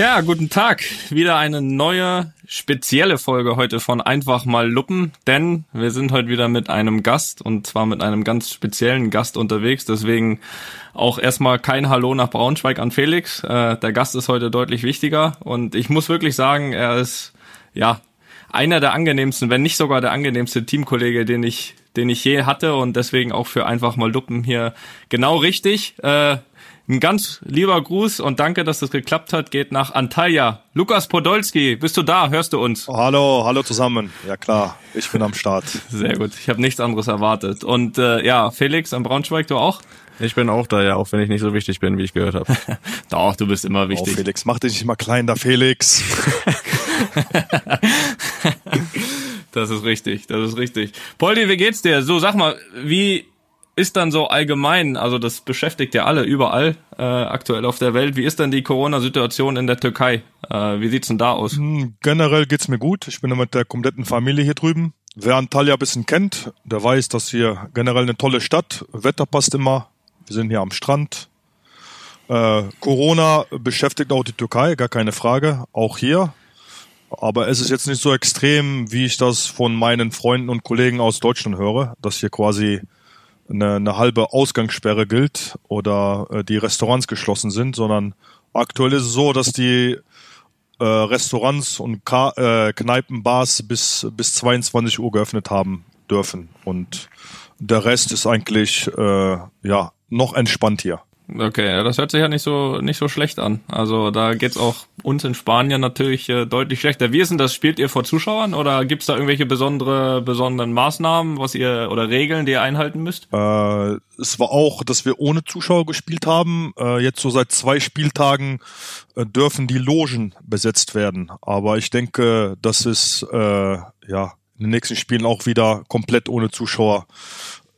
Ja, guten Tag. Wieder eine neue spezielle Folge heute von Einfach mal Luppen, denn wir sind heute wieder mit einem Gast und zwar mit einem ganz speziellen Gast unterwegs. Deswegen auch erstmal kein Hallo nach Braunschweig an Felix. Äh, der Gast ist heute deutlich wichtiger und ich muss wirklich sagen, er ist ja einer der angenehmsten, wenn nicht sogar der angenehmste Teamkollege, den ich den ich je hatte und deswegen auch für einfach mal Luppen hier genau richtig. Äh, ein ganz lieber Gruß und danke, dass das geklappt hat, geht nach Antalya. Lukas Podolski, bist du da? Hörst du uns? Oh, hallo, hallo zusammen. Ja klar, ich bin am Start. Sehr gut, ich habe nichts anderes erwartet. Und äh, ja, Felix am Braunschweig, du auch? Ich bin auch da, ja, auch wenn ich nicht so wichtig bin, wie ich gehört habe. Doch, du bist immer Oh, wichtig. Felix, mach dich nicht mal klein, da Felix. Das ist richtig, das ist richtig. Poldi, wie geht's dir? So, sag mal, wie ist dann so allgemein, also das beschäftigt ja alle überall äh, aktuell auf der Welt, wie ist denn die Corona-Situation in der Türkei? Äh, wie sieht's denn da aus? Hm, Generell geht's mir gut. Ich bin mit der kompletten Familie hier drüben. Wer Antalya ein bisschen kennt, der weiß, dass hier generell eine tolle Stadt. Wetter passt immer. Wir sind hier am Strand. Äh, Corona beschäftigt auch die Türkei, gar keine Frage. Auch hier. Aber es ist jetzt nicht so extrem, wie ich das von meinen Freunden und Kollegen aus Deutschland höre, dass hier quasi eine, eine halbe Ausgangssperre gilt oder äh, die Restaurants geschlossen sind, sondern aktuell ist es so, dass die äh, Restaurants und Ka äh, Kneipen, bis, bis 22 Uhr geöffnet haben dürfen. Und der Rest ist eigentlich äh, ja noch entspannt hier. Okay, das hört sich ja nicht so nicht so schlecht an. Also da geht's auch uns in Spanien natürlich äh, deutlich schlechter. Wie ist denn das? Spielt ihr vor Zuschauern oder gibt's da irgendwelche besondere besonderen Maßnahmen, was ihr oder Regeln, die ihr einhalten müsst? Äh, es war auch, dass wir ohne Zuschauer gespielt haben. Äh, jetzt so seit zwei Spieltagen äh, dürfen die Logen besetzt werden. Aber ich denke, das ist äh, ja in den nächsten Spielen auch wieder komplett ohne Zuschauer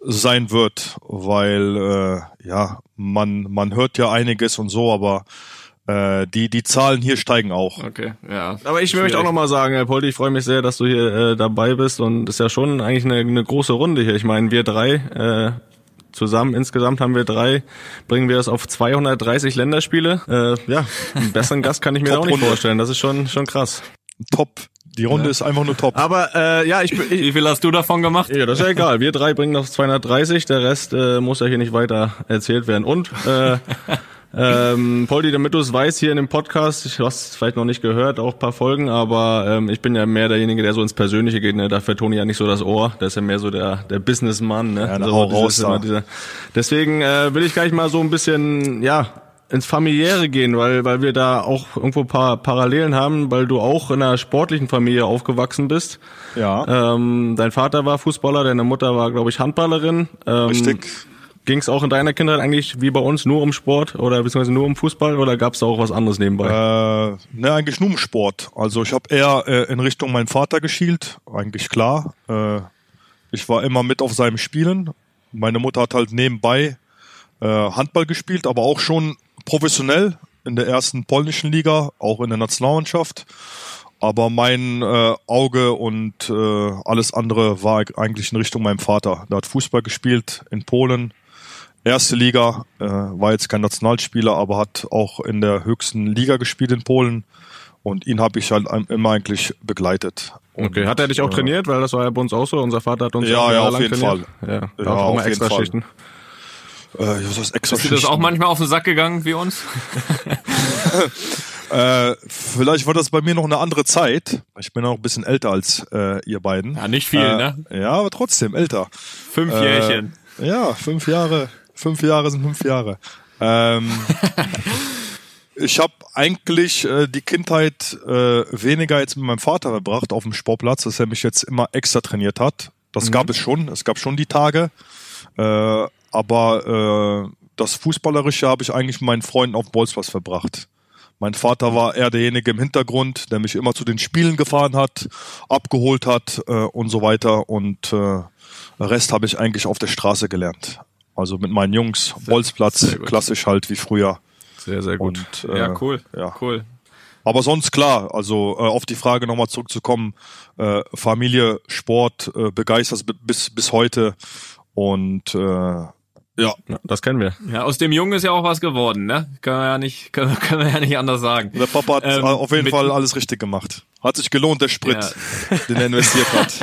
sein wird, weil äh, ja man man hört ja einiges und so, aber äh, die die Zahlen hier steigen auch. Okay, ja. Aber ich möchte auch nochmal sagen, Herr Poldi, ich freue mich sehr, dass du hier äh, dabei bist und ist ja schon eigentlich eine, eine große Runde hier. Ich meine, wir drei äh, zusammen, insgesamt haben wir drei, bringen wir das auf 230 Länderspiele. Äh, ja, einen besseren Gast kann ich mir da auch nicht vorstellen. Das ist schon schon krass. Top. Die Runde ist einfach nur top. Aber äh, ja, ich, ich Wie viel hast du davon gemacht? Ja, das ist ja egal. Wir drei bringen auf 230, der Rest äh, muss ja hier nicht weiter erzählt werden. Und äh, ähm, Poldi, damit du es weißt, hier in dem Podcast, ich hast vielleicht noch nicht gehört, auch ein paar Folgen, aber ähm, ich bin ja mehr derjenige, der so ins Persönliche geht. Ne? Da fährt Toni ja nicht so das Ohr. Der ist ja mehr so der, der Businessmann. Ne? Ja, so, raus diese- Deswegen äh, will ich gleich mal so ein bisschen, ja, ins Familiäre gehen, weil weil wir da auch irgendwo paar Parallelen haben, weil du auch in einer sportlichen Familie aufgewachsen bist. Ja, Ähm, dein Vater war Fußballer, deine Mutter war, glaube ich, Handballerin. Ähm, richtig. Ging es auch in deiner Kindheit eigentlich wie bei uns nur um Sport oder beziehungsweise nur um Fußball oder gab es da auch was anderes nebenbei? Äh, ne, eigentlich nur im Sport. Also ich habe eher äh, in Richtung meinen Vater geschielt, eigentlich klar. Äh, ich war immer mit auf seinem Spielen. Meine Mutter hat halt nebenbei äh, Handball gespielt, aber auch schon professionell in der ersten polnischen Liga, auch in der Nationalmannschaft. Aber mein äh, Auge und äh, alles andere war eigentlich in Richtung meinem Vater. Der hat Fußball gespielt in Polen, erste Liga, äh, war jetzt kein Nationalspieler, aber hat auch in der höchsten Liga gespielt in Polen. Und ihn habe ich halt immer eigentlich begleitet. Und, okay, hat er dich auch äh, trainiert? Weil das war ja bei uns auch so. Unser Vater hat uns Ja, auch ja, jahrelang auf jeden trainiert. Fall. Ja, Ja, auf immer jeden extra Fall. Schichten. Äh, extra Ist dir das auch manchmal auf den Sack gegangen wie uns? Äh, vielleicht war das bei mir noch eine andere Zeit. Ich bin auch ein bisschen älter als äh, ihr beiden. Ja, nicht viel, äh, ne? Ja, aber trotzdem älter. Fünf Jährchen. Äh, ja, fünf Jahre. Fünf Jahre sind fünf Jahre. Ähm, ich habe eigentlich äh, die Kindheit äh, weniger jetzt mit meinem Vater verbracht auf dem Sportplatz, dass er mich jetzt immer extra trainiert hat. Das gab es schon. Es gab schon die Tage. Äh, aber äh, das Fußballerische habe ich eigentlich mit meinen Freunden auf dem Bolzplatz verbracht. Mein Vater war eher derjenige im Hintergrund, der mich immer zu den Spielen gefahren hat, abgeholt hat äh, und so weiter. Und äh, Rest habe ich eigentlich auf der Straße gelernt. Also mit meinen Jungs, Bolzplatz, klassisch halt wie früher. Sehr, sehr gut. Und, äh, Ja, cool. Ja. Cool. Aber sonst klar, also äh, auf die Frage nochmal zurückzukommen, äh, Familie, Sport äh, begeistert bis, bis heute. Und äh, ja, Ja, das kennen wir. Ja, aus dem Jungen ist ja auch was geworden, ne? Können wir ja nicht, können, können wir ja nicht anders sagen. der Papa hat Ähm, auf jeden mit- Fall alles richtig gemacht. Hat sich gelohnt, der Sprit, Ja. den er investiert hat.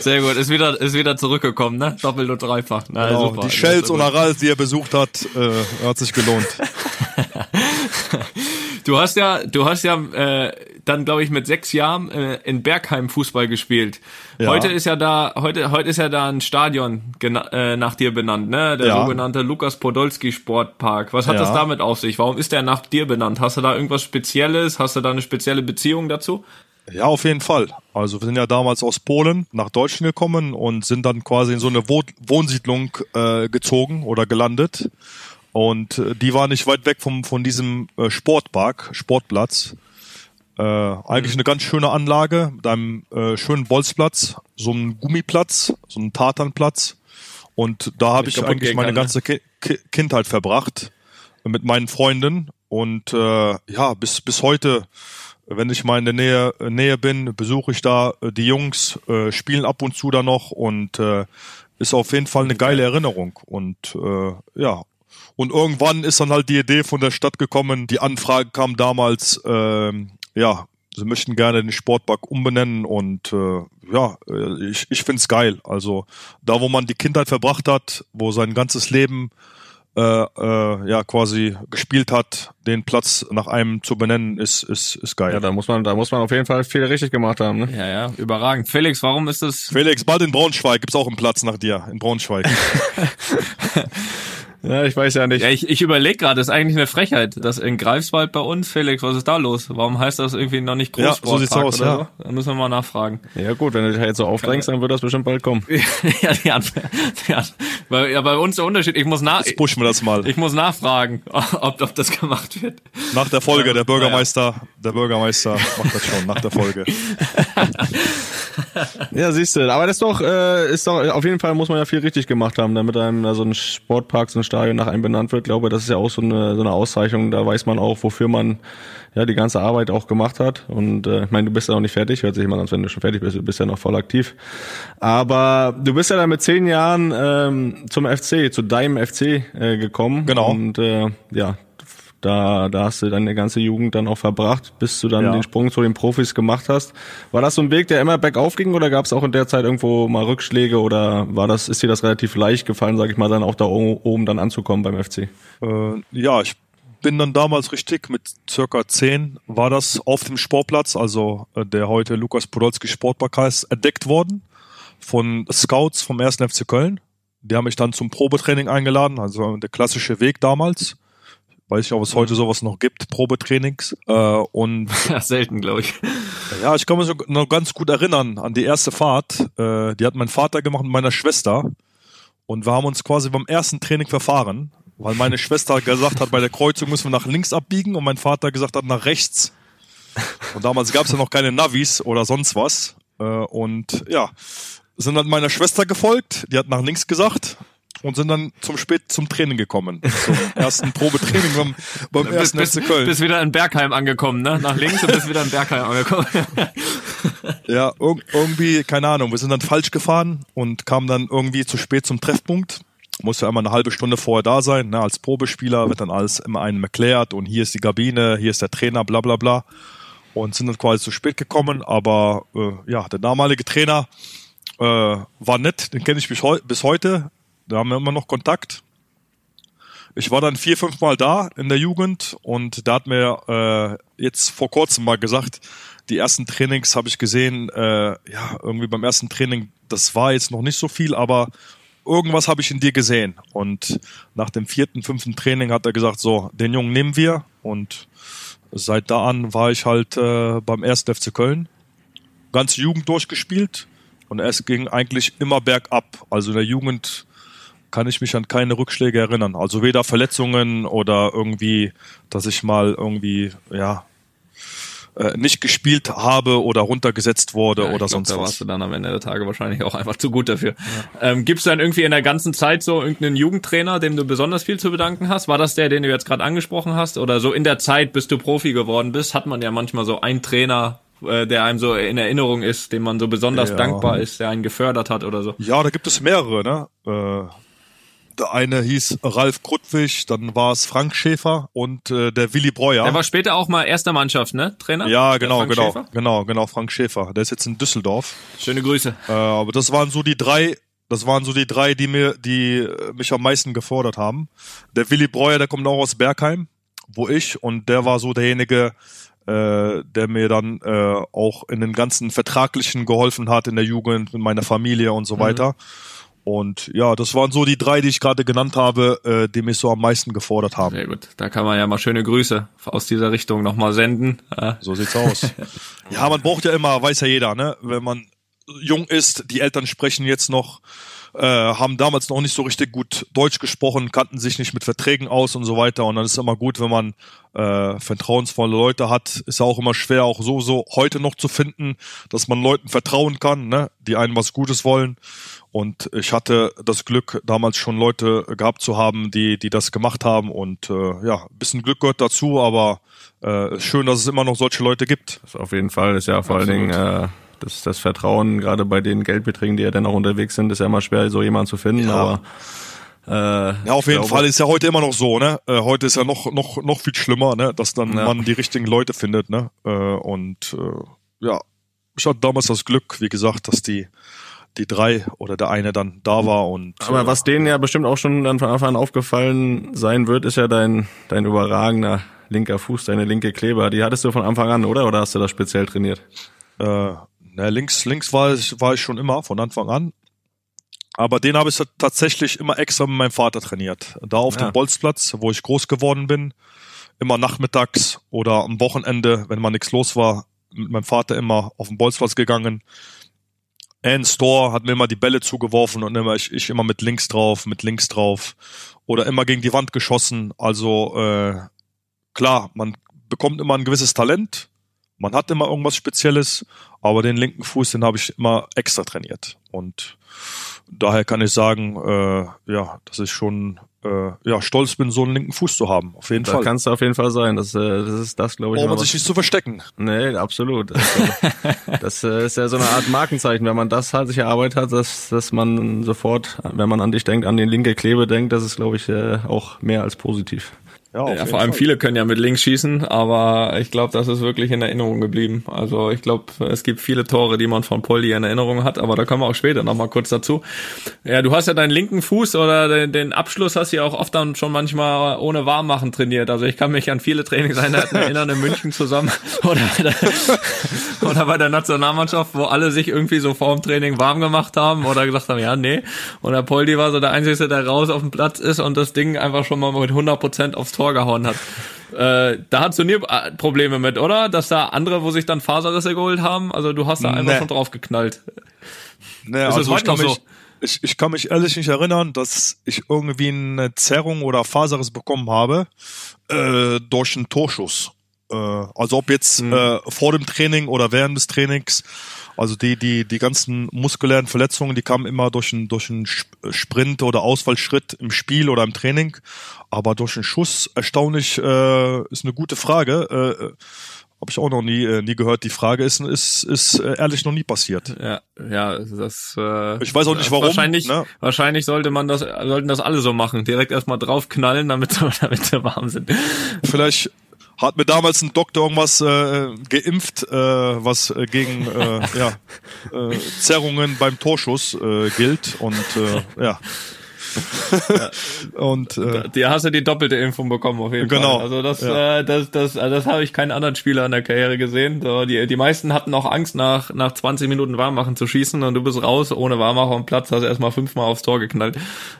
Sehr gut. Ist wieder, ist wieder zurückgekommen, ne? Doppelt und dreifach. Na, Genau, super. die Shells und. Arals, die er besucht hat, äh, hat sich gelohnt. Du hast ja, du hast ja äh, dann glaube ich mit sechs Jahren äh, in Bergheim Fußball gespielt. Ja. Heute ist ja da, heute, heute ist ja da ein Stadion äh, nach dir benannt, ne? Der Ja. sogenannte Lukas Podolski Sportpark. Was hat Ja. das damit auf sich? Warum ist der nach dir benannt? Hast du da irgendwas Spezielles? Hast du da eine spezielle Beziehung dazu? Ja, auf jeden Fall. Also wir sind ja damals aus Polen nach Deutschland gekommen und sind dann quasi in so eine Wohn Wohnsiedlung äh, gezogen oder gelandet. Und äh, die war nicht weit weg vom, von diesem äh, Sportpark, Sportplatz. Äh, eigentlich eine ganz schöne Anlage mit einem äh, schönen Bolzplatz, so einem Gummiplatz, so einem Tatanplatz. Und da habe ich eigentlich meine ne? ganze Ki Kindheit verbracht mit meinen Freunden. Und äh, ja, bis, bis heute, wenn ich mal in der Nähe, Nähe bin, besuche ich da äh, die Jungs, äh, spielen ab und zu da noch und äh, ist auf jeden Fall eine geile Erinnerung. Und äh, ja, und irgendwann ist dann halt die Idee von der Stadt gekommen. Die Anfrage kam damals, ähm, ja, sie möchten gerne den Sportpark umbenennen und äh, ja, äh, ich, ich find's geil. Also da, wo man die Kindheit verbracht hat, wo sein ganzes Leben äh, äh, ja quasi gespielt hat, den Platz nach einem zu benennen, ist ist ist geil. Ja, da muss man, da muss man auf jeden Fall viel richtig gemacht haben. Ne? Ja, ja, überragend. Felix, warum ist das? Felix, bald in Braunschweig gibt's auch einen Platz nach dir in Braunschweig. Ja, ich weiß ja nicht. Ja, ich, ich überlege gerade, das ist eigentlich eine Frechheit, dass in Greifswald bei uns, Felix, was ist da los? Warum heißt das irgendwie noch nicht Ja, Großsportpark so sieht's aus, oder ja. so? Da müssen wir mal nachfragen. Ja gut, wenn du dich jetzt so aufdrängst, dann wird das bestimmt bald kommen. ja, die Antwort, weil, ja, bei uns der Unterschied, ich muss nach, Jetzt pushen wir das mal. ich muss nachfragen, ob, ob das gemacht wird. Nach der Folge, der Bürgermeister, der Bürgermeister macht das schon, nach der Folge. Ja, siehst du. Aber das ist doch, äh, ist doch, auf jeden Fall muss man ja viel richtig gemacht haben, damit einem da so ein Sportpark, so ein Stadion nach einem benannt wird. Ich glaube, das ist ja auch so eine, so eine Auszeichnung. Da weiß man auch, wofür man ja die ganze Arbeit auch gemacht hat. Und äh, ich meine, du bist ja noch nicht fertig. Hört sich immer an, wenn du schon fertig bist. Du bist ja noch voll aktiv. Aber du bist ja dann mit zehn Jahren ähm, zum FC, zu deinem FC äh, gekommen. Genau. Und äh, ja, da, da hast du deine ganze Jugend dann auch verbracht, bis du dann Ja. den Sprung zu den Profis gemacht hast. War das so ein Weg, der immer bergauf ging oder gab es auch in der Zeit irgendwo mal Rückschläge oder war das, ist dir das relativ leicht gefallen, sag ich mal, dann auch da oben dann anzukommen beim FC? Äh, ja, ich bin dann damals richtig mit circa 10 war das auf dem Sportplatz, also äh, der heute Lukas Podolski Sportpark heißt, entdeckt worden von Scouts vom 1. FC Köln. Die haben mich dann zum Probetraining eingeladen, also der klassische Weg damals. Weiß ich, ob es heute sowas noch gibt, Probetrainings. Äh, und Ja, selten, glaube ich. ja, ich kann mich noch ganz gut erinnern an die erste Fahrt. Äh, die hat mein Vater gemacht mit meiner Schwester. Und wir haben uns quasi beim ersten Training verfahren, weil meine Schwester gesagt hat, bei der Kreuzung müssen wir nach links abbiegen und mein Vater gesagt hat, nach rechts. Und damals gab es ja noch keine Navis oder sonst was. Äh, und ja, sind dann meiner Schwester gefolgt, die hat nach links gesagt und sind dann zum spät zum Training gekommen. Zum ersten Probetraining beim, beim Bist, ersten bist, FC Köln. bist wieder in Bergheim angekommen, ne? Nach links und bist wieder in Bergheim angekommen. Ja, irg irgendwie, keine Ahnung, wir sind dann falsch gefahren und kamen dann irgendwie zu spät zum Treffpunkt. Musste einmal eine halbe Stunde vorher da sein. Ne? Als Probespieler wird dann alles immer einem erklärt und hier ist die Kabine, hier ist der Trainer, bla bla bla. Und sind dann quasi zu spät gekommen, aber äh, ja, der damalige Trainer äh, war nett, den kenne ich bis, heu bis heute. Da haben wir immer noch Kontakt. Ich war dann vier, fünf Mal da in der Jugend und da hat mir äh, jetzt vor kurzem mal gesagt, die ersten Trainings habe ich gesehen, äh, ja, irgendwie beim ersten Training, das war jetzt noch nicht so viel, aber irgendwas habe ich in dir gesehen. Und nach dem vierten, fünften Training hat er gesagt, so, den Jungen nehmen wir. Und seit da an war ich halt äh, beim ersten FC Köln. Ganze Jugend durchgespielt und es ging eigentlich immer bergab. Also in der Jugend kann ich mich an keine Rückschläge erinnern. Also weder Verletzungen oder irgendwie, dass ich mal irgendwie, ja, äh, nicht gespielt habe oder runtergesetzt wurde Ja, oder glaub, sonst da was. warst du dann am Ende der Tage wahrscheinlich auch einfach zu gut dafür. Ähm, Gibt es dann irgendwie in der ganzen Zeit so irgendeinen Jugendtrainer, dem du besonders viel zu bedanken hast? War das der, den du jetzt gerade angesprochen hast? Oder so in der Zeit, bis du Profi geworden bist, hat man ja manchmal so einen Trainer, äh, der einem so in Erinnerung ist, dem man so besonders Ja. dankbar ist, der einen gefördert hat oder so. Ja, da gibt es mehrere, ne? Der eine hieß Ralf Krutwig, dann war es Frank Schäfer und äh, der Willi Breuer. Der war später auch mal erster Mannschaft, ne? Trainer? ja, genau, genau, Schäfer? genau, genau, Frank Schäfer. Der ist jetzt in Düsseldorf. Schöne Grüße. Äh, aber das waren so die drei, das waren so die drei, die mir, die äh, mich am meisten gefordert haben. Der Willi Breuer, der kommt auch aus Bergheim, wo ich, und der war so derjenige, äh, der mir dann äh, auch in den ganzen Vertraglichen geholfen hat in der Jugend, mit meiner Familie und so weiter. Und ja, das waren so die drei, die ich gerade genannt habe, äh, die mich so am meisten gefordert haben. Sehr gut. Da kann man ja mal schöne Grüße aus dieser Richtung nochmal senden. Äh, So sieht's aus. ja, man braucht ja immer, weiß ja jeder, ne? Wenn man jung ist, die Eltern sprechen jetzt noch, äh, haben damals noch nicht so richtig gut Deutsch gesprochen, kannten sich nicht mit Verträgen aus und so weiter. Und dann ist es immer gut, wenn man äh, vertrauensvolle Leute hat. Ist ja auch immer schwer, auch so so heute noch zu finden, dass man Leuten vertrauen kann, ne? die einem was Gutes wollen. Und ich hatte das Glück, damals schon Leute gehabt zu haben, die, die das gemacht haben. Und äh, ja, ein bisschen Glück gehört dazu, aber äh, schön, dass es immer noch solche Leute gibt. Das auf jeden Fall ist ja vor allen Dingen äh, das, das Vertrauen, gerade bei den Geldbeträgen, die ja dann auch unterwegs sind, ist ja immer schwer, so jemanden zu finden, Ja. aber äh, Ja, auf jeden glaube- Fall ist ja heute immer noch so, ne? Äh, heute ist ja noch noch noch viel schlimmer, ne? Dass dann Ja. man die richtigen Leute findet, ne? Äh, und äh, ja, ich hatte damals das Glück, wie gesagt, dass die die drei oder der eine dann da war und Aber äh, was denen ja bestimmt auch schon dann von Anfang an aufgefallen sein wird, ist ja dein, dein überragender linker Fuß, deine linke Kleber. Die hattest du von Anfang an, oder? Oder hast du das speziell trainiert? äh, na, links links war ich war ich schon immer von Anfang an. Aber den habe ich tatsächlich immer extra mit meinem Vater trainiert. Da auf Ja. dem Bolzplatz, wo ich groß geworden bin, immer nachmittags oder am Wochenende, wenn mal nichts los war, mit meinem Vater immer auf den Bolzplatz gegangen. Ein Store hat mir immer die Bälle zugeworfen und immer ich, ich immer mit links drauf, mit links drauf oder immer gegen die Wand geschossen. Also äh, klar, man bekommt immer ein gewisses Talent, man hat immer irgendwas Spezielles, aber den linken Fuß, den habe ich immer extra trainiert und daher kann ich sagen, äh, ja, dass ich schon äh, ja stolz bin, so einen linken Fuß zu haben. Auf jeden Da Fall. kannst du auf jeden Fall sein. Das, äh, das ist das, glaube ich. Braucht man was- sich nicht zu verstecken. Nee, absolut. Also, das äh, ist ja so eine Art Markenzeichen. Wenn man das halt sich erarbeitet hat, dass, dass man sofort, wenn man an dich denkt, an den linke Klebe denkt, das ist, glaube ich, äh, auch mehr als positiv. Ja, Ja, vor allem Fall. viele können ja mit links schießen, aber ich glaube, das ist wirklich in Erinnerung geblieben. Also ich glaube, es gibt viele Tore, die man von Poldi in Erinnerung hat, aber da kommen wir auch später nochmal kurz dazu. Ja, du hast ja deinen linken Fuß oder den, den Abschluss hast du ja auch oft dann schon manchmal ohne Warmmachen trainiert. Also ich kann mich an viele Trainingseinheiten erinnern in München zusammen oder bei der, oder bei der Nationalmannschaft, wo alle sich irgendwie so vor dem Training warm gemacht haben oder gesagt haben, ja, nee. Und der Poldi war so der Einzige, der raus auf dem Platz ist und das Ding einfach schon mal mit 100% aufs Tor gehauen hat. Äh, da hattest du nie äh, Probleme mit, oder? Dass da andere, wo sich dann Faserrisse geholt haben, also du hast da einfach Nee. schon drauf geknallt. Nee, Ist also ich kann, mich, so? ich, ich kann mich ehrlich nicht erinnern, dass ich irgendwie eine Zerrung oder Faserriss bekommen habe äh, durch einen Torschuss. Äh, also ob jetzt Mhm. äh, vor dem Training oder während des Trainings. Also die die die ganzen muskulären Verletzungen, die kamen immer durch einen durch einen Sp- Sprint oder Ausfallschritt im Spiel oder im Training. Aber durch einen Schuss erstaunlich äh, ist eine gute Frage. Äh, äh, habe ich auch noch nie äh, nie gehört. Die Frage ist ist ist äh, ehrlich noch nie passiert. Ja, ja, das. Äh, Ich weiß auch nicht, warum, Wahrscheinlich, ne? wahrscheinlich sollte man das, sollten das alle so machen. Direkt erstmal draufknallen, damit, damit sie warm sind. Vielleicht hat mir damals ein Doktor irgendwas äh, geimpft, äh, was äh, gegen äh, ja, äh, Zerrungen beim Torschuss äh, gilt und äh, ja. und äh, Die hast du die doppelte Impfung bekommen auf jeden Genau. Fall. Also das, Ja. äh, das, das, also das habe ich keinen anderen Spieler in der Karriere gesehen. So, die, die meisten hatten auch Angst, nach, nach 20 Minuten Warmmachen zu schießen und du bist raus ohne Warmmacher am Platz, hast erstmal fünfmal aufs Tor geknallt.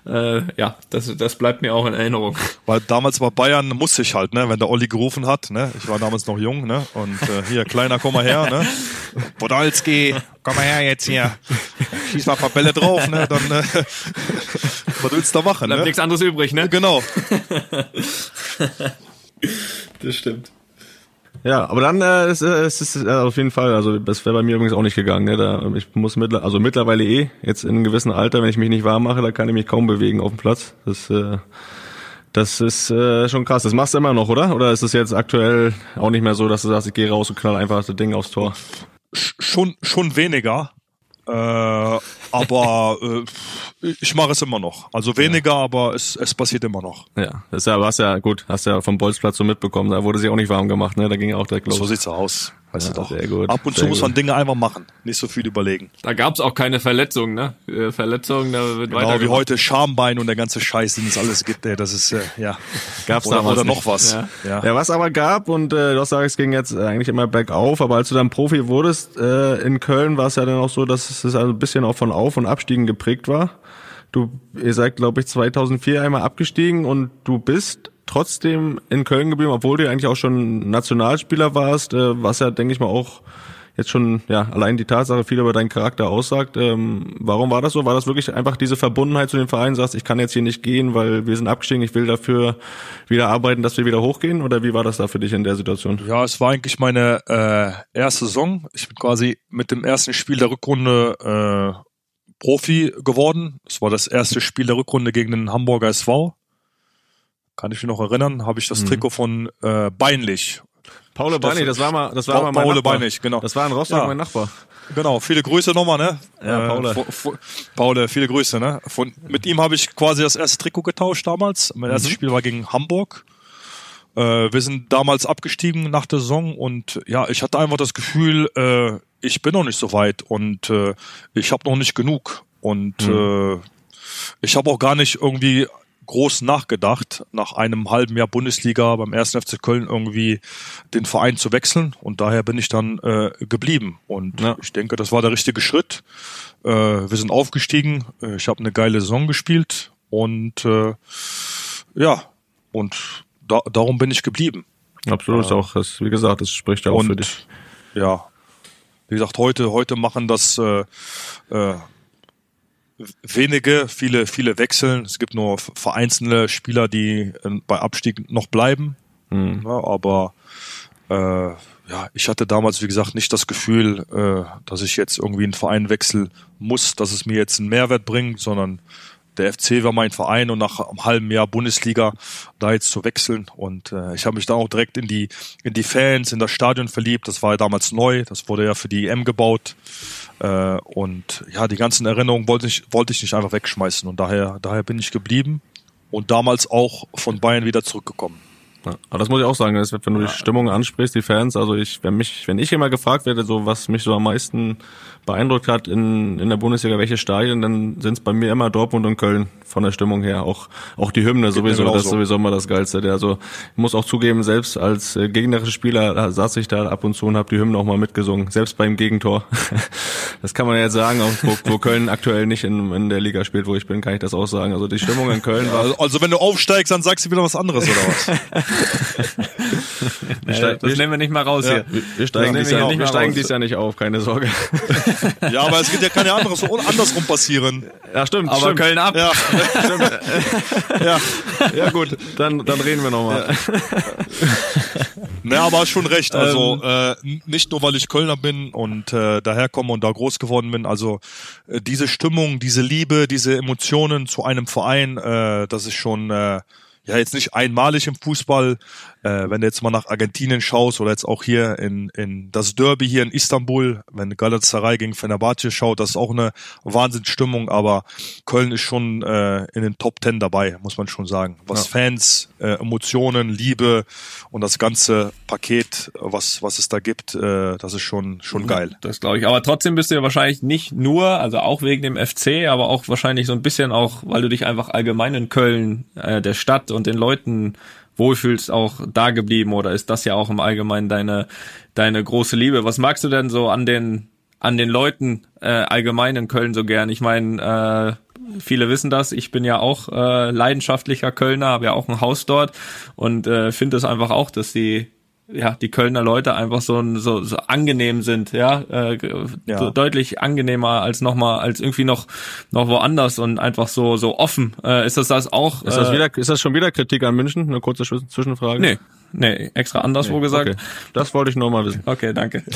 Äh, ja, das, das bleibt mir auch in Erinnerung. weil damals bei Bayern musste ich halt, ne, wenn der Olli gerufen hat, ne, ich war damals noch jung, ne, und äh, hier kleiner, komm mal her, ne, Podolski, komm mal her jetzt hier, schieß mal ein paar Bälle drauf, ne, dann äh, was willst du da machen, Bleibt ne? nichts anderes übrig, ne? Genau. Das stimmt. Ja, aber dann äh, es, es ist äh, auf jeden Fall, also das wäre bei mir übrigens auch nicht gegangen. Ne? Da, ich muss mittler, also mittlerweile eh, jetzt in einem gewissen Alter, wenn ich mich nicht warm mache, da kann ich mich kaum bewegen auf dem Platz. Das, äh, das ist äh, schon krass. Das machst du immer noch, oder? Oder ist es jetzt aktuell auch nicht mehr so, dass du sagst, ich gehe raus und knall einfach das Ding aufs Tor? Schon, schon weniger. Äh, aber äh, ich mache es immer noch. Also weniger, ja. aber es, es passiert immer noch. Ja, das ist ja, was ja gut, hast ja vom Bolzplatz so mitbekommen, da wurde sie auch nicht warm gemacht, ne? Da ging auch direkt los. So sieht's aus. Weißt ja, du doch. Sehr gut, Ab und zu muss man Dinge einfach machen, nicht so viel überlegen. Da gab's auch keine Verletzungen, ne? Äh, Verletzungen, da wird genau, weiter. wie heute Schambein und der ganze Scheiß, den es alles gibt, ey, das ist, äh, ja. Gab's oder, damals oder noch nicht. was. Ja. Ja. ja, was aber gab, und äh, du hast gesagt, es ging jetzt eigentlich immer bergauf, aber als du dann Profi wurdest äh, in Köln, war es ja dann auch so, dass es also ein bisschen auch von Auf- und Abstiegen geprägt war. Du, ihr seid, glaube ich, 2004 einmal abgestiegen und du bist trotzdem in Köln geblieben, obwohl du eigentlich auch schon Nationalspieler warst, äh, was ja, denke ich mal, auch jetzt schon ja allein die Tatsache viel über deinen Charakter aussagt. Ähm, warum war das so? War das wirklich einfach diese Verbundenheit zu dem Verein? Sagst, ich kann jetzt hier nicht gehen, weil wir sind abgestiegen. Ich will dafür wieder arbeiten, dass wir wieder hochgehen. Oder wie war das da für dich in der Situation? Ja, es war eigentlich meine äh, erste Saison. Ich bin quasi mit dem ersten Spiel der Rückrunde äh, Profi geworden. Es war das erste Spiel der Rückrunde gegen den Hamburger SV. Kann ich mich noch erinnern, habe ich das Mhm. Trikot von äh, Beinlich. Paul Beinig, das war mal, das war Pa- mal mein Paul Nachbar. Beinig, genau. Das war in Rostock Ja. mein Nachbar. Genau, viele Grüße nochmal, ne? Ja, Paul. Äh, Paul, viele Grüße, ne? Von, mit ihm habe ich quasi das erste Trikot getauscht damals. Mein erstes Spiel war gegen Hamburg. Äh, wir sind damals abgestiegen nach der Saison und ja, ich hatte einfach das Gefühl, äh, ich bin noch nicht so weit und äh, ich habe noch nicht genug. Und äh, ich habe auch gar nicht irgendwie groß nachgedacht, nach einem halben Jahr Bundesliga beim 1. FC Köln irgendwie den Verein zu wechseln. Und daher bin ich dann äh, geblieben. Und Ja. ich denke, das war der richtige Schritt. Äh, wir sind aufgestiegen. Äh, Ich habe eine geile Saison gespielt. Und äh, ja, und da, darum bin ich geblieben. Absolut, ist auch, das, wie gesagt, das spricht ja auch für Und dich. ja, wie gesagt, heute, heute machen das äh, äh, wenige, viele, viele wechseln. Es gibt nur vereinzelte Spieler, die äh, bei Abstieg noch bleiben. Mhm. Ja, aber äh, ja, ich hatte damals, wie gesagt, nicht das Gefühl, äh, dass ich jetzt irgendwie einen Verein wechseln muss, dass es mir jetzt einen Mehrwert bringt, sondern der FC war mein Verein und nach einem halben Jahr Bundesliga da jetzt zu wechseln. Und äh, ich habe mich dann auch direkt in die in die Fans, in das Stadion verliebt. Das war ja damals neu, das wurde ja für die EM gebaut. Äh, und ja, die ganzen Erinnerungen wollte ich wollte ich nicht einfach wegschmeißen. Und daher daher bin ich geblieben und damals auch von Bayern wieder zurückgekommen. Ja, aber das muss ich auch sagen, das, wenn du die Stimmung ansprichst, die Fans, also ich, wenn mich, wenn ich immer gefragt werde, so was mich so am meisten beeindruckt hat in, in der Bundesliga, welche Stadien, dann sind es bei mir immer Dortmund und Köln von der Stimmung her. Auch, auch die Hymne sowieso, genauso. das ist sowieso immer das Geilste. Der, also ich muss auch zugeben, selbst als äh, gegnerischer Spieler saß ich da ab und zu und habe die Hymne auch mal mitgesungen, selbst beim Gegentor. das kann man ja jetzt sagen, auch wo, wo Köln aktuell nicht in, in der Liga spielt, wo ich bin, kann ich das auch sagen. Also die Stimmung in Köln war Also, also wenn du aufsteigst, dann sagst du wieder was anderes oder was? steig- das nehmen wir nicht mal raus Ja. hier. Wir steigen, Das dies wir Jahr, nicht wir steigen dies Jahr nicht auf, keine Sorge. ja, aber es geht ja kann ja anderes andersrum passieren. Ja, stimmt. Aber stimmt. Köln ab. Ja, ja. Ja gut, dann, dann reden wir nochmal. Ne, aber hast schon recht. Also äh, n- nicht nur, weil ich Kölner bin und äh, daherkomme und da groß geworden bin. Also äh, diese Stimmung, diese Liebe, diese Emotionen zu einem Verein, äh, das ist schon äh, ja jetzt nicht einmalig im Fußball. Äh, wenn du jetzt mal nach Argentinien schaust oder jetzt auch hier in, in das Derby hier in Istanbul, wenn Galatasaray gegen Fenerbahce schaut, das ist auch eine Wahnsinnsstimmung. Aber Köln ist schon äh, in den Top Ten dabei, muss man schon sagen. Was Fans, äh, Emotionen, Liebe und das ganze Paket, was was es da gibt, äh, das ist schon schon geil. Das glaube ich. Aber trotzdem bist du ja wahrscheinlich nicht nur, also auch wegen dem FC, aber auch wahrscheinlich so ein bisschen auch, weil du dich einfach allgemein in Köln, äh, der Stadt und den Leuten wohlfühlst, auch da geblieben oder ist das ja auch im Allgemeinen deine deine große Liebe? Was magst du denn so an den an den Leuten äh, allgemein in Köln so gern? Ich meine, äh, viele wissen das. Ich bin ja auch äh, leidenschaftlicher Kölner, habe ja auch ein Haus dort und äh, finde es einfach auch, dass die ja die Kölner Leute einfach so so, so angenehm sind, ja, äh, Ja. So deutlich angenehmer als noch mal als irgendwie noch noch woanders und einfach so so offen. Äh, ist das das auch? Ist das äh, wieder, ist das schon wieder Kritik an München? Eine kurze Zwisch- Zwischenfrage. Nee, nee, extra anderswo gesagt. Okay. Das wollte ich nur mal wissen. Okay, danke.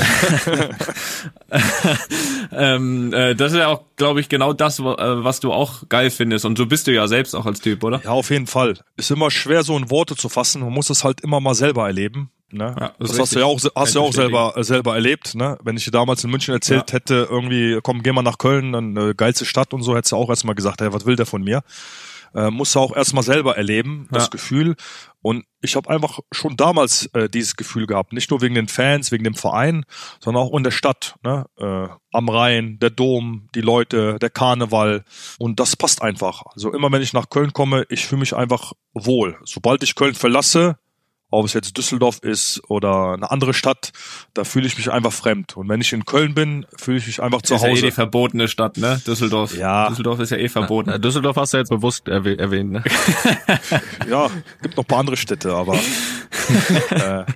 ähm, äh, das ist ja auch, glaube ich, genau das, äh, was du auch geil findest. Und so bist du ja selbst auch als Typ, oder? Ja, auf jeden Fall. Ist immer schwer, so in Worte zu fassen. Man muss es halt immer mal selber erleben. Ne? Ja, das das hast du ja auch, hast ja auch selber, selber erlebt. Ne? Wenn ich dir damals in München erzählt hätte, irgendwie, komm, geh mal nach Köln, dann äh, geilste Stadt und so, hättest du auch erstmal gesagt, hey, was will der von mir? Äh, musst du auch erstmal selber erleben, das Ja. Gefühl. Und ich habe einfach schon damals äh, dieses Gefühl gehabt, nicht nur wegen den Fans, wegen dem Verein, sondern auch in der Stadt. Ne? Äh, am Rhein, der Dom, die Leute, der Karneval. Und das passt einfach. Also immer wenn ich nach Köln komme, ich fühle mich einfach wohl. Sobald ich Köln verlasse, ob es jetzt Düsseldorf ist oder eine andere Stadt, da fühle ich mich einfach fremd. Und wenn ich in Köln bin, fühle ich mich einfach zu ist ja eh Hause. die verbotene Stadt, ne? Düsseldorf. Ja. Düsseldorf ist ja eh verboten. Äh, Düsseldorf hast du jetzt bewusst erwäh- erwähnt, ne? Ja, gibt noch ein paar andere Städte, aber äh,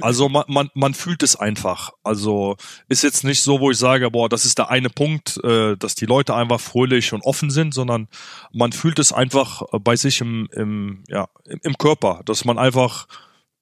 also man, man, man fühlt es einfach. Also ist jetzt nicht so, wo ich sage, boah, das ist der eine Punkt, äh, dass die Leute einfach fröhlich und offen sind, sondern man fühlt es einfach äh, bei sich im, im, ja, im, Körper, dass man einfach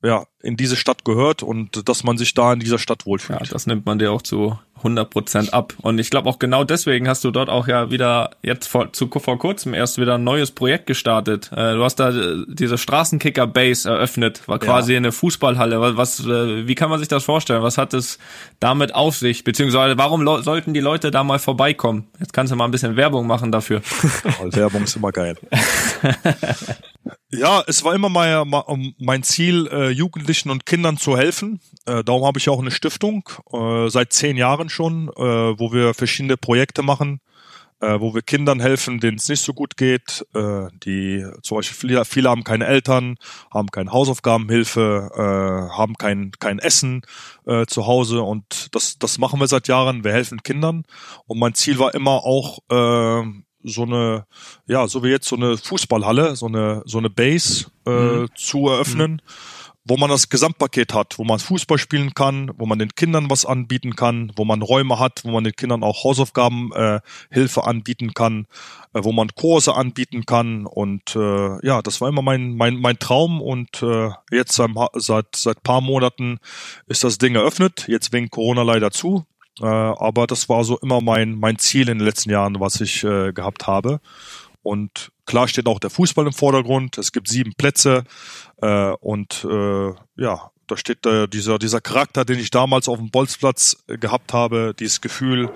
ja, in diese Stadt gehört und dass man sich da in dieser Stadt Ja, wohlfühlt. das nimmt man dir auch zu 100 Prozent ab. Und ich glaube auch genau deswegen hast du dort auch ja wieder jetzt vor, zu, vor kurzem erst wieder ein neues Projekt gestartet. Äh, du hast da äh, diese Straßenkicker Base eröffnet, war quasi eine Fußballhalle. Was, äh, wie kann man sich das vorstellen? Was hat es damit auf sich? Beziehungsweise warum sollten die Leute da mal vorbeikommen? Jetzt kannst du mal ein bisschen Werbung machen dafür. Werbung ist immer geil. ja, es war immer mein, mein Ziel, äh, Jugendlichen und Kindern zu helfen. Äh, darum habe ich auch eine Stiftung, äh, seit zehn Jahren schon, äh, wo wir verschiedene Projekte machen, äh, wo wir Kindern helfen, denen es nicht so gut geht. Äh, die zum Beispiel viele, viele haben keine Eltern, haben keine Hausaufgabenhilfe, äh, haben kein, kein Essen äh, zu Hause. Und das, das machen wir seit Jahren. Wir helfen Kindern. Und mein Ziel war immer auch äh, so eine, ja, so wie jetzt so eine Fußballhalle, so eine, so eine Base äh, zu eröffnen, wo man das Gesamtpaket hat, wo man Fußball spielen kann, wo man den Kindern was anbieten kann, wo man Räume hat, wo man den Kindern auch Hausaufgaben äh, Hilfe anbieten kann, äh, wo man Kurse anbieten kann. Und äh, ja, das war immer mein mein mein Traum. Und äh, jetzt seit seit seit paar Monaten ist das Ding eröffnet, jetzt wegen Corona leider zu, äh, aber das war so immer mein, mein Ziel in den letzten Jahren, was ich äh, gehabt habe. Und klar steht auch der Fußball im Vordergrund. Es gibt sieben Plätze äh, und äh, ja, da steht äh, dieser, dieser Charakter, den ich damals auf dem Bolzplatz äh, gehabt habe, dieses Gefühl,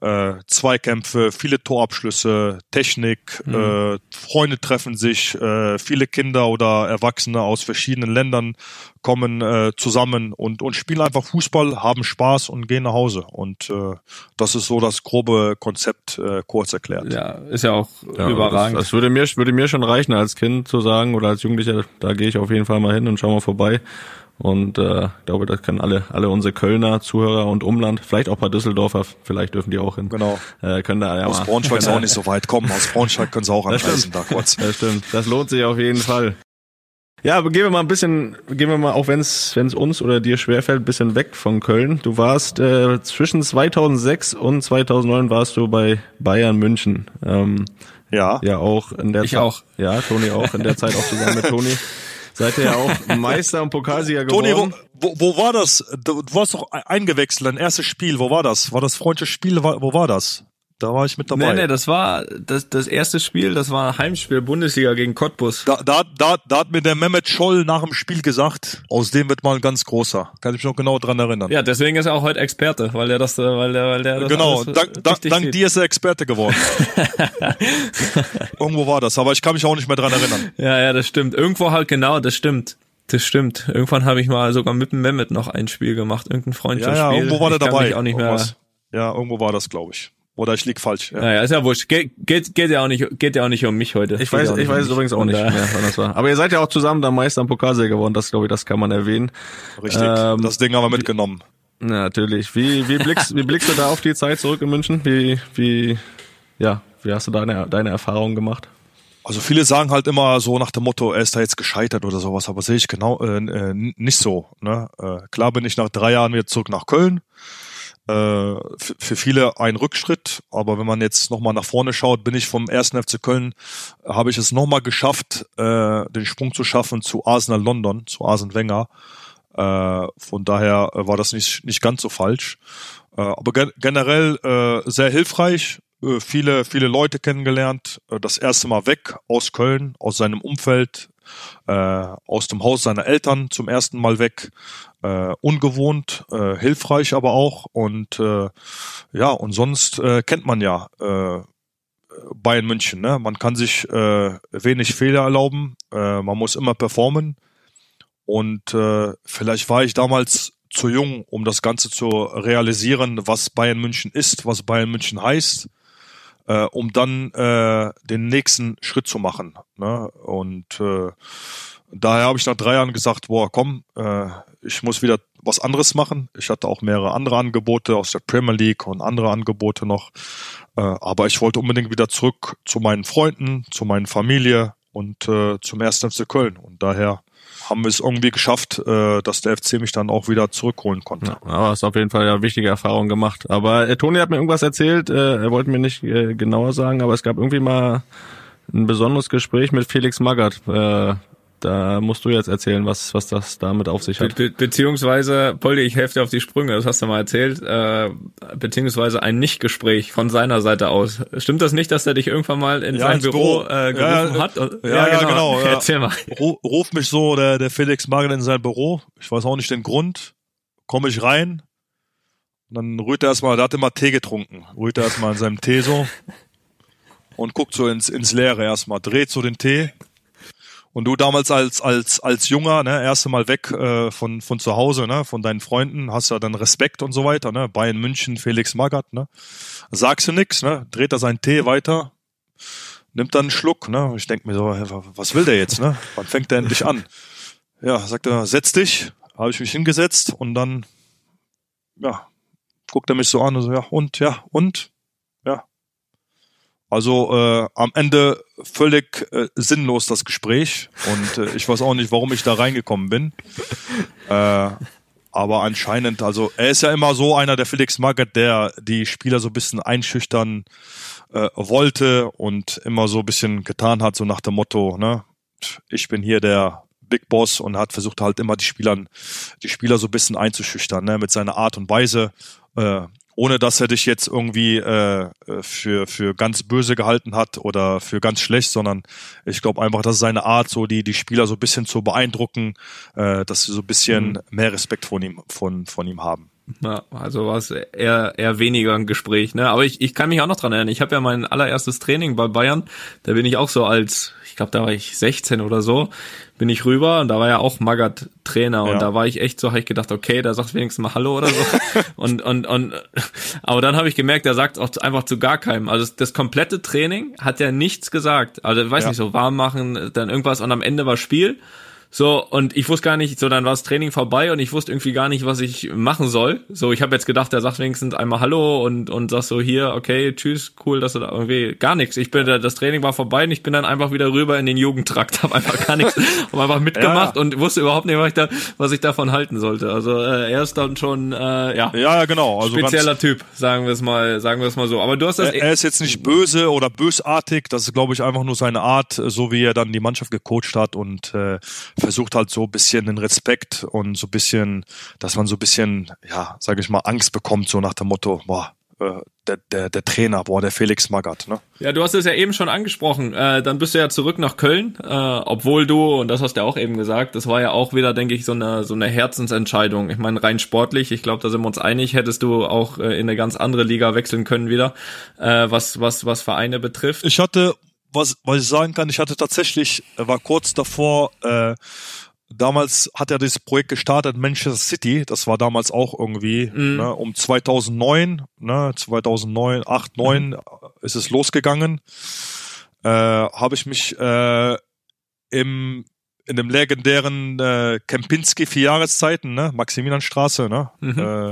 äh, Zweikämpfe, viele Torabschlüsse, Technik, äh, Freunde treffen sich, äh, viele Kinder oder Erwachsene aus verschiedenen Ländern kommen äh, zusammen und, und spielen einfach Fußball, haben Spaß und gehen nach Hause. Und äh, das ist so das grobe Konzept äh, kurz erklärt. Ja, ist ja auch Ja, überragend. Das, das würde mir würde mir schon reichen als Kind zu sagen oder als Jugendlicher, da gehe ich auf jeden Fall mal hin und schau mal vorbei. Und äh, ich glaube, das können alle alle unsere Kölner Zuhörer und Umland, vielleicht auch ein paar Düsseldorfer, vielleicht dürfen die auch hin. Genau. Äh, können da ja Aus mal. Braunschweig ist auch nicht so weit. Komm, aus Braunschweig können sie auch anreisen, da kurz. Das stimmt. Das lohnt sich auf jeden Fall. Ja, aber gehen wir mal ein bisschen, gehen wir mal, auch wenn es wenn es uns oder dir schwerfällt, ein bisschen weg von Köln. Du warst äh, zwischen 2006 und 2009 warst du bei Bayern München. Ähm, Ja. ja, auch in der Ich Zeit. auch. Ja, Toni auch in der Zeit auch zusammen mit Toni. Seid ihr ja auch Meister und Pokalsieger geworden. Toni, wo, wo, war das? Du, warst doch eingewechselt, dein erstes Spiel. Wo war das? War das Freundschaftsspiel? Wo wo war das? Da war ich mit dabei. Nee, nee, das war das, das erste Spiel, das war ein Heimspiel Bundesliga gegen Cottbus. Da, da, da, da hat mir der Mehmet Scholl nach dem Spiel gesagt, aus dem wird mal ein ganz großer. Kann ich mich noch genau dran erinnern. Ja, deswegen ist er auch heute Experte, weil er das, äh, weil der, weil der das genau, dank, dank, dank dir ist er Experte geworden. Irgendwo war das, aber ich kann mich auch nicht mehr dran erinnern. Ja, ja, das stimmt. Irgendwo halt genau, das stimmt. Das stimmt. Irgendwann habe ich mal sogar mit dem Mehmet noch ein Spiel gemacht, irgendein Ja, Freundschaftsspiel. ja, irgendwo war der dabei. Auch nicht mehr. Irgendwas. Ja, irgendwo war das, glaube ich. Oder ich lieg falsch. Ja. Naja, ist ja wurscht. Geht, geht, geht ja auch nicht, geht ja auch nicht um mich heute. Ich weiß, ich weiß es übrigens auch nicht mehr, wann das war. Aber ihr seid ja auch zusammen dann Meister und Pokalsieger geworden. Das glaube ich, das kann man erwähnen. Richtig. Ähm, das Ding haben wir mitgenommen. Ja, natürlich. Wie, wie blickst, wie blickst du da auf die Zeit zurück in München? Wie, wie, ja, wie hast du deine, deine Erfahrungen gemacht? Also viele sagen halt immer so nach dem Motto, er ist da jetzt gescheitert oder sowas, aber sehe ich genau äh, äh, nicht so. Ne? Äh, klar bin ich nach drei Jahren wieder zurück nach Köln. Äh, für viele ein Rückschritt, aber wenn man jetzt nochmal nach vorne schaut, bin ich vom ersten FC Köln, habe ich es nochmal geschafft, äh, den Sprung zu schaffen zu Arsenal London, zu Arsen Wenger. Äh, von daher war das nicht, nicht ganz so falsch. Äh, aber gen generell äh, sehr hilfreich, äh, viele, viele Leute kennengelernt, äh, das erste Mal weg aus Köln, aus seinem Umfeld, äh, aus dem Haus seiner Eltern zum ersten Mal weg, äh, ungewohnt, äh, hilfreich aber auch und äh, ja und sonst äh, kennt man ja äh, Bayern München. Ne? Man kann sich äh, wenig Fehler erlauben, äh, man muss immer performen und äh, vielleicht war ich damals zu jung, um das Ganze zu realisieren, was Bayern München ist, was Bayern München heißt äh, um dann äh, den nächsten Schritt zu machen. Ne? Und äh, daher habe ich nach drei Jahren gesagt, boah, komm, äh, ich muss wieder was anderes machen. Ich hatte auch mehrere andere Angebote aus der Premier League und andere Angebote noch. Äh, aber ich wollte unbedingt wieder zurück zu meinen Freunden, zu meiner Familie und äh, zum ersten FC Köln. Und daher haben wir es irgendwie geschafft, äh, dass der FC mich dann auch wieder zurückholen konnte. Ja, aber hast auf jeden Fall ja wichtige Erfahrungen gemacht. Aber äh, Toni hat mir irgendwas erzählt, äh, er wollte mir nicht äh, genauer sagen, aber es gab irgendwie mal ein besonderes Gespräch mit Felix Magath. Äh, da musst du jetzt erzählen, was, was das damit auf sich hat. Be beziehungsweise, Poldi, ich helfe dir auf die Sprünge, das hast du mal erzählt, äh, beziehungsweise ein Nichtgespräch von seiner Seite aus. Stimmt das nicht, dass er dich irgendwann mal in ja, sein Büro, Büro äh, gerufen ja, hat? Ja, ja, ja genau. genau Erzähl mal. Ruf mich so der, der Felix Magel in sein Büro. Ich weiß auch nicht den Grund. Komme ich rein. dann rührt er erstmal, der hat immer Tee getrunken. Rührt er erstmal in seinem Tee so. und guckt so ins, ins Leere erstmal, dreht so den Tee und du damals als als als Junger, ne, erste Mal weg äh, von von zu Hause, ne, von deinen Freunden, hast ja dann Respekt und so weiter, ne, Bayern München, Felix Magath, ne, sagst du nix, ne, dreht er seinen Tee weiter, nimmt dann einen Schluck, ne, ich denk mir so, was will der jetzt, ne, wann fängt der endlich an? Ja, sagt er, setz dich, habe ich mich hingesetzt und dann, ja, guckt er mich so an und so, ja und ja und also äh, am Ende völlig äh, sinnlos das Gespräch und äh, ich weiß auch nicht, warum ich da reingekommen bin. Äh, aber anscheinend, also er ist ja immer so einer, der Felix Magath, der die Spieler so ein bisschen einschüchtern äh, wollte und immer so ein bisschen getan hat, so nach dem Motto, ne, ich bin hier der Big Boss und hat versucht halt immer die Spielern, die Spieler so ein bisschen einzuschüchtern, ne, mit seiner Art und Weise. Äh, ohne dass er dich jetzt irgendwie äh, für für ganz böse gehalten hat oder für ganz schlecht, sondern ich glaube einfach, das ist seine Art, so die die Spieler so ein bisschen zu beeindrucken, äh, dass sie so ein bisschen mhm. mehr Respekt von ihm von von ihm haben. Ja, also war es eher, eher weniger ein Gespräch, ne? Aber ich, ich kann mich auch noch dran erinnern. Ich habe ja mein allererstes Training bei Bayern, da bin ich auch so als, ich glaube, da war ich 16 oder so, bin ich rüber und da war ja auch Magath Trainer und ja. da war ich echt so, habe ich gedacht, okay, da sagt wenigstens mal Hallo oder so. und, und, und, aber dann habe ich gemerkt, er sagt auch einfach zu gar keinem. Also das, komplette Training hat er nichts gesagt. Also, weiß ja. nicht, so warm machen, dann irgendwas und am Ende war Spiel. So, und ich wusste gar nicht, so dann war das Training vorbei und ich wusste irgendwie gar nicht, was ich machen soll. So, ich habe jetzt gedacht, der sagt wenigstens einmal Hallo und, und sagt so hier, okay, tschüss, cool, dass du da irgendwie gar nichts. Ich bin, das Training war vorbei und ich bin dann einfach wieder rüber in den Jugendtrakt, habe einfach gar nichts, hab einfach mitgemacht ja. und wusste überhaupt nicht, was ich, da, was ich davon halten sollte. Also äh, er ist dann schon, äh, ja, ja, genau, also spezieller Typ, sagen wir es mal, sagen wir es mal so. Aber du hast das. Er, er ist jetzt nicht böse oder bösartig, das ist, glaube ich, einfach nur seine Art, so wie er dann die Mannschaft gecoacht hat und äh, versucht halt so ein bisschen den Respekt und so ein bisschen, dass man so ein bisschen, ja, sage ich mal, Angst bekommt, so nach dem Motto, boah, äh, der, der, der Trainer, boah, der Felix Magath, ne? Ja, du hast es ja eben schon angesprochen. Äh, dann bist du ja zurück nach Köln, äh, obwohl du, und das hast du ja auch eben gesagt, das war ja auch wieder, denke ich, so eine, so eine Herzensentscheidung. Ich meine, rein sportlich, ich glaube, da sind wir uns einig, hättest du auch äh, in eine ganz andere Liga wechseln können wieder, äh, was, was, was Vereine betrifft. Ich hatte, was, was ich sagen kann, ich hatte tatsächlich, war kurz davor, äh, damals hat er dieses Projekt gestartet, Manchester City, das war damals auch irgendwie mhm. ne, um 2009, ne, 2009, 8, 9 mhm. ist es losgegangen. Äh, Habe ich mich äh, im in dem legendären äh, Kempinski vier Jahreszeiten, ne, Maximilianstraße, ne, mhm. äh,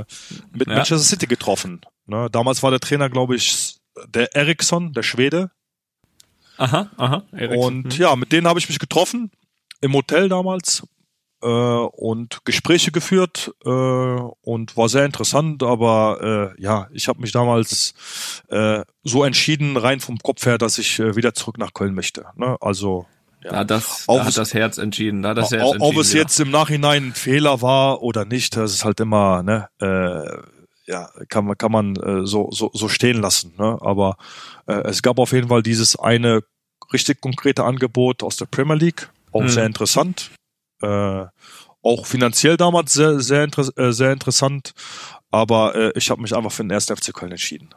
mit ja. Manchester City getroffen. Ne. Damals war der Trainer, glaube ich, der Eriksson, der Schwede. Aha, aha. Eriksen. Und ja, mit denen habe ich mich getroffen im Hotel damals äh, und Gespräche geführt äh, und war sehr interessant, aber äh, ja, ich habe mich damals äh, so entschieden, rein vom Kopf her, dass ich äh, wieder zurück nach Köln möchte. Ne? Also ja. Da, das, da hat das Herz entschieden. Da das Herz ob, entschieden, es jetzt im Nachhinein ein Fehler war oder nicht, das ist halt immer, ne, äh, ja, kann man, kann man äh, so, so, so stehen lassen. Ne? Aber äh, es gab auf jeden Fall dieses eine richtig konkrete Angebot aus der Premier League, auch hm. sehr interessant. Äh, auch finanziell damals sehr, sehr, inter äh, sehr interessant. Aber äh, ich habe mich einfach für den 1. FC Köln entschieden.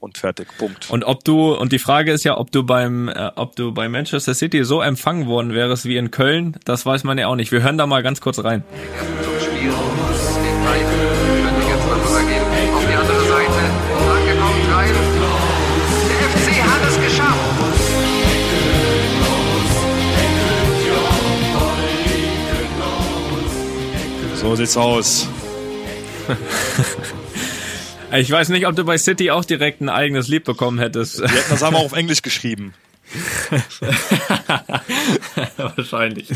Und fertig, Punkt. Und ob du, und die Frage ist ja, ob du beim, äh, ob du bei Manchester City so empfangen worden wärst wie in Köln, das weiß man ja auch nicht. Wir hören da mal ganz kurz rein. So sieht's aus. ich weiß nicht, ob du bei City auch direkt ein eigenes Lied bekommen hättest. Wir hätten das einmal auf Englisch geschrieben. Wahrscheinlich.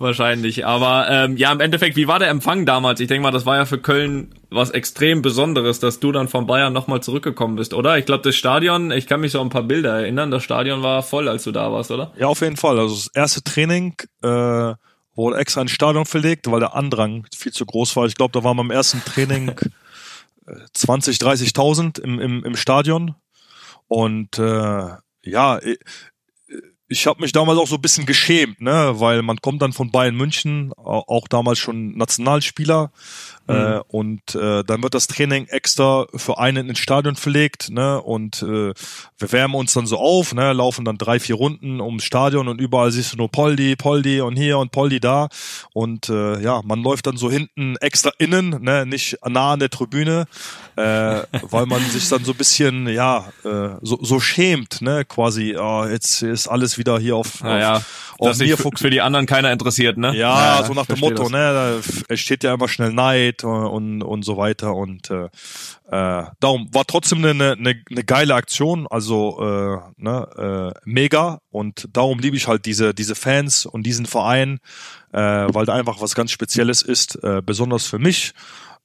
Wahrscheinlich. Aber ähm, ja, im Endeffekt, wie war der Empfang damals? Ich denke mal, das war ja für Köln was extrem Besonderes, dass du dann von Bayern nochmal zurückgekommen bist, oder? Ich glaube, das Stadion, ich kann mich so an ein paar Bilder erinnern, das Stadion war voll, als du da warst, oder? Ja, auf jeden Fall. Also das erste Training, äh, wurde extra ins Stadion verlegt, weil der Andrang viel zu groß war. Ich glaube, da waren beim ersten Training 20, 30.000 im, im, im Stadion. Und äh, ja, ich, ich habe mich damals auch so ein bisschen geschämt, ne, weil man kommt dann von Bayern München, auch damals schon Nationalspieler, äh, mhm. Äh, und äh, dann wird das Training extra für einen ins Stadion verlegt, ne? Und äh, wir wärmen uns dann so auf, ne? Laufen dann drei, vier Runden ums Stadion und überall siehst du nur Poldi, Poldi und hier und Poldi da. Und äh, ja, man läuft dann so hinten extra innen, ne? Nicht nah an der Tribüne, äh, weil man sich dann so ein bisschen, ja, äh, so, so schämt, ne? Quasi, oh, jetzt ist alles wieder hier auf, naja, auf, auf mir für, für die anderen keiner interessiert, ne? Ja, ja so nach dem Motto, das. ne? Es steht ja immer schnell Neid Zeit und, und so weiter. Und äh, äh, darum war trotzdem eine, eine, eine geile Aktion, also äh, ne, äh, mega. Und darum liebe ich halt diese, diese Fans und diesen Verein, äh, weil da einfach was ganz Spezielles ist, äh, besonders für mich.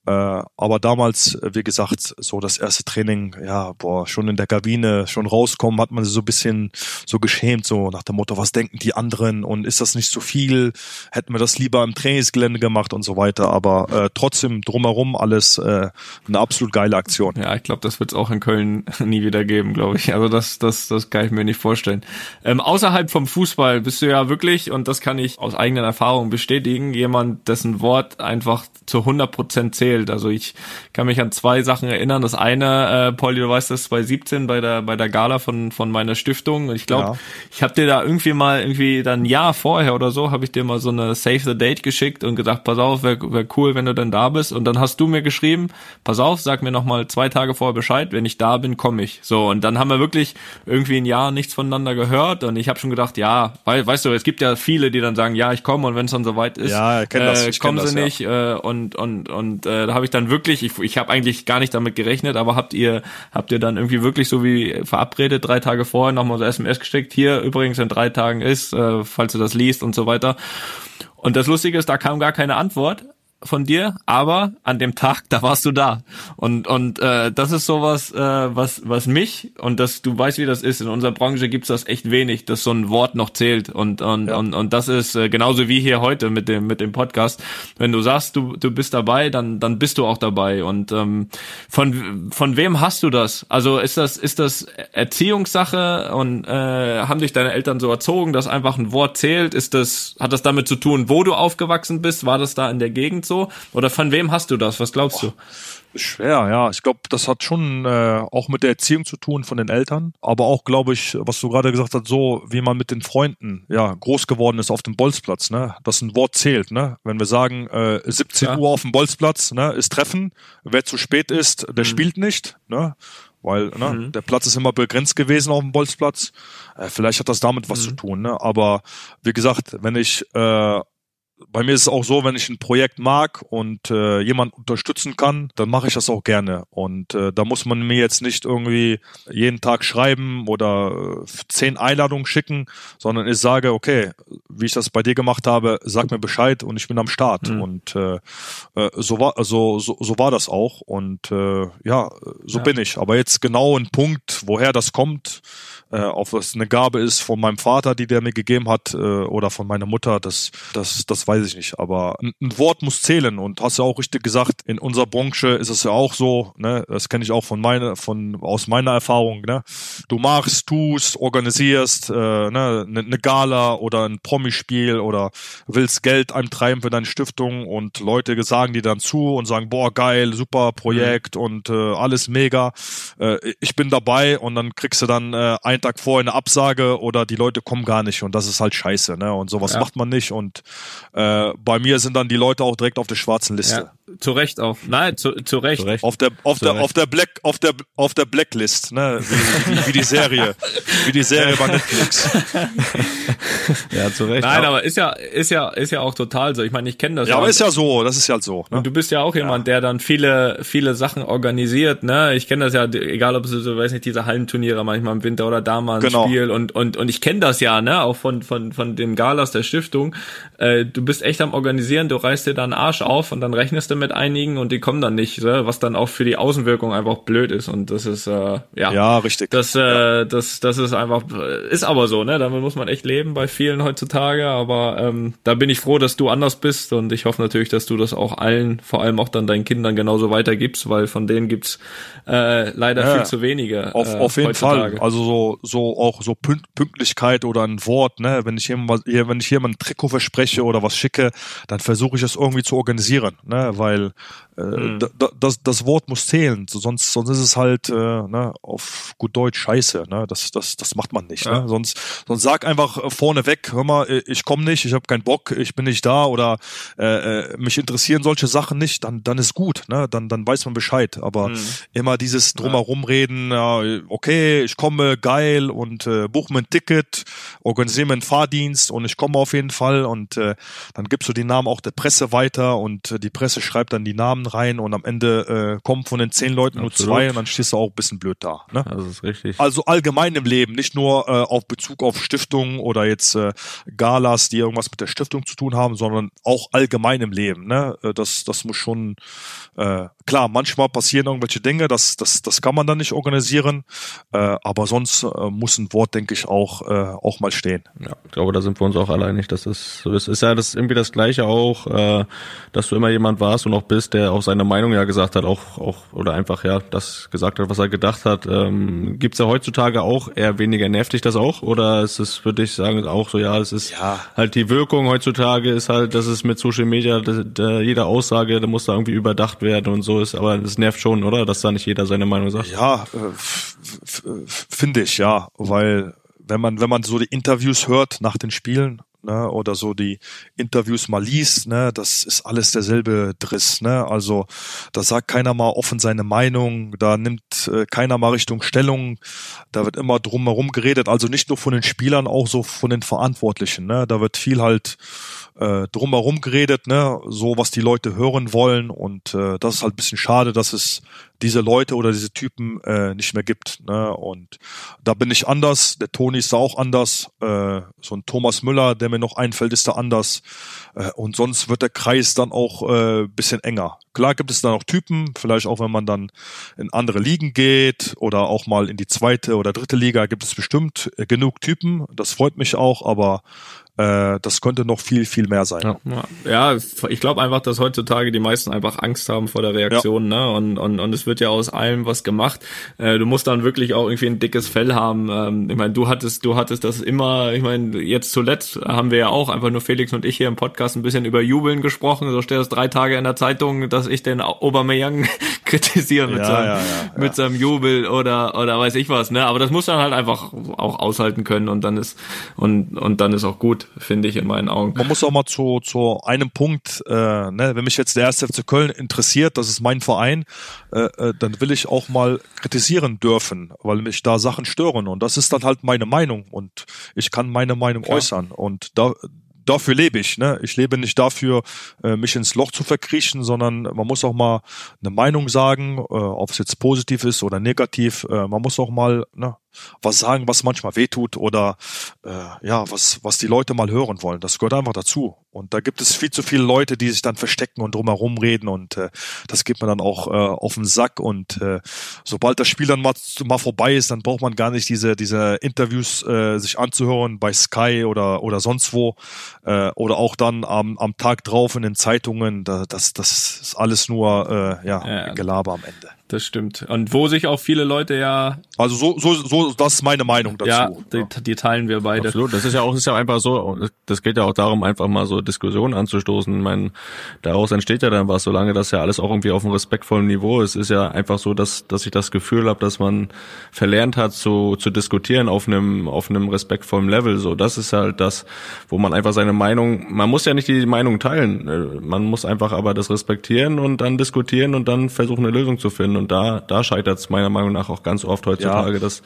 Äh, aber damals, äh, wie gesagt, so das erste Training, ja, boah, schon in der Kabine, schon rauskommen, hat man sich so ein bisschen so geschämt, so nach dem Motto, was denken die anderen und ist das nicht so viel? Hätten wir das lieber im Trainingsgelände gemacht und so weiter. Aber äh, trotzdem drumherum alles äh, eine absolut geile Aktion. Ja, ich glaube, das wird es auch in Köln nie wieder geben, glaube ich. Also das, das, das kann ich mir nicht vorstellen. Ähm, außerhalb vom Fußball bist du ja wirklich, und das kann ich aus eigenen Erfahrungen bestätigen, jemand, dessen Wort einfach zu 100 Prozent zählt erzählt. Also ich kann mich an zwei Sachen erinnern. Das eine, äh, Pauli, du weißt das, 2017 bei der bei der Gala von von meiner Stiftung. Und ich glaube, ja. ich habe dir da irgendwie mal irgendwie dann ein Jahr vorher oder so habe ich dir mal so eine Save the Date geschickt und gesagt, pass auf, wäre wär cool, wenn du dann da bist. Und dann hast du mir geschrieben, pass auf, sag mir noch mal zwei Tage vorher Bescheid, wenn ich da bin, komme ich. So und dann haben wir wirklich irgendwie ein Jahr nichts voneinander gehört und ich habe schon gedacht, ja, weil, weißt du, es gibt ja viele, die dann sagen, ja, ich komme und wenn es dann soweit ist, ja, äh, kommen sie das, nicht ja. äh, und und und äh, da habe ich dann wirklich, ich, ich habe eigentlich gar nicht damit gerechnet, aber habt ihr habt ihr dann irgendwie wirklich so wie verabredet drei Tage vorher nochmal so SMS gesteckt, hier übrigens in drei Tagen ist, äh, falls du das liest und so weiter. Und das Lustige ist, da kam gar keine Antwort, von dir, aber an dem Tag, da warst du da. Und und äh, das ist sowas, äh, was was mich und das du weißt, wie das ist. In unserer Branche gibt's das echt wenig, dass so ein Wort noch zählt. Und und ja. und, und das ist äh, genauso wie hier heute mit dem mit dem Podcast. Wenn du sagst, du du bist dabei, dann dann bist du auch dabei. Und ähm, von von wem hast du das? Also ist das ist das Erziehungssache und äh, haben dich deine Eltern so erzogen, dass einfach ein Wort zählt? Ist das hat das damit zu tun, wo du aufgewachsen bist? War das da in der Gegend? So? Oder von wem hast du das? Was glaubst du? Schwer, ja. Ich glaube, das hat schon äh, auch mit der Erziehung zu tun von den Eltern, aber auch, glaube ich, was du gerade gesagt hast, so wie man mit den Freunden ja groß geworden ist auf dem Bolzplatz, ne? Dass ein Wort zählt, ne? Wenn wir sagen, äh, 17 ja. Uhr auf dem Bolzplatz, ne, ist Treffen, wer zu spät ist, der mhm. spielt nicht, ne? Weil ne, mhm. der Platz ist immer begrenzt gewesen auf dem Bolzplatz. Äh, vielleicht hat das damit was mhm. zu tun, ne? Aber wie gesagt, wenn ich äh, bei mir ist es auch so, wenn ich ein Projekt mag und äh, jemand unterstützen kann, dann mache ich das auch gerne. Und äh, da muss man mir jetzt nicht irgendwie jeden Tag schreiben oder äh, zehn Einladungen schicken, sondern ich sage, okay, wie ich das bei dir gemacht habe, sag mir Bescheid und ich bin am Start. Mhm. Und äh, äh, so war so, so, so war das auch. Und äh, ja, so ja. bin ich. Aber jetzt genau ein Punkt, woher das kommt, äh, ob es eine Gabe ist von meinem Vater, die der mir gegeben hat, äh, oder von meiner Mutter, das, das, das weiß ich nicht. Aber ein, ein Wort muss zählen und hast ja auch richtig gesagt, in unserer Branche ist es ja auch so, ne, das kenne ich auch von meiner, von aus meiner Erfahrung, ne? Du machst, tust, organisierst, äh, ne, eine ne Gala oder ein Promispiel oder willst Geld eintreiben für deine Stiftung und Leute sagen dir dann zu und sagen, boah, geil, super Projekt mhm. und äh, alles mega. Äh, ich bin dabei und dann kriegst du dann äh, ein einen Tag vorher eine Absage oder die Leute kommen gar nicht und das ist halt scheiße, ne? Und sowas ja. macht man nicht und äh, bei mir sind dann die Leute auch direkt auf der schwarzen Liste. Ja, zu Recht auch. Nein, zu, zu Recht. Zu Recht. Auf der auf zu der Recht. auf der Black auf der auf der Blacklist, ne? Wie, wie, wie die Serie, wie die Serie bei Netflix. ja, zu Recht. Nein, aber ist ja ist ja ist ja auch total so. Ich meine, ich kenne das. Ja, aber ist ja so, das ist ja halt so. Ne? Und du bist ja auch jemand, ja. der dann viele viele Sachen organisiert, ne? Ich kenne das ja, egal ob es so, weiß nicht, diese Hallenturniere manchmal im Winter oder da mal ein genau. Spiel und und und ich kenne das ja, ne, auch von von von den Galas der Stiftung. Äh, du bist echt am organisieren, du reißt dir dann Arsch auf und dann rechnest du mit einigen und die kommen dann nicht, ne, was dann auch für die Außenwirkung einfach blöd ist und das ist äh, ja ja richtig. Das äh, ja. das das ist einfach ist aber so, ne, damit muss man echt leben bei vielen heutzutage, aber ähm, da bin ich froh, dass du anders bist und ich hoffe natürlich, dass du das auch allen, vor allem auch dann deinen Kindern genauso weitergibst, weil von denen gibt's äh, leider ja, viel zu wenige. Auf, äh, auf jeden heutzutage. Fall. Also so so auch so Pünktlichkeit oder ein Wort, ne, wenn ich jemand, wenn ich jemand ein Trikot verspreche oder was schicke, dann versuche ich es irgendwie zu organisieren, ne, weil weil äh, mhm. das, das Wort muss zählen, sonst, sonst ist es halt äh, ne, auf gut Deutsch scheiße, ne, das, das, das macht man nicht, ne? ja. ne, sonst, sonst sag einfach vorneweg, hör mal, äh, ich komme nicht, ich habe keinen Bock, ich bin nicht da oder äh, äh, mich interessieren solche Sachen nicht, dann, dann ist gut, ne, dann, dann weiß man Bescheid, aber mhm. immer dieses drumherum reden, ja, okay, ich komme, geil und äh, buch mir ein Ticket, organisiere mir einen Fahrdienst und ich komme auf jeden Fall und äh, dann gibst du die Namen auch der Presse weiter und äh, die Presse schreibt dann die Namen rein und am Ende äh, kommen von den zehn Leuten Absolut. nur zwei und dann stehst du auch ein bisschen blöd da. Ne? Das ist richtig. Also allgemein im Leben, nicht nur äh, auf Bezug auf Stiftungen oder jetzt äh, Galas, die irgendwas mit der Stiftung zu tun haben, sondern auch allgemein im Leben. Ne? Äh, das, das muss schon äh, klar, manchmal passieren irgendwelche Dinge, das, das, das kann man dann nicht organisieren, äh, aber sonst äh, muss ein Wort, denke ich, auch, äh, auch mal stehen. Ja, ich glaube, da sind wir uns auch alleinig, dass es so ist. Ist ja das irgendwie das Gleiche auch, äh, dass du immer jemand warst und auch bist, der auch seine Meinung ja gesagt hat, auch, auch oder einfach ja das gesagt hat, was er gedacht hat. Ähm, Gibt ja heutzutage auch eher weniger nervt dich das auch? Oder ist es, würde ich sagen, auch so, ja, es ist ja. halt die Wirkung heutzutage ist halt, dass es mit Social Media, da, da, jede Aussage, da muss da irgendwie überdacht werden und so ist, aber das nervt schon, oder? Dass da nicht jeder seine Meinung sagt. Ja, äh, finde ich, ja, weil wenn man, wenn man so die Interviews hört nach den Spielen, ne, oder so die Interviews mal liest, ne, das ist alles derselbe Driss, ne, also da sagt keiner mal offen seine Meinung, da nimmt äh, keiner mal Richtung Stellung, da wird immer drumherum geredet, also nicht nur von den Spielern, auch so von den Verantwortlichen, ne, da wird viel halt äh, drumherum geredet, ne, so was die Leute hören wollen und äh, das ist halt bisschen schade, dass es diese Leute oder diese Typen äh, nicht mehr gibt. Ne? Und da bin ich anders, der Toni ist da auch anders, äh, so ein Thomas Müller, der mir noch einfällt, ist da anders. Äh, und sonst wird der Kreis dann auch äh, bisschen enger. Klar gibt es da noch Typen, vielleicht auch wenn man dann in andere Ligen geht oder auch mal in die zweite oder dritte Liga, gibt es bestimmt äh, genug Typen. Das freut mich auch, aber äh, das könnte noch viel, viel mehr sein. Ja, ja ich glaube einfach, dass heutzutage die meisten einfach Angst haben vor der Reaktion, ja. ne? Und, und, und es wird ja aus allem was gemacht. Äh, du musst dann wirklich auch irgendwie ein dickes Fell haben. Ähm, ich meine, du hattest, du hattest das immer, ich meine, jetzt zuletzt haben wir ja auch einfach nur Felix und ich hier im Podcast ein bisschen über Jubeln gesprochen. So steht es drei Tage in der Zeitung, dass ich den Aubameyang kritisiere mit, ja, seinem, ja, mit seinem Jubel oder, oder weiß ich was, ne? Aber das muss dann halt einfach auch aushalten können und dann ist, und, und dann ist auch gut finde ich in meinen Augen. Man muss auch mal zu, zu einem Punkt, äh, ne, wenn mich jetzt der erste FC Köln interessiert, das ist mein Verein, äh, äh, dann will ich auch mal kritisieren dürfen, weil mich da Sachen stören und das ist dann halt meine Meinung und ich kann meine Meinung Klar. äußern und da dafür lebe ich. Ne? Ich lebe nicht dafür, äh, mich ins Loch zu verkriechen, sondern man muss auch mal eine Meinung sagen, äh, ob es jetzt positiv ist oder negativ. Äh, man muss auch mal ne, was sagen, was manchmal wehtut oder äh, ja, was, was die Leute mal hören wollen. Das gehört einfach dazu. Und da gibt es viel zu viele Leute, die sich dann verstecken und drumherum reden und äh, das gibt man dann auch äh, auf den Sack. Und äh, sobald das Spiel dann mal, mal vorbei ist, dann braucht man gar nicht diese, diese Interviews äh, sich anzuhören bei Sky oder, oder sonst wo äh, oder auch dann am, am Tag drauf in den Zeitungen. Da, das, das ist alles nur äh, ja, Gelaber am Ende. Das stimmt. Und wo sich auch viele Leute ja. Also so, so, so, das ist meine Meinung dazu. Ja, die, die teilen wir beide. Absolut. Das ist ja auch, ist ja einfach so, das geht ja auch darum, einfach mal so Diskussionen anzustoßen. Ich meine, daraus entsteht ja dann was, solange das ja alles auch irgendwie auf einem respektvollen Niveau ist, ist ja einfach so, dass, dass ich das Gefühl habe, dass man verlernt hat, zu, zu diskutieren auf einem, auf einem respektvollen Level. So, das ist halt das, wo man einfach seine Meinung, man muss ja nicht die Meinung teilen. Man muss einfach aber das respektieren und dann diskutieren und dann versuchen, eine Lösung zu finden. Und da, da scheitert es meiner Meinung nach auch ganz oft heutzutage. Ja, dass,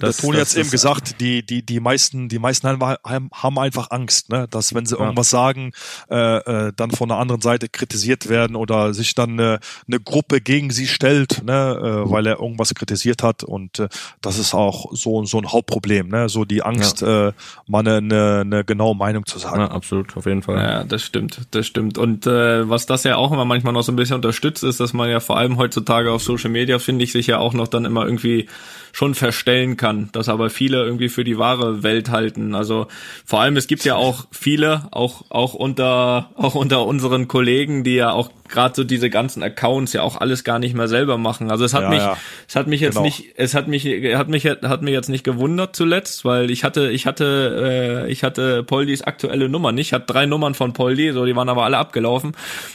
der Toni hat eben gesagt, die, die, die meisten, die meisten haben, haben einfach Angst, ne? dass wenn sie ja. irgendwas sagen, äh, äh, dann von der anderen Seite kritisiert werden oder sich dann eine, eine Gruppe gegen sie stellt, ne? äh, weil er irgendwas kritisiert hat. Und äh, das ist auch so, so ein Hauptproblem, ne? so die Angst, ja. äh, mal eine, eine, eine genaue Meinung zu sagen. Ja, absolut, auf jeden Fall. Ja, das stimmt, das stimmt. Und äh, was das ja auch immer manchmal noch so ein bisschen unterstützt, ist, dass man ja vor allem heutzutage auf Social Media, finde ich, sich ja auch noch dann immer irgendwie schon verstellen kann, das aber viele irgendwie für die wahre Welt halten. Also vor allem, es gibt ja auch viele, auch auch unter auch unter unseren Kollegen, die ja auch gerade so diese ganzen Accounts ja auch alles gar nicht mehr selber machen. Also es hat ja, mich, ja. es hat mich jetzt genau. nicht, es hat mich, hat mich, hat mich jetzt nicht gewundert zuletzt, weil ich hatte, ich hatte, äh, ich hatte Poldis aktuelle Nummer nicht. Ich hatte drei Nummern von Poldi, so die waren aber alle abgelaufen.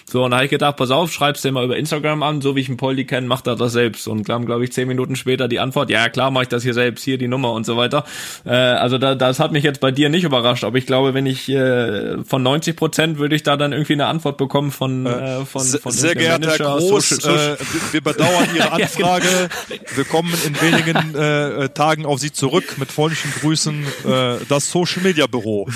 So und da habe ich gedacht, pass auf, schreibst dir mal über Instagram an, so wie ich einen Poldi kenne, macht er das selbst. Und kam, glaube ich, zehn Minuten später die Antwort, ja klar, mache ich das hier selbst, hier die Nummer und so weiter. Äh, also da, das hat mich jetzt bei dir nicht überrascht, aber ich glaube, wenn ich äh, von 90 Prozent würde ich da dann irgendwie eine Antwort bekommen von, äh, äh von, von Sehr geehrter Herr Groß, Social, Social. Äh, wir bedauern Ihre Anfrage. wir kommen in wenigen äh, Tagen auf Sie zurück mit freundlichen Grüßen. Äh, das Social Media Büro.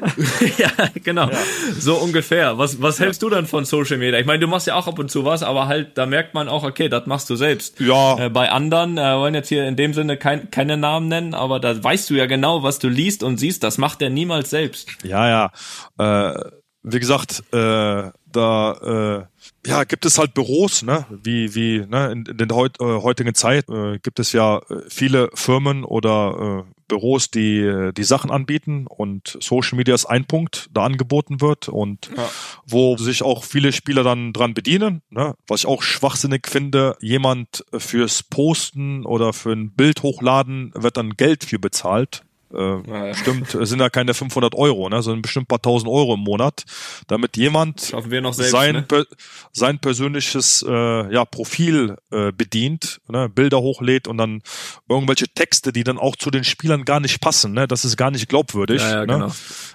ja, genau. Ja. So ungefähr. Was, was hältst du dann von Social Media? Ich meine, du machst ja auch ab und zu was, aber halt, da merkt man auch, okay, das machst du selbst. Ja. Äh, bei anderen, äh, wollen jetzt hier in dem Sinne kein, keine Namen nennen, aber da weißt du ja genau, was du liest und siehst. Das macht er niemals selbst. Ja, ja. Äh, wie gesagt, äh, da äh, ja gibt es halt Büros, ne, wie wie ne, in, in der heut, äh, heutigen Zeit äh, gibt es ja äh, viele Firmen oder äh, Büros, die äh, die Sachen anbieten und Social Media ist ein Punkt, da angeboten wird und ja. wo sich auch viele Spieler dann dran bedienen, ne, was ich auch schwachsinnig finde, jemand fürs Posten oder für ein Bild hochladen wird dann Geld für bezahlt äh, ja. Stimmt, sind ja keine 500 Euro, ne, sondern bestimmt paar tausend Euro im Monat, damit jemand selbst, sein, ne? per, sein persönliches äh, ja, Profil äh, bedient, ne, Bilder hochlädt und dann irgendwelche Texte, die dann auch zu den Spielern gar nicht passen. Ne, das ist gar nicht glaubwürdig. Ja, ja, ne?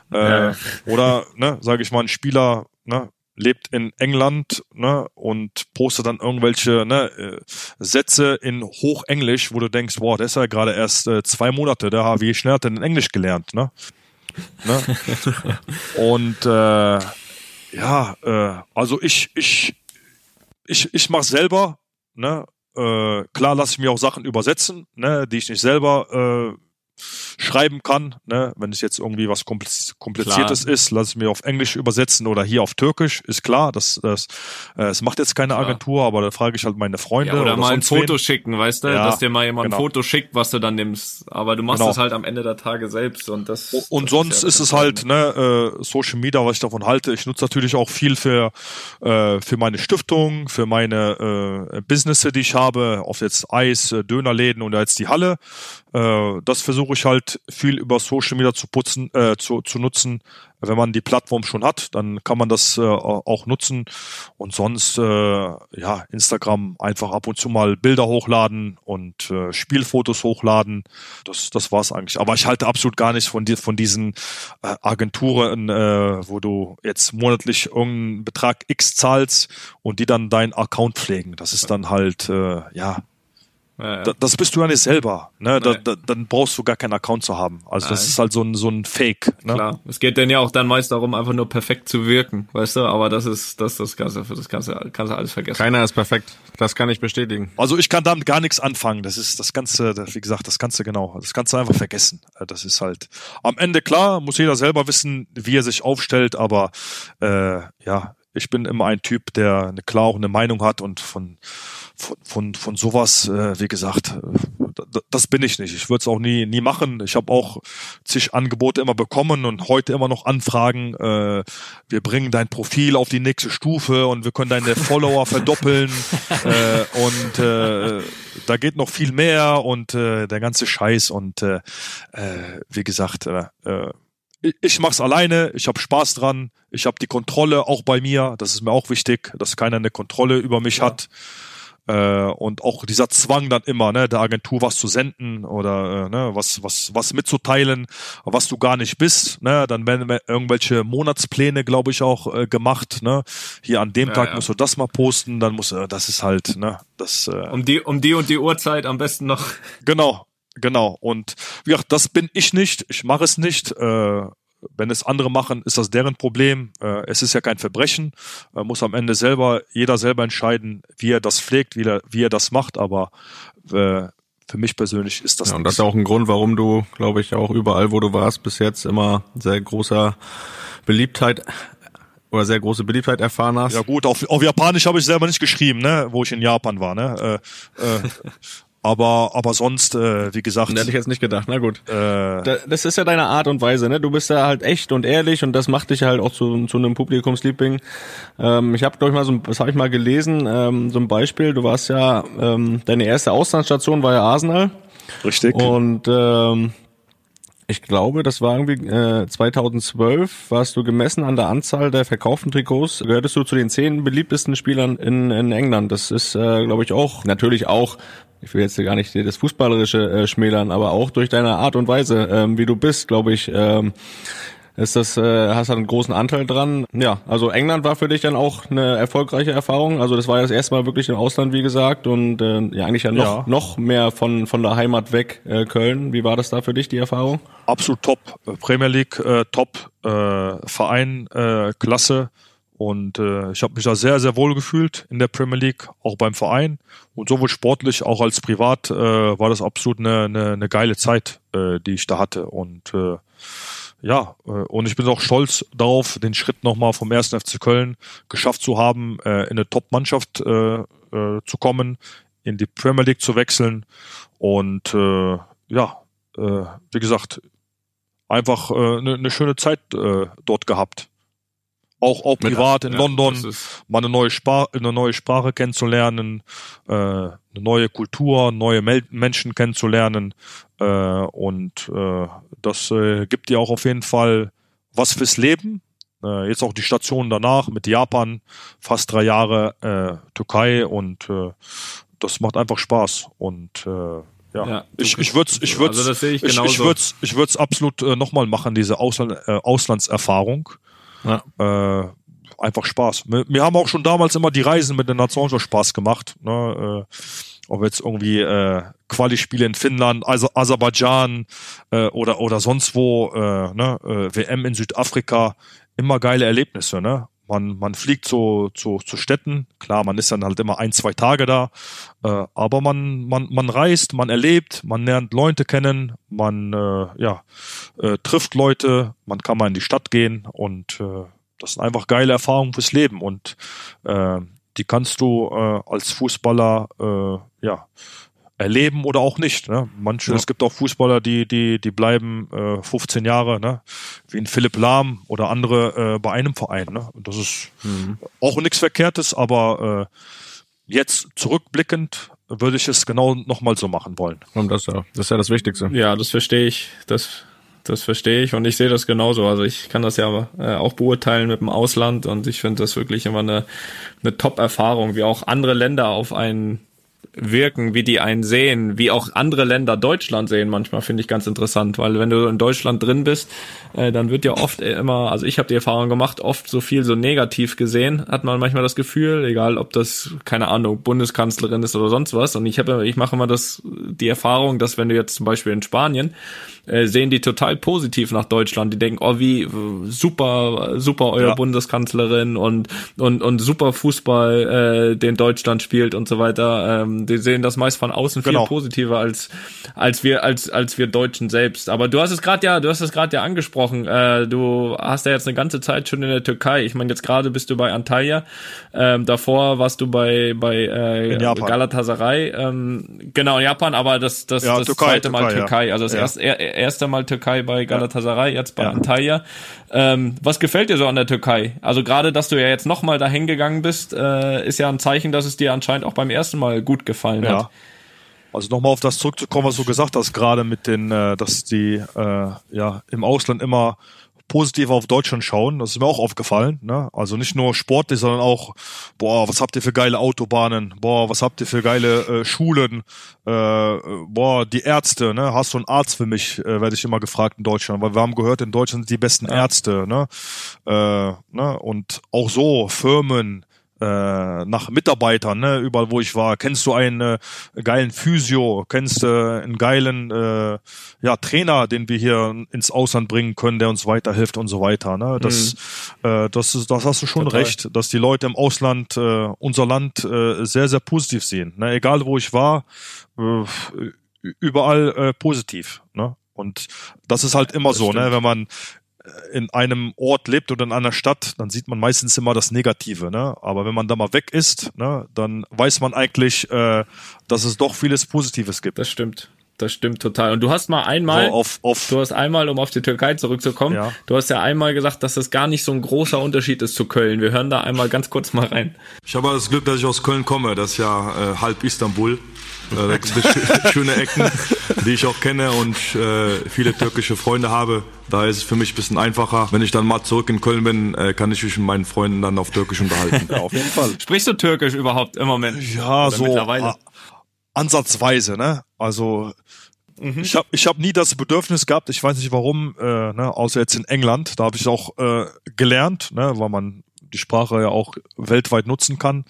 Genau. Äh, Oder, ne, sage ich mal, ein Spieler ne, lebt in England ne, und postet dann irgendwelche ne, äh, Sätze in Hochenglisch, wo du denkst, boah, der ist ja gerade erst äh, zwei Monate da, wie schnell hat denn Englisch gelernt, ne? ne? und äh, ja, äh, also ich, ich, ich, ich mach selber, ne? Äh, klar lasse ich mir auch Sachen übersetzen, ne, die ich nicht selber äh, schreiben kann. Ne? Wenn es jetzt irgendwie was Kompliziertes klar. ist, lass es mir auf Englisch übersetzen oder hier auf Türkisch, ist klar. Das, das, äh, es macht jetzt keine. Agentur, aber da frage ich halt meine Freunde. Ja, oder, oder mal ein Foto wen. schicken, weißt du, ja, dass dir mal jemand genau. ein Foto schickt, was du dann nimmst. Aber du machst genau. das halt am Ende der Tage selbst und das. Und das sonst ist, ja ist es halt ne, äh, Social Media, was ich davon halte. Ich nutze natürlich auch viel für äh, für meine Stiftung, für meine äh, Businesse, die ich habe, auf jetzt Eis, äh, Dönerläden und jetzt die Halle. Äh, das versuche ich halt viel über Social Media zu putzen, äh, zu, zu nutzen. Wenn man die Plattform schon hat, dann kann man das äh, auch nutzen. Und sonst, äh, ja, Instagram einfach ab und zu mal Bilder hochladen und äh, Spielfotos hochladen. Das, das war's eigentlich. Aber ich halte absolut gar nicht von, von diesen äh, Agenturen, äh, wo du jetzt monatlich irgendeinen Betrag X zahlst und die dann deinen Account pflegen. Das ist dann halt, äh, ja, ja, Da, das bist du ja nicht selber. Ne? Da, da, dann brauchst du gar keinen Account zu haben. Also das Nein. ist halt so ein, so ein Fake. Ne? Klar. Es geht denn ja auch dann meist darum, einfach nur perfekt zu wirken, weißt du? Aber das ist, das, das Ganze, für das Ganze, kannst du alles vergessen. Keiner ist perfekt. Das kann ich bestätigen. Also ich kann damit gar nichts anfangen. Das ist das Ganze, das- wie gesagt, das Ganze genau. Das kannst du einfach vergessen. Äh, Das ist halt am Ende klar, muss jeder selber wissen, wie er sich aufstellt, aber äh, ja, ich bin immer ein Typ, der eine klar auch eine Meinung hat und von von, von, von sowas, äh, wie gesagt, äh, das bin ich nicht. Ich würde es auch nie, nie machen. Ich habe auch zig Angebote immer bekommen und heute immer noch Anfragen. Äh, wir bringen dein Profil auf die nächste Stufe und wir können deine Follower verdoppeln. äh, und äh, da geht noch viel mehr und äh, der ganze Scheiß. Und äh, äh, wie gesagt, äh, äh, ich- mach's alleine, ich habe Spaß dran, ich habe die Kontrolle auch bei mir, das ist mir auch wichtig, dass keiner eine Kontrolle über mich hat. Äh, und auch dieser Zwang dann immer, ne, der Agentur was zu senden oder äh, ne, was, was, was mitzuteilen, was du gar nicht bist, ne, dann werden irgendwelche Monatspläne, glaube ich, auch äh, gemacht, ne. Hier an dem Ja, Tag ja. musst du das mal posten, dann muss, äh, das ist halt, ne, das, äh, Um die, um die und die Uhrzeit am besten noch. Genau, genau. Und wie gesagt, das bin ich nicht. Ich mache es nicht. Äh, wenn es andere machen, ist das deren Problem. Äh, es ist ja kein Verbrechen. Äh, muss am Ende selber, jeder selber entscheiden, wie er das pflegt, wie er, wie er das macht. Aber äh, für mich persönlich ist das Ja, und das ist auch ein Grund, warum du, glaube ich, auch überall, wo du warst, bis jetzt immer sehr großer Beliebtheit oder sehr große Beliebtheit erfahren hast. Ja gut, auf, auf Japanisch habe ich selber nicht geschrieben, ne, wo ich in Japan war, ne. Äh, äh, aber aber sonst, äh, wie gesagt, Hätte ich jetzt nicht gedacht. Na gut. äh, Da- Das ist ja deine Art und Weise, ne? Du bist ja halt echt und ehrlich und das macht dich halt auch zu, zu einem Publikumsliebling. Ähm, ich habe glaube ich mal so, ein- was habe ich mal gelesen, ähm, so ein Beispiel. Du warst ja, ähm, deine erste Auslandsstation war ja Arsenal richtig. und ähm, ich glaube, das war irgendwie äh, 2012, warst du gemessen an der Anzahl der verkauften Trikots, gehörtest du zu den zehn beliebtesten Spielern in, in England. Das ist, äh, glaube ich, auch, natürlich auch, ich will jetzt gar nicht das Fußballerische äh, schmälern, aber auch durch deine Art und Weise, ähm, wie du bist, glaube ich, ähm, ist das, äh, hast du einen großen Anteil dran. Ja, also England war für dich dann auch eine erfolgreiche Erfahrung. Also das war ja das erste Mal wirklich im Ausland, wie gesagt, und äh, ja eigentlich ja noch Ja. noch mehr von von der Heimat weg äh, Köln. Wie war das da für dich die Erfahrung? absolut top. Premier League äh, top, äh, Verein äh, klasse und äh, ich habe mich da sehr sehr wohl gefühlt in der Premier League, auch beim Verein und sowohl sportlich auch als privat äh, war das absolut eine, eine, eine geile Zeit, äh, die ich da hatte und äh, ja, äh, und ich bin auch stolz darauf, den Schritt nochmal vom 1. FC Köln geschafft zu haben, äh, in eine Top-Mannschaft äh, äh, zu kommen, in die Premier League zu wechseln und äh, ja, äh, wie gesagt, einfach eine äh, ne schöne Zeit äh, dort gehabt. Auch, auch privat in Ja, London, mal eine neue, Sprache, eine neue Sprache kennenzulernen, äh, eine neue Kultur, neue Mel Menschen kennenzulernen. Äh, und äh, das äh, gibt dir auch auf jeden Fall was fürs Leben. Äh, jetzt auch die Station danach mit Japan, fast drei Jahre äh, Türkei und äh, das macht einfach Spaß. Und äh, ja, Ja, ich, ich würde ich würd's, also ich ich, würd's, ich würd's absolut äh, nochmal machen, diese Ausland, äh, Auslandserfahrung. Ja. Äh, einfach Spaß. Wir, wir haben auch schon damals immer die Reisen mit der Nationalmannschaft Spaß gemacht. Ne? Äh, ob jetzt irgendwie äh, Quali-Spiele in Finnland, also Aserbaidschan äh, oder oder sonst wo, äh, ne? äh, WM in Südafrika, immer geile Erlebnisse. Ne? Man man fliegt zu, zu zu Städten, klar, man ist dann halt immer ein zwei Tage da, äh, aber man man man reist, man erlebt, man lernt Leute kennen, man äh, ja äh, trifft Leute, man kann mal in die Stadt gehen und äh, das sind einfach geile Erfahrungen fürs Leben und äh, die kannst du äh, als Fußballer äh, ja erleben oder auch nicht. Ne? Manche, Ja. es gibt auch Fußballer, die die die bleiben äh, 15 Jahre, ne? wie ein Philipp Lahm oder andere äh, bei einem Verein. Ne? Und das ist auch nichts Verkehrtes, aber äh, jetzt zurückblickend würde ich es genau nochmal so machen wollen. Und das, ja, das ist ja das Wichtigste. Ja, das verstehe ich. Das, das verstehe ich und ich sehe das genauso. Also ich kann das ja äh, auch beurteilen mit dem Ausland und ich finde das wirklich immer eine, eine Top-Erfahrung, wie auch andere Länder auf einen wirken, wie die einen sehen, wie auch andere Länder Deutschland sehen, manchmal finde ich ganz interessant, weil wenn du in Deutschland drin bist, äh, dann wird ja oft immer, also ich habe die Erfahrung gemacht, oft so viel so negativ gesehen, hat man manchmal das Gefühl, egal ob das keine Ahnung Bundeskanzlerin ist oder sonst was. Und ich habe, ich mache immer das die Erfahrung, dass wenn du jetzt zum Beispiel in Spanien äh, sehen die total positiv nach Deutschland. Die denken, oh wie super, super euer ja. Bundeskanzlerin und und und super Fußball, äh, den Deutschland spielt und so weiter. Ähm, die sehen das meist von außen genau. viel positiver als als wir als als wir Deutschen selbst. Aber du hast es gerade ja, du hast es gerade ja angesprochen. Äh, du hast ja jetzt eine ganze Zeit schon in der Türkei. Ich meine, jetzt gerade bist du bei Antalya. Ähm, davor warst du bei bei äh, Galatasaray. Ähm, genau in Japan, aber das das, ja, das Türkei, zweite Mal Türkei. Türkei. Also das ja. erste erste Mal Türkei bei Galatasaray, jetzt bei ja. Antalya. Ähm, was gefällt dir so an der Türkei? Also gerade, dass du ja jetzt nochmal dahin gegangen bist, äh, ist ja ein Zeichen, dass es dir anscheinend auch beim ersten Mal gut gefallen ja. hat. Also nochmal auf das zurückzukommen, was du gesagt hast, gerade mit den, äh, dass die äh, ja im Ausland immer positiv auf Deutschland schauen. Das ist mir auch aufgefallen. Ne? Also nicht nur sportlich, sondern auch, boah, was habt ihr für geile Autobahnen? Boah, was habt ihr für geile äh, Schulen? Äh, boah, die Ärzte, ne? Hast du einen Arzt für mich? Äh, Werde ich immer gefragt in Deutschland, weil wir haben gehört, in Deutschland sind die besten Ärzte, ne? Äh, ne? Und auch so Firmen, äh, nach Mitarbeitern, ne, überall wo ich war. Kennst du einen äh, geilen Physio? Kennst du äh, einen geilen äh, ja, Trainer, den wir hier ins Ausland bringen können, der uns weiterhilft und so weiter. Ne? Das, mhm. äh, das, ist, das hast du schon Total. recht, dass die Leute im Ausland äh, unser Land äh, sehr, sehr positiv sehen. Ne? Egal wo ich war, äh, überall äh, positiv. Ne? Und das ist halt immer das so, ne? stimmt. ne? wenn man in einem Ort lebt oder in einer Stadt, dann sieht man meistens immer das Negative. Ne? Aber wenn man da mal weg ist, ne, dann weiß man eigentlich, äh, dass es doch vieles Positives gibt. Das stimmt. Das stimmt total. Und du hast mal einmal, so auf, auf, du hast einmal, um auf die Türkei zurückzukommen, ja. du hast ja einmal gesagt, dass das gar nicht so ein großer Unterschied ist zu Köln. Wir hören da einmal ganz kurz mal rein. Ich habe das Glück, dass ich aus Köln komme. Das ist ja äh, halb Istanbul. Äh, da gibt es schöne Ecken, die ich auch kenne und äh, viele türkische Freunde habe. Da ist es für mich ein bisschen einfacher. Wenn ich dann mal zurück in Köln bin, äh, kann ich mich mit meinen Freunden dann auf Türkisch unterhalten. Ja, auf jeden Fall. Sprichst du Türkisch überhaupt im Moment? Ja, Oder so mittlerweile? ansatzweise, ne? Also Mhm. Ich habe ich hab nie das Bedürfnis gehabt, ich weiß nicht warum, äh, ne, außer jetzt in England, da habe ich auch äh, gelernt, ne, weil man die Sprache ja auch weltweit nutzen kann.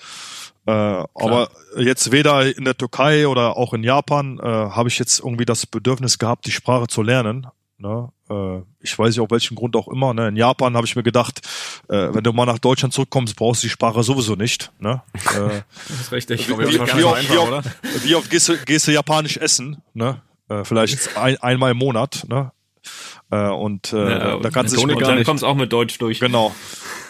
Äh, aber jetzt weder in der Türkei oder auch in Japan äh, habe ich jetzt irgendwie das Bedürfnis gehabt, die Sprache zu lernen. Ne? Äh, ich weiß nicht, auf welchen Grund auch immer. Ne? In Japan habe ich mir gedacht, äh, wenn du mal nach Deutschland zurückkommst, brauchst du die Sprache sowieso nicht. Ne? Äh, das ist richtig. Wie, wie, wie, oft, wie, oft, wie oft gehst du, gehst du japanisch essen? Ne? Äh, vielleicht ein, einmal im Monat. Ne? Äh, und äh, ja, da kannst du dich dann kommst auch mit Deutsch durch. Genau.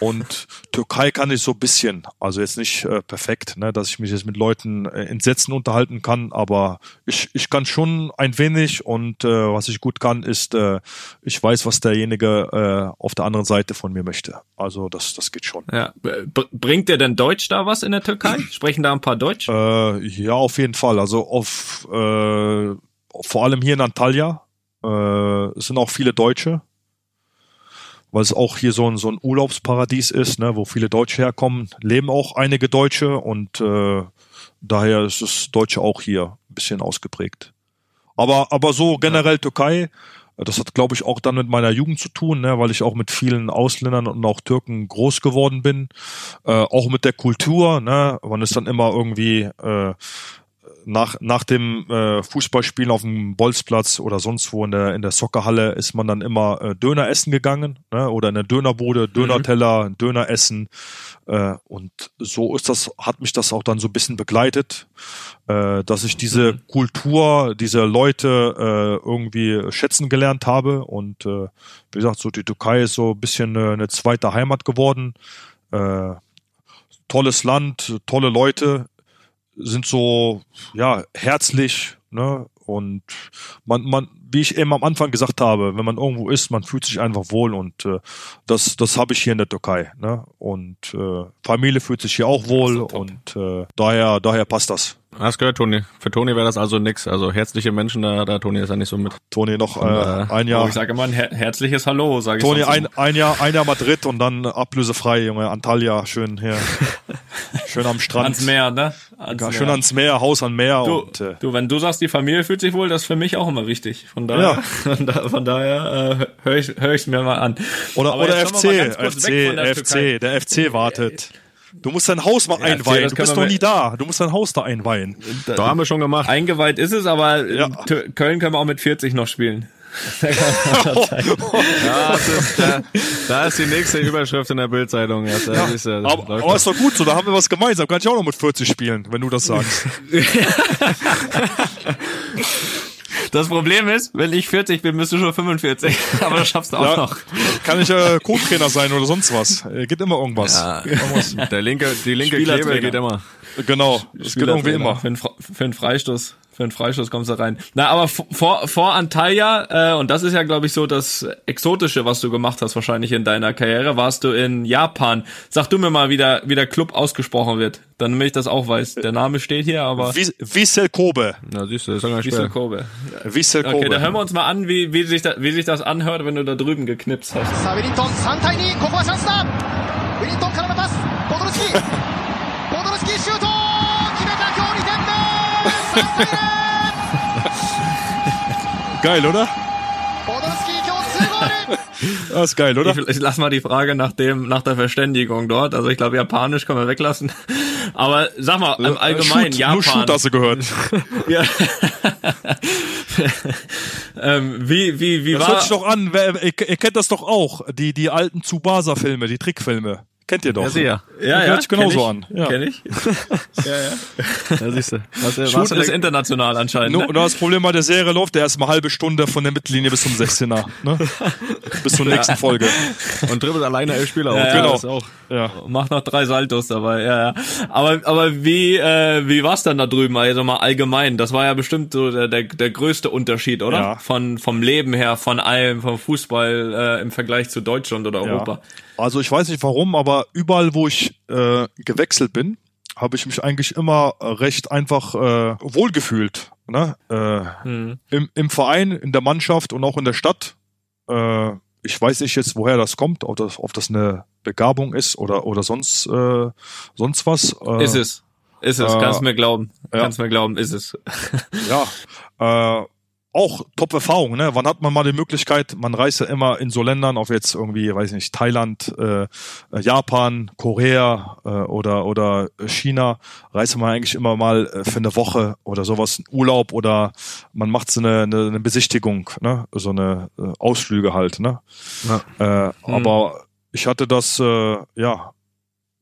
Und Türkei kann ich so bisschen, also jetzt nicht äh, perfekt, ne, dass ich mich jetzt mit Leuten äh, in Sätzen unterhalten kann, aber ich, ich kann schon ein wenig und äh, was ich gut kann, ist, äh, ich weiß, was derjenige äh, auf der anderen Seite von mir möchte. Also das, das geht schon. Ja. Bringt dir denn Deutsch da was in der Türkei? Sprechen da ein paar Deutsch? Äh, ja, auf jeden Fall. Also auf äh, vor allem hier in Antalya äh, es sind auch viele Deutsche, weil es auch hier so ein, so ein Urlaubsparadies ist, ne, wo viele Deutsche herkommen, leben auch einige Deutsche und äh, daher ist das Deutsche auch hier ein bisschen ausgeprägt. Aber, aber so generell Türkei, das hat, glaube ich, auch dann mit meiner Jugend zu tun, ne, weil ich auch mit vielen Ausländern und auch Türken groß geworden bin. Äh, auch mit der Kultur, ne, man ist dann immer irgendwie äh, nach, nach dem äh, Fußballspielen auf dem Bolzplatz oder sonst wo in der, in der Soccerhalle ist man dann immer äh, Döner essen gegangen ne? oder in der Dönerbude, Dönerteller, mhm. Döner essen. Äh, und so ist das, hat mich das auch dann so ein bisschen begleitet, äh, dass ich diese mhm. Kultur, diese Leute äh, irgendwie schätzen gelernt habe. Und äh, wie gesagt, so die Türkei ist so ein bisschen eine, eine zweite Heimat geworden. Äh, tolles Land, tolle Leute sind so ja herzlich, ne? Und man, man, wie ich eben am Anfang gesagt habe, wenn man irgendwo ist, man fühlt sich einfach wohl und äh, das, das habe ich hier in der Türkei. Ne? Und äh, Familie fühlt sich hier auch wohl und äh, daher, daher passt das. Hast gehört, Toni. Für Toni wäre das also nix. Also herzliche Menschen, da, da Toni ist ja nicht so mit. Toni noch äh, äh, ein Oh, Jahr. ich sage immer ein her herzliches Hallo, sage ich Toni, ein, ein Jahr, ein Jahr Madrid und dann ablösefrei, Junge. Antalya, schön hier. schön am Strand. ans Meer, ne? Ans Ja, Meer. schön ans Meer, Haus an Meer Du, und äh, du, wenn du sagst, die Familie fühlt sich wohl, das ist für mich auch immer richtig. Von daher, von, da, von daher äh, höre ich höre ich's mir mal an. oder Aber oder FC, FC, FC, Türkei. der FC wartet. Du musst dein Haus mal FC, einweihen. das Du bist noch nie da. Du musst dein Haus da einweihen. Da haben wir schon gemacht. Eingeweiht ist es, aber Ja. Köln können wir auch mit 40 noch spielen. Ja, das ist, da, da ist die nächste Überschrift in der Bildzeitung. Ja, da ist, äh, Aber, aber ist doch gut so, da haben wir was gemeinsam. Kann ich auch noch mit 40 spielen, wenn du das sagst. Das Problem ist, wenn ich 40 bin, bist du schon 45. Aber das schaffst du auch Ja, noch. kann ich äh, Co-Trainer sein oder sonst was. Äh, geht immer irgendwas. Ja, der linke, die linke. Klebe geht immer. Genau, das geht irgendwie immer. Für einen, Fre- für einen Freistoß Für einen Freistoß kommst du rein. Na, aber vor, vor Antalya, äh, und das ist ja, glaube ich, so das Exotische, was du gemacht hast wahrscheinlich in deiner Karriere, warst du in Japan. Sag du mir mal, wie der, wie der Club ausgesprochen wird, damit ich das auch weiß. Der Name steht hier, aber Wies- Wiesel Kobe. Na, siehst du, das sagen wir Wiesel später. Kobe. Wiesel Okay, da hören Kobe. wir uns mal an, wie, wie, sich da, wie sich das anhört, wenn du da drüben geknipst hast. さあウェリントン3対2ここはチャンスだウェリントンからのパスポドルスキーポドルスキーシュート決めた今日2点目3対 Geil, oder? Das ist geil, oder? Ich, ich lasse mal die Frage nach dem, nach der Verständigung dort. Also ich glaube, Japanisch können wir weglassen. Aber sag mal, im äh, äh, Allgemeinen, Shoot, Japan. Nur Shoot hast du gehört. ja. ähm, wie, wie, wie das war... Das hört sich doch an, ihr kennt das doch auch, die, die alten Tsubasa-Filme, die Trickfilme. Kennt ihr doch. Ja, sicher. ja, hört sich genauso an. Ja. Kenn ich. ja, ja. Ja, siehst du. Was, äh, Shoot warst du ist der- international anscheinend. Nur, Ne? das Problem bei der Serie läuft der erstmal halbe Stunde von der Mittellinie bis zum 16er. Ne? bis zur nächsten Folge. und dribbelt alleine elf Spieler auf. Ja, genau. Das ist auch. Ja. Macht noch drei Saltos dabei, ja, ja. Aber, aber wie, äh, wie war's dann da drüben? Also mal allgemein. Das war ja bestimmt so der, der, der größte Unterschied, oder? Ja. Von, vom Leben her, von allem, vom Fußball äh, im Vergleich zu Deutschland oder Europa. Ja. Also ich weiß nicht warum, aber überall, wo ich äh, gewechselt bin, habe ich mich eigentlich immer recht einfach äh, wohlgefühlt. Ne? Äh, Hm. im, Im Verein, in der Mannschaft und auch in der Stadt. Äh, ich weiß nicht jetzt, woher das kommt, ob das, ob das eine Begabung ist oder, oder sonst, äh, sonst was. Äh, Ist es. Ist es, Äh, kannst mir glauben. ja. Kannst mir glauben, ist es. Ja, äh, auch Top-Erfahrung, ne? Wann hat man mal die Möglichkeit, man reist ja immer in so Ländern, auf jetzt irgendwie, weiß nicht, Thailand, äh, Japan, Korea äh, oder oder China, reist man eigentlich immer mal äh, für eine Woche oder sowas, einen Urlaub oder man macht so eine, eine, eine Besichtigung, ne? So eine äh, Ausflüge halt, ne? Äh, Aber ich hatte das, äh, ja,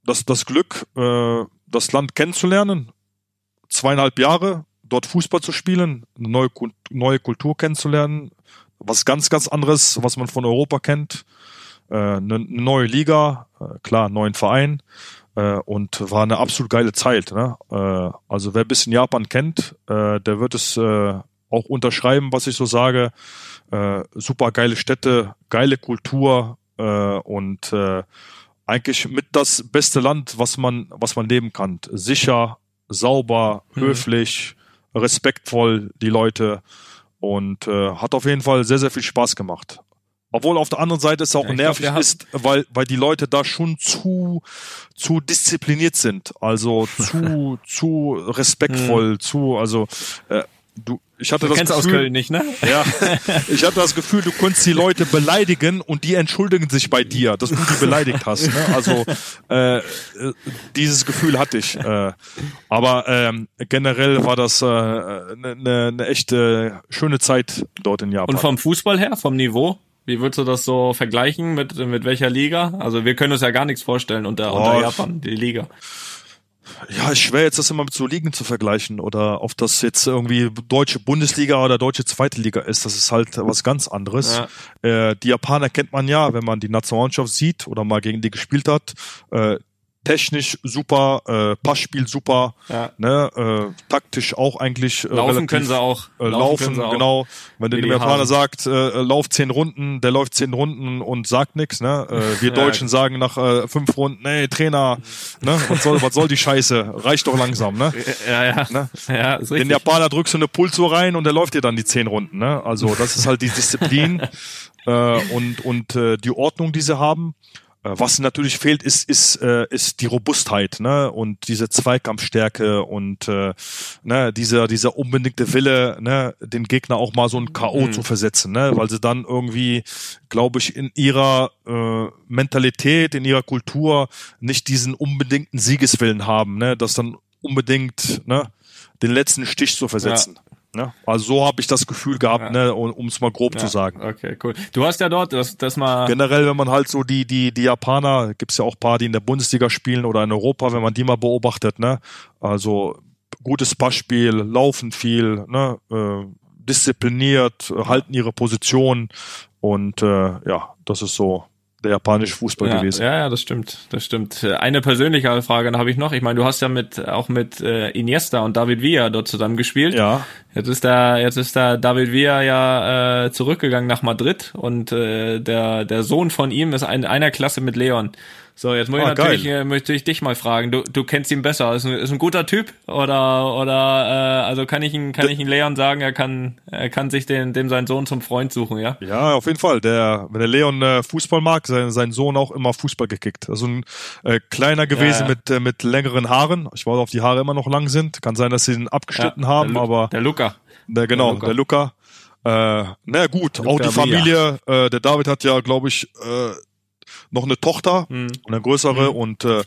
das, das Glück, äh, das Land kennenzulernen, zweieinhalb Jahre dort Fußball zu spielen, eine neue, neue Kultur kennenzulernen, was ganz, ganz anderes, was man von Europa kennt, äh, eine, neue Liga, äh, klar, einen neuen Verein äh, und war eine absolut geile Zeit. Ne? Also wer ein bisschen Japan kennt, der wird es auch unterschreiben, was ich so sage. Super geile Städte, geile Kultur und eigentlich mit das beste Land, was man, was man leben kann. Sicher, sauber, höflich, respektvoll die Leute und äh, hat auf jeden Fall sehr, sehr viel Spaß gemacht. Obwohl auf der anderen Seite es auch Ja, nervig glaub, ist, weil, weil die Leute da schon zu, zu diszipliniert sind. Also zu, zu respektvoll, zu, also äh, du, ich hatte Du das kennst aus Gefühl, Köln nicht, ne? ja, ich hatte das Gefühl, du konntest die Leute beleidigen und die entschuldigen sich bei dir, dass du die beleidigt hast. Ne? Also äh, äh, dieses Gefühl hatte ich. Äh, aber ähm, generell war das eine äh, ne, ne, ne echte schöne Zeit dort in Japan. Und vom Fußball her, vom Niveau? Wie würdest du das so vergleichen mit, mit welcher Liga? Also wir können uns ja gar nichts vorstellen unter, unter Japan, die Liga. Ja, ist schwer jetzt das immer mit so Ligen zu vergleichen oder ob das jetzt irgendwie deutsche Bundesliga oder deutsche zweite Liga ist. Das ist halt was ganz anderes. Äh, die Japaner kennt man ja, wenn man die Nationalmannschaft sieht oder mal gegen die gespielt hat. Äh, technisch super, äh, Passspiel super, Ja. ne, äh, taktisch auch eigentlich äh, Laufen relativ, können sie auch. Äh, Laufen laufen, auch. genau. Wenn der Japaner sagt, äh, äh, lauf zehn Runden, der läuft zehn Runden und sagt nichts, ne? Äh, wir Ja. Deutschen sagen nach äh, fünf Runden, nee, Trainer, ne, was soll, was soll die Scheiße? Reicht doch langsam, ne? Ja, ja. Ne? Ja, ist Den richtig. Japaner drückst du eine Pulso rein und der läuft dir dann die zehn Runden. Ne? Also das ist halt die Disziplin äh, und und äh, die Ordnung, die sie haben. Äh, was natürlich fehlt, ist ist äh, ist die Robustheit ne? und diese Zweikampfstärke und äh, ne, dieser dieser unbedingte Wille, ne, den Gegner auch mal so ein KO Mhm. zu versetzen, ne? weil sie dann irgendwie, glaube ich, in ihrer äh, Mentalität, in ihrer Kultur nicht diesen unbedingten Siegeswillen haben, ne? das dann unbedingt ne, den letzten Stich zu versetzen. Ne? Also so habe ich das Gefühl gehabt, ne, um es mal grob zu sagen. Okay, cool. Du hast ja dort, das, das mal. Generell, wenn man halt so die, die, die Japaner, gibt's ja auch paar, die in der Bundesliga spielen oder in Europa, wenn man die mal beobachtet, ne? Also gutes Passspiel, laufen viel, ne? Äh, diszipliniert, halten ihre Position und äh, ja, das ist so der japanische Fußball Ja, gewesen. ja, ja, das stimmt, das stimmt. Eine persönliche Frage habe ich noch. Ich meine, du hast ja mit auch mit äh, Iniesta und David Villa dort zusammen gespielt. Ja, Jetzt ist da, jetzt ist da David Villa ja äh, zurückgegangen nach Madrid und äh, der der Sohn von ihm ist in einer Klasse mit Leon. So, jetzt muss ich Ah, natürlich, geil. äh, möchte ich dich mal fragen. Du, du kennst ihn besser. Ist ein, ist ein guter Typ oder oder äh, also kann ich ihn kann ich ihn Leon sagen, er kann er kann sich den dem seinen Sohn zum Freund suchen, ja? Ja, auf jeden Fall. Der, wenn der Leon äh, Fußball mag, sein, sein Sohn auch immer Fußball gekickt. Also ein äh, kleiner gewesen ja. mit äh, mit längeren Haaren. Ich weiß, ob die Haare immer noch lang sind. Kann sein, dass sie ihn abgeschnitten Ja, haben, Lu- aber der Luca. der, genau, der der Luca. Äh, na gut, auch die Familie. Äh, der David hat ja, glaube ich, äh, noch eine Tochter, Hm. eine größere und äh,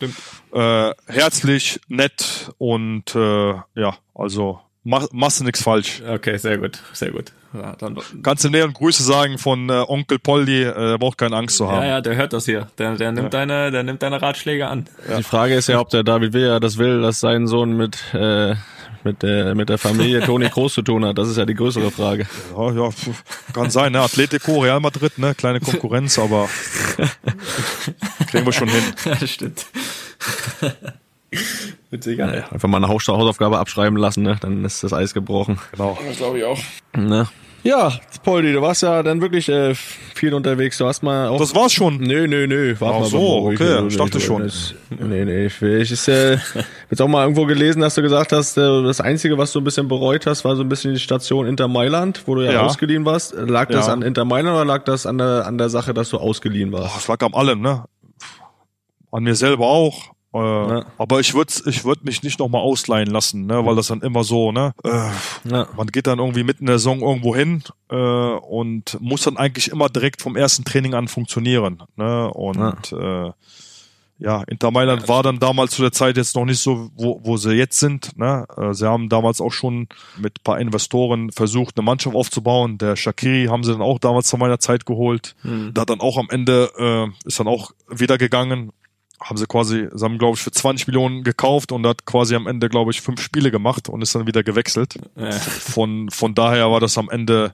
äh, herzlich, nett und äh, ja, also mach, machst du nichts falsch. Okay, sehr gut, sehr gut. Ja, dann, Kannst du Leon Grüße sagen von äh, Onkel Poldi, äh, er braucht keine Angst zu haben. ja, ja, der hört das hier. Der, der nimmt deine, der nimmt deine Ratschläge an. Die Frage ist ja, ob der David Villa das will, dass sein Sohn mit, äh, mit, der, mit der Familie Toni Kroos zu tun hat. Das ist ja die größere Frage. Ja, ja, kann sein, ne? Atletico, Real Madrid, ne? Kleine Konkurrenz, aber kriegen wir schon hin. Ja, stimmt. Mit Sicherheit. Einfach mal eine Haus- Hausaufgabe abschreiben lassen, ne? dann ist das Eis gebrochen. Genau. Das glaube ich auch. Ne? Ja, Poldi, du warst ja dann wirklich äh, viel unterwegs. Du hast mal auch. Das war's schon. Nö, nö, nö. Warte Ach mal, so, okay, nö, ich dachte nö, schon. Das, nee, nee, ich, will- ich ist äh, jetzt auch mal irgendwo gelesen, dass du gesagt hast, äh, das Einzige, was du ein bisschen bereut hast, war so ein bisschen die Station Inter Mailand, wo du ja, Ja. ausgeliehen warst. Lag das Ja. an Inter Mailand oder lag das an der, an der Sache, dass du ausgeliehen warst? Boah, es lag am allem, ne? An mir selber auch. Äh, Ja. Aber ich würde ich würd mich nicht nochmal ausleihen lassen, ne? weil das dann immer so, ne? Äh, Ja. man geht dann irgendwie mitten in der Saison irgendwo hin äh, und muss dann eigentlich immer direkt vom ersten Training an funktionieren. Ne? Und ja, äh, ja Inter Mailand war dann damals zu der Zeit jetzt noch nicht so, wo, wo sie jetzt sind. Ne? Äh, sie haben damals auch schon mit ein paar Investoren versucht, eine Mannschaft aufzubauen. Der Shakiri haben sie dann auch damals zu meiner Zeit geholt. Da hat dann auch am Ende äh, ist dann auch wieder gegangen. Haben sie quasi, sie haben glaube ich für 20 Millionen gekauft und hat quasi am Ende glaube ich fünf Spiele gemacht und ist dann wieder gewechselt. Ja. Von von daher war das am Ende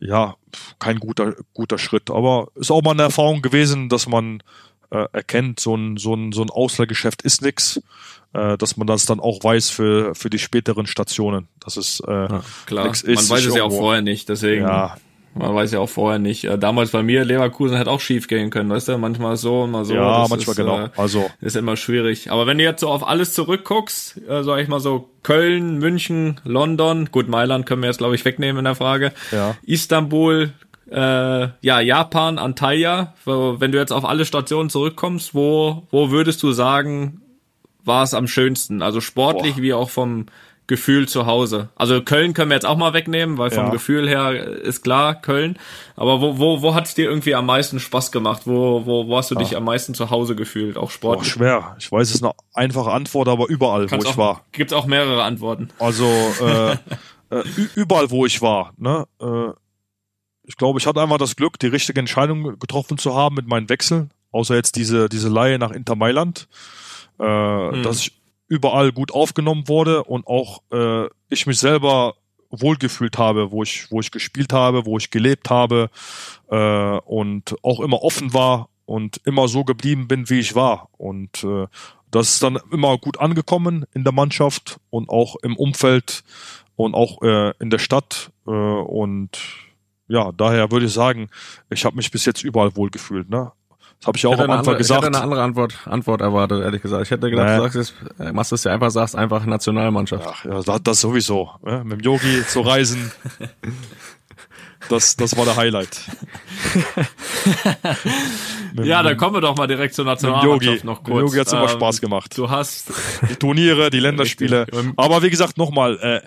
ja kein guter guter Schritt, aber ist auch mal eine Erfahrung gewesen, dass man äh, erkennt, so ein so ein so ein Ausleihgeschäft ist nix, äh, dass man das dann auch weiß für für die späteren Stationen. Das ist äh, Klar, nix man weiß es ja auch vorher nicht, deswegen. Ja, Man weiß ja auch vorher nicht. Äh, Damals bei mir, Leverkusen hätte auch schief gehen können, weißt du? Manchmal so und mal so. ja, Das manchmal ist, genau. Äh, Also ist immer schwierig. Aber wenn du jetzt so auf alles zurückguckst, äh, sag ich mal so Köln, München, London, gut, Mailand können wir jetzt glaube ich wegnehmen in der Frage. Ja. Istanbul, äh, ja, Japan, Antalya. Wenn du jetzt auf alle Stationen zurückkommst, wo, wo würdest du sagen, war es am schönsten? Also sportlich Boah. wie auch vom Gefühl zu Hause. Also Köln können wir jetzt auch mal wegnehmen, weil vom Ja. Gefühl her ist klar Köln. Aber wo, wo, wo hat es dir irgendwie am meisten Spaß gemacht? Wo, wo, wo hast du dich am meisten zu Hause gefühlt, auch boah, sportlich? schwer. Ich weiß, es ist eine einfache Antwort, aber überall, Kannst wo ich auch, war. Gibt's auch mehrere Antworten. Also äh, äh, überall, wo ich war. Ne? Äh, ich glaube, ich hatte einfach das Glück, die richtige Entscheidung getroffen zu haben mit meinen Wechseln. Außer jetzt diese, diese Leihe nach Inter Mailand. Äh, Dass ich überall gut aufgenommen wurde und auch äh, ich mich selber wohlgefühlt habe, wo ich, wo ich gespielt habe, wo ich gelebt habe äh, und auch immer offen war und immer so geblieben bin, wie ich war. Und äh, das ist dann immer gut angekommen in der Mannschaft und auch im Umfeld und auch äh, in der Stadt. Äh, und ja, daher würde ich sagen, ich habe mich bis jetzt überall wohlgefühlt. Ne? Das habe ich auch Ich am Anfang andere, ich gesagt. hätte eine andere Antwort, Antwort erwartet, ehrlich gesagt. Ich hätte gedacht, Nee. du sagst jetzt, äh, machst es ja einfach, sagst einfach Nationalmannschaft. Ach ja, das, das sowieso. Ne? Mit dem Yogi zu reisen, das, das war der Highlight. Ja, dann kommen wir doch mal direkt zur Nationalmannschaft noch kurz. Yogi hat's immer Ähm, Spaß gemacht. Du hast, Die Turniere, die Länderspiele. Ähm, Aber wie gesagt, nochmal, äh,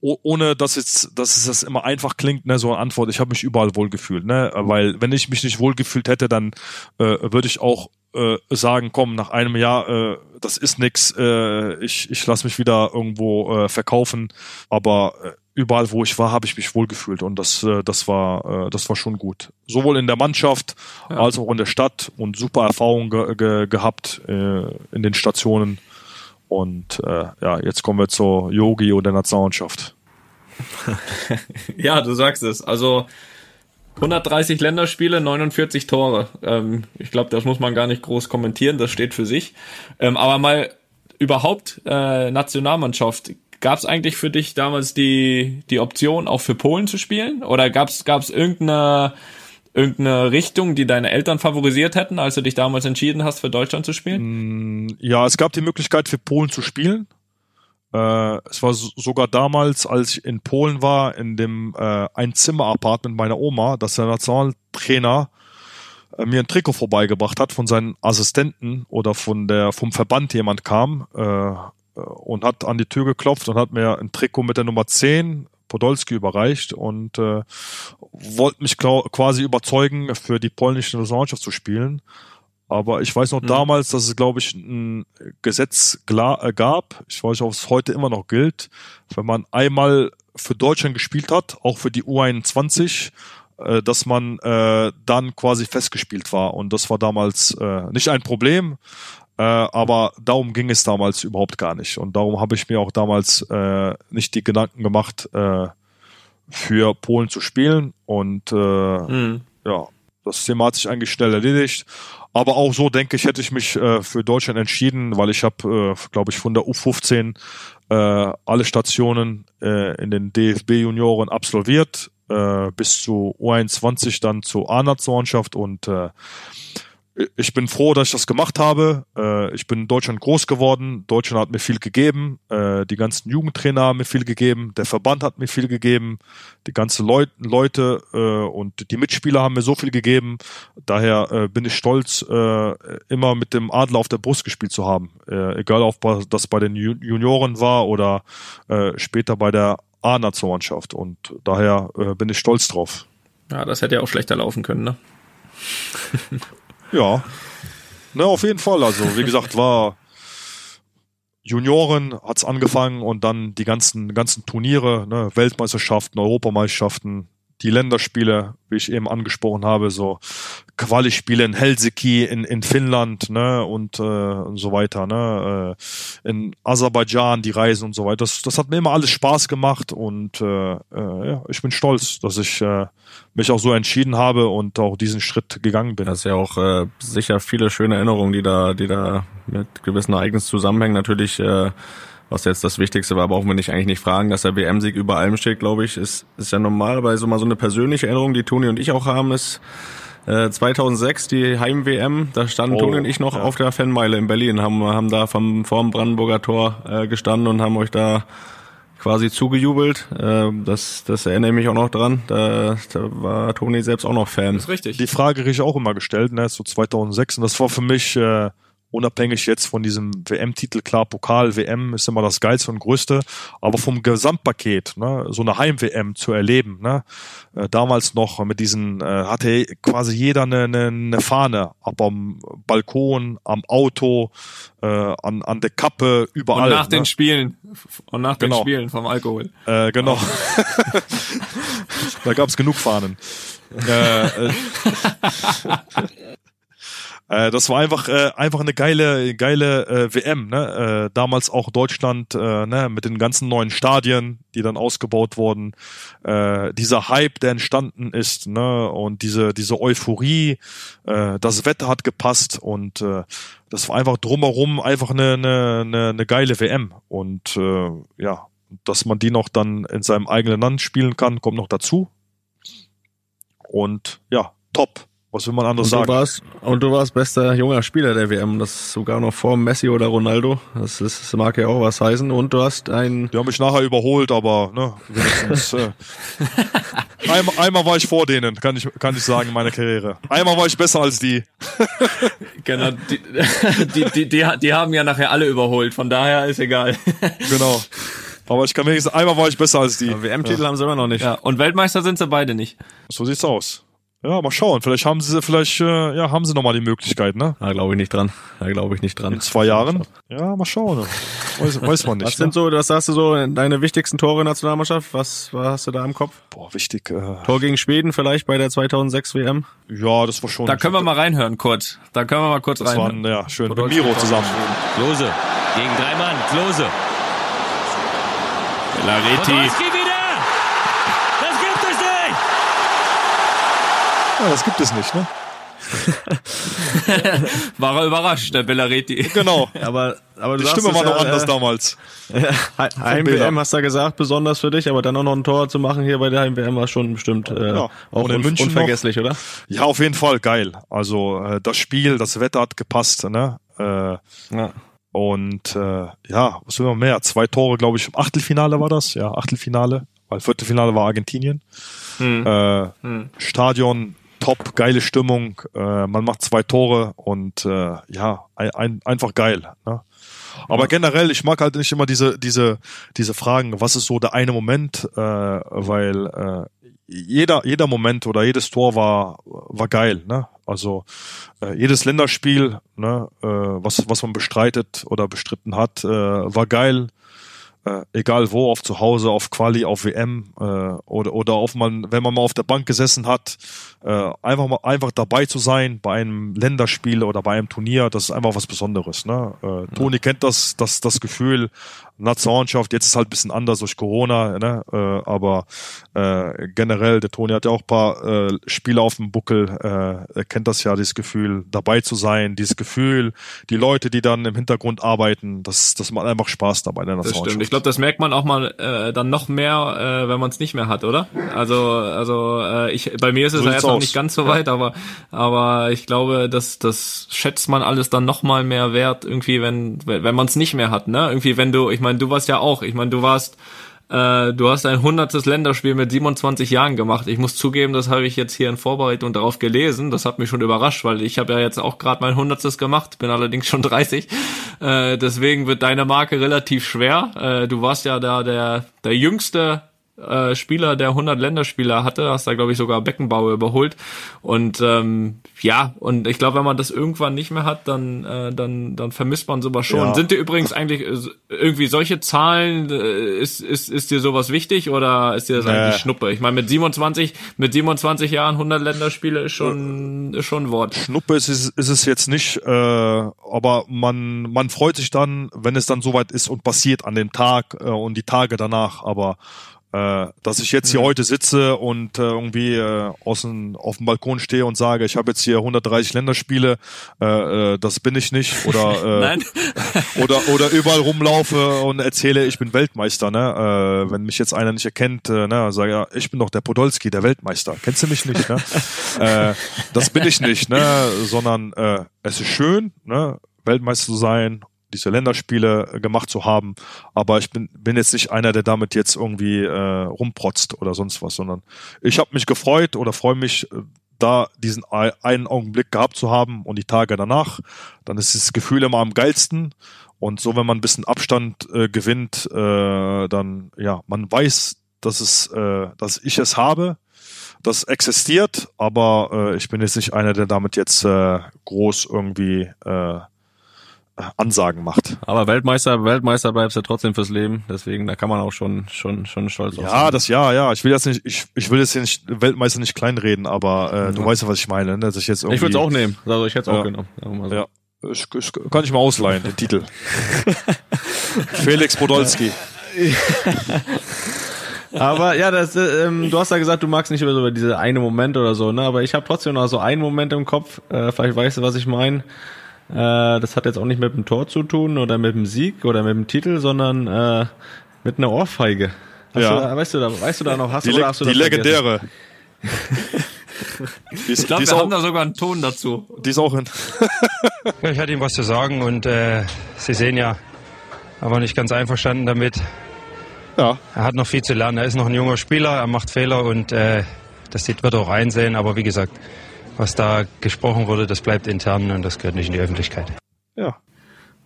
ohne dass jetzt, dass es das immer einfach klingt, ne, so eine Antwort, ich habe mich überall wohlgefühlt, ne? Weil wenn ich mich nicht wohlgefühlt hätte, dann äh, würde ich auch äh, sagen, komm, nach einem Jahr, äh, das ist nix, äh, ich, ich lasse mich wieder irgendwo äh, verkaufen. Aber äh, überall, wo ich war, habe ich mich wohlgefühlt und das, äh, das war, äh, das war schon gut. Sowohl in der Mannschaft als auch in der Stadt und super Erfahrungen ge ge gehabt äh, in den Stationen. Und äh, ja, jetzt kommen wir zur Yogi und der Nationalmannschaft. ja, du sagst es. Also 130 Länderspiele, 49 Tore. Ähm, ich glaube, das muss man gar nicht groß kommentieren, das steht für sich. Ähm, aber mal überhaupt äh, Nationalmannschaft. Gab es eigentlich für dich damals die, die Option, auch für Polen zu spielen? Oder gab es irgendeine, irgendeine Richtung, die deine Eltern favorisiert hätten, als du dich damals entschieden hast, für Deutschland zu spielen? Ja, es gab die Möglichkeit für Polen zu spielen. Äh, es war so- sogar damals, als ich in Polen war, in dem äh, Einzimmer-Apartment meiner Oma, dass der Nationaltrainer äh, mir ein Trikot vorbeigebracht hat von seinen Assistenten oder von der vom Verband jemand kam äh, und hat an die Tür geklopft und hat mir ein Trikot mit der Nummer 10 Podolski überreicht und äh, wollte mich quasi überzeugen, für die polnische Nationalmannschaft zu spielen. Aber ich weiß noch damals, dass es, glaube ich, ein Gesetz äh, gab. Ich weiß nicht, ob es heute immer noch gilt. Wenn man einmal für Deutschland gespielt hat, auch für die U21, äh, dass man äh, dann quasi festgespielt war. Und das war damals äh, nicht ein Problem. Äh, aber darum ging es damals überhaupt gar nicht. Und darum habe ich mir auch damals äh, nicht die Gedanken gemacht, äh, für Polen zu spielen. Und äh, Hm. ja, das Thema hat sich eigentlich schnell erledigt. Aber auch so denke ich, hätte ich mich äh, für Deutschland entschieden, weil ich habe, äh, glaube ich, von der U15 äh, alle Stationen äh, in den DFB-Junioren absolviert, äh, bis zu U21 dann zur A-Nationalmannschaft und ich bin froh, dass ich das gemacht habe. Äh, ich bin in Deutschland groß geworden. Deutschland hat mir viel gegeben. Äh, die ganzen Jugendtrainer haben mir viel gegeben. Der Verband hat mir viel gegeben. Die ganzen Leut Leute äh, und die Mitspieler haben mir so viel gegeben. Daher äh, bin ich stolz, äh, immer mit dem Adler auf der Brust gespielt zu haben. Äh, egal, ob das bei den Ju- Junioren war oder später bei der A-Nationalmannschaft. Und daher bin ich stolz drauf. Ja, das hätte ja auch schlechter laufen können, ne? Ja. Ne, auf jeden Fall. Also, wie gesagt, war Junioren hat's angefangen und dann die ganzen, ganzen Turniere, ne, Weltmeisterschaften, Europameisterschaften, die Länderspiele, wie ich eben angesprochen habe, so Quali-Spiele in Helsinki, in, in Finnland, ne, und, äh, und so weiter, ne, äh, in Aserbaidschan, die Reisen und so weiter. Das, das hat mir immer alles Spaß gemacht und äh, äh, ja, ich bin stolz, dass ich äh, mich auch so entschieden habe und auch diesen Schritt gegangen bin. Das ist ja auch äh, sicher viele schöne Erinnerungen, die da, die da mit gewissen Ereignissen zusammenhängen. Natürlich, äh, was jetzt das Wichtigste war, brauchen wir nicht eigentlich nicht fragen, dass der WM-Sieg über allem steht, glaube ich, ist, ist ja normal. Aber so mal so eine persönliche Erinnerung, die Toni und ich auch haben, ist äh, 2006 die Heim-WM. Da standen Oh, Toni und ich noch ja. auf der Fanmeile in Berlin, haben, haben da vom, vorm Brandenburger Tor äh, gestanden und haben euch da quasi zugejubelt. Äh, das, das erinnere ich mich auch noch dran. Da, da war Toni selbst auch noch Fan. Das ist richtig. die Frage kriege ich auch immer gestellt, ne, so 2006. Und das war für mich, äh, unabhängig jetzt von diesem WM-Titel, klar, Pokal, WM ist immer das Geilste und Größte, aber vom Gesamtpaket, ne, so eine Heim-WM zu erleben, ne, äh, damals noch mit diesen, äh, hatte quasi jeder eine, eine, eine Fahne, ab am Balkon, am Auto, äh, an, an der Kappe, überall. und nach ne? den Spielen. Und nach den Genau. Spielen vom Alkohol. Äh, genau. da gab's genug Fahnen. äh, äh, Äh, das war einfach äh, einfach eine geile geile äh, WM. Ne? Äh, damals auch Deutschland äh, ne? mit den ganzen neuen Stadien, die dann ausgebaut wurden. Äh, dieser Hype, der entstanden ist, ne? und diese diese Euphorie. Äh, das Wetter hat gepasst und äh, das war einfach drumherum einfach eine eine, eine, eine geile WM und äh, ja, dass man die noch dann in seinem eigenen Land spielen kann, kommt noch dazu. Und ja, top. Was will man anderes Und du, sagen? warst, und du warst bester junger Spieler der WM, das sogar noch vor Messi oder Ronaldo. Das, ist, das mag ja auch was heißen. Und du hast ein Die haben mich nachher überholt, aber ne, wenigstens. äh, einmal, einmal war ich vor denen, kann ich, kann ich sagen, in meiner Karriere. Einmal war ich besser als die. Genau, die, die, die, die, die haben ja nachher alle überholt, von daher ist egal. Genau. Aber ich kann wenigstens, einmal war ich besser als die. WM-Titel haben sie immer noch nicht. Ja, und Weltmeister sind sie beide nicht. So sieht's aus. Ja, mal schauen. Vielleicht haben sie, vielleicht, äh, ja, haben sie noch mal die Möglichkeit, ne? Da glaube ich nicht dran. Da glaube ich nicht dran. In zwei Jahren. Ja, mal schauen. Weiß, weiß man Was nicht. sind Ne? so, was sagst du so, deine wichtigsten Tore in der Nationalmannschaft? Was, was hast du da im Kopf? Boah, wichtig. Äh, Tor gegen Schweden vielleicht bei der 2006 WM? ja, das war schon. Da können wir mal reinhören, kurz. Da können wir mal kurz Das waren, reinhören. ja, schön. Mit Miro zusammen. Klose gegen drei Mann. Klose. Lareti. Podolski wieder. Das gibt es nicht. Ja, das gibt es nicht, ne? War er überrascht, der Bellareti. Genau. Aber, aber du Die Stimme war noch ja, anders äh, damals. Heim-WM Bela. hast du ja gesagt, besonders für dich, aber dann auch noch ein Tor zu machen hier bei der Heim-WM war schon bestimmt äh, Ja. auch Und in un München unvergesslich, oder? Ja, auf jeden Fall geil. Also äh, das Spiel, das Wetter hat gepasst, ne? Äh, Ja. und äh, ja, was will man mehr? Zwei Tore, glaube ich, im Achtelfinale war das, ja, Achtelfinale, weil Viertelfinale war Argentinien. Äh, Stadion top, geile Stimmung, äh, man macht zwei Tore und äh, ja, ein, ein, einfach geil. Ne? Aber generell, ich mag halt nicht immer diese, diese, diese Fragen, was ist so der eine Moment, äh, weil äh, jeder, jeder Moment oder jedes Tor war, war geil, ne? Also äh, jedes Länderspiel, ne, äh, was, was man bestreitet oder bestritten hat, äh, war geil. Äh, egal wo, auf zu Hause, auf Quali, auf WM äh, oder oder auf man, wenn man mal auf der Bank gesessen hat, äh, einfach mal einfach dabei zu sein bei einem Länderspiel oder bei einem Turnier, das ist einfach was Besonderes. Ne? Äh, Toni kennt das, das das Gefühl Nationalmannschaft. Jetzt ist halt ein bisschen anders durch Corona, ne? äh, aber äh, generell der Toni hat ja auch ein paar äh, Spiele auf dem Buckel. Äh, er kennt das ja, dieses Gefühl dabei zu sein, dieses Gefühl, die Leute, die dann im Hintergrund arbeiten, das das macht einfach Spaß dabei der Das stimmt. Ich glaube, das merkt man auch mal äh, dann noch mehr, äh, wenn man es nicht mehr hat, oder? Also, also äh, ich, bei mir ist es So ja jetzt noch aus. nicht ganz so weit, aber aber ich glaube, das das schätzt man alles dann noch mal mehr wert irgendwie, wenn wenn wenn man es nicht mehr hat, ne? Irgendwie, wenn du, ich meine, du warst ja auch, ich meine, du warst äh, du hast ein hundertstes Länderspiel mit 27 Jahren gemacht. Ich muss zugeben, das habe ich jetzt hier in Vorbereitung darauf gelesen. Das hat mich schon überrascht, weil ich habe ja jetzt auch gerade mein hundertstes gemacht, bin allerdings schon 30. Äh, deswegen wird deine Marke relativ schwer. Äh, du warst ja da der der jüngste äh, Spieler, der 100 Länderspieler hatte, hast da glaube ich sogar Beckenbauer überholt und ähm, ja und ich glaube, wenn man das irgendwann nicht mehr hat, dann äh, dann dann vermisst man sowas schon. Ja. Sind dir übrigens eigentlich äh, irgendwie solche Zahlen äh, ist ist ist dir sowas wichtig oder ist dir das Nee. eigentlich Schnuppe? Ich meine mit 27 mit 27 Jahren 100 Länderspiele ist schon ist schon ein Wort. Schnuppe ist es, ist es jetzt nicht, äh, aber man, man freut sich dann, wenn es dann soweit ist und passiert an dem Tag äh, und die Tage danach. Aber äh, dass ich jetzt hier heute sitze und äh, irgendwie äh, außen auf dem Balkon stehe und sage, ich habe jetzt hier 130 Länderspiele, äh, äh, das bin ich nicht. Oder äh, oder oder überall rumlaufe und erzähle, ich bin Weltmeister, ne? Äh, wenn mich jetzt einer nicht erkennt, äh, ne, sage ja, ich bin doch der Podolski, der Weltmeister. Kennst du mich nicht, ne? äh, das bin ich nicht, ne? Sondern äh, es ist schön, ne, Weltmeister zu sein, diese Länderspiele äh, gemacht zu haben, aber ich bin bin jetzt nicht einer, der damit jetzt irgendwie äh, rumprotzt oder sonst was, sondern ich habe mich gefreut oder freue mich äh, da diesen ei- einen Augenblick gehabt zu haben und die Tage danach, dann ist das Gefühl immer am geilsten. Und so, wenn man ein bisschen Abstand äh, gewinnt, äh, dann ja, man weiß, dass es, äh, dass ich es habe, das existiert, aber äh, ich bin jetzt nicht einer, der damit jetzt äh, groß irgendwie äh, Ansagen macht. Aber Weltmeister, Weltmeister bleibst du trotzdem fürs Leben. Deswegen, da kann man auch schon, schon, schon stolz drauf Ja, das ja, ja. Ich will jetzt nicht, ich, ich will jetzt hier nicht Weltmeister nicht kleinreden, aber äh, du weißt ja, was ich meine, ne? dass ich jetzt irgendwie. Ich würde es auch nehmen. Also ich hätte es Ja. auch genommen. So. Ja, ich, ich, kann ich mal ausleihen, den Titel. Felix Podolski. Aber ja, das, äh, ähm, du hast ja gesagt, du magst nicht über so über diese eine Moment oder so, ne? Aber ich habe trotzdem noch so einen Moment im Kopf. Äh, vielleicht weißt du, was ich meine. Äh, das hat jetzt auch nicht mit dem Tor zu tun oder mit dem Sieg oder mit dem Titel, sondern äh, mit einer Ohrfeige. Hast Ja. du da, weißt du da, weißt du da noch? Hast Die, du, oder hast du die legendäre. Die ist, Ich glaube, wir haben da auch, sogar einen Ton dazu. die ist auch in. Ja, ich hatte ihm was zu sagen und äh, Sie sehen ja, er war nicht ganz einverstanden damit. Ja, Er hat noch viel zu lernen. Er ist noch ein junger Spieler, er macht Fehler und äh, das wird er auch einsehen. Aber wie gesagt, was da gesprochen wurde, das bleibt intern und das gehört nicht in die Öffentlichkeit. ja.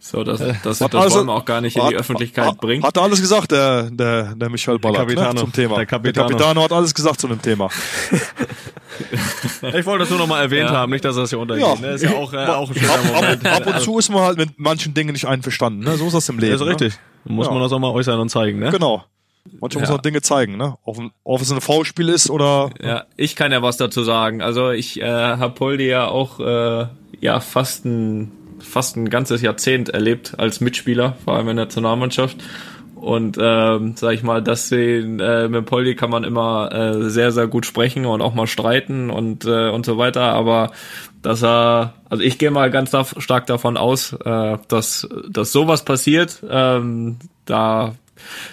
So, das, das, das Hat wollen also- wir auch gar nicht in die hat- Öffentlichkeit hat, bringen. Hat er alles gesagt, der, der, der Michael Ballack, Capitano. ne, zum Thema. Der Capitano. der Capitano hat alles gesagt zu dem Thema. Ich wollte das nur noch mal erwähnt Ja. haben, nicht, dass das hier untergeht. Ja. Ne? Ist ja auch, äh, auch ein schöner Ab, Moment. ab, ab und zu ist man halt mit manchen Dingen nicht einverstanden. Ne? So ist das im Leben. Das ist richtig. Muss Ja. man das auch mal äußern und zeigen, ne? Ne? Genau. Manchmal muss man Dinge zeigen, ne? Ob, ob es ein V-Spiel ist oder. Ja, ich kann ja was dazu sagen. Also ich äh, habe Poldi ja auch äh, ja fast ein fast ein ganzes Jahrzehnt erlebt als Mitspieler, vor allem in der Nationalmannschaft. Und ähm, sag ich mal, dass den, äh, mit Poldi kann man immer äh, sehr sehr gut sprechen und auch mal streiten und äh, und so weiter. Aber dass er, also ich gehe mal ganz stark davon aus, äh, dass dass sowas passiert. Ähm, da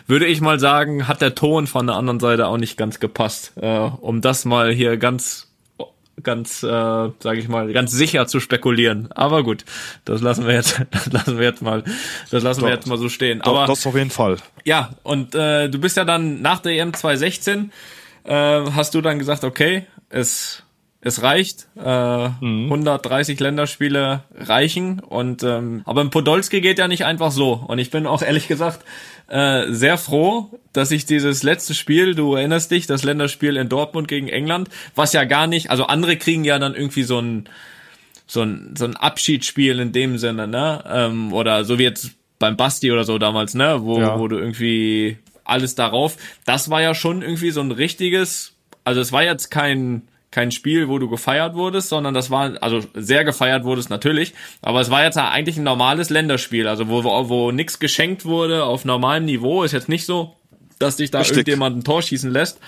würde ich mal sagen, hat der Ton von der anderen Seite auch nicht ganz gepasst, äh, um das mal hier ganz ganz, äh, sage ich mal, ganz sicher zu spekulieren. Aber gut, das lassen wir jetzt, das lassen wir jetzt mal, das lassen wir jetzt mal so stehen. Doch, Aber das auf jeden Fall. ja, und äh, du bist ja dann nach der EM 2016, äh, hast du dann gesagt, okay, es es reicht, äh, 130 Länderspiele reichen und ähm, aber im Podolski geht ja nicht einfach so und ich bin auch ehrlich gesagt äh, sehr froh, dass ich dieses letzte Spiel, du erinnerst dich, das Länderspiel in Dortmund gegen England, was ja gar nicht, also andere kriegen ja dann irgendwie so ein so ein, so ein Abschiedsspiel in dem Sinne, ne? Ähm, oder so wie jetzt beim Basti oder so damals, ne? Wo, Ja. wo du irgendwie alles darauf. Das war ja schon irgendwie so ein richtiges, also es war jetzt kein kein Spiel, wo du gefeiert wurdest, sondern das war, also sehr gefeiert wurdest natürlich, aber es war jetzt eigentlich ein normales Länderspiel, also wo, wo, wo nichts geschenkt wurde auf normalem Niveau, ist jetzt nicht so, dass dich da Richtig. irgendjemand ein Tor schießen lässt.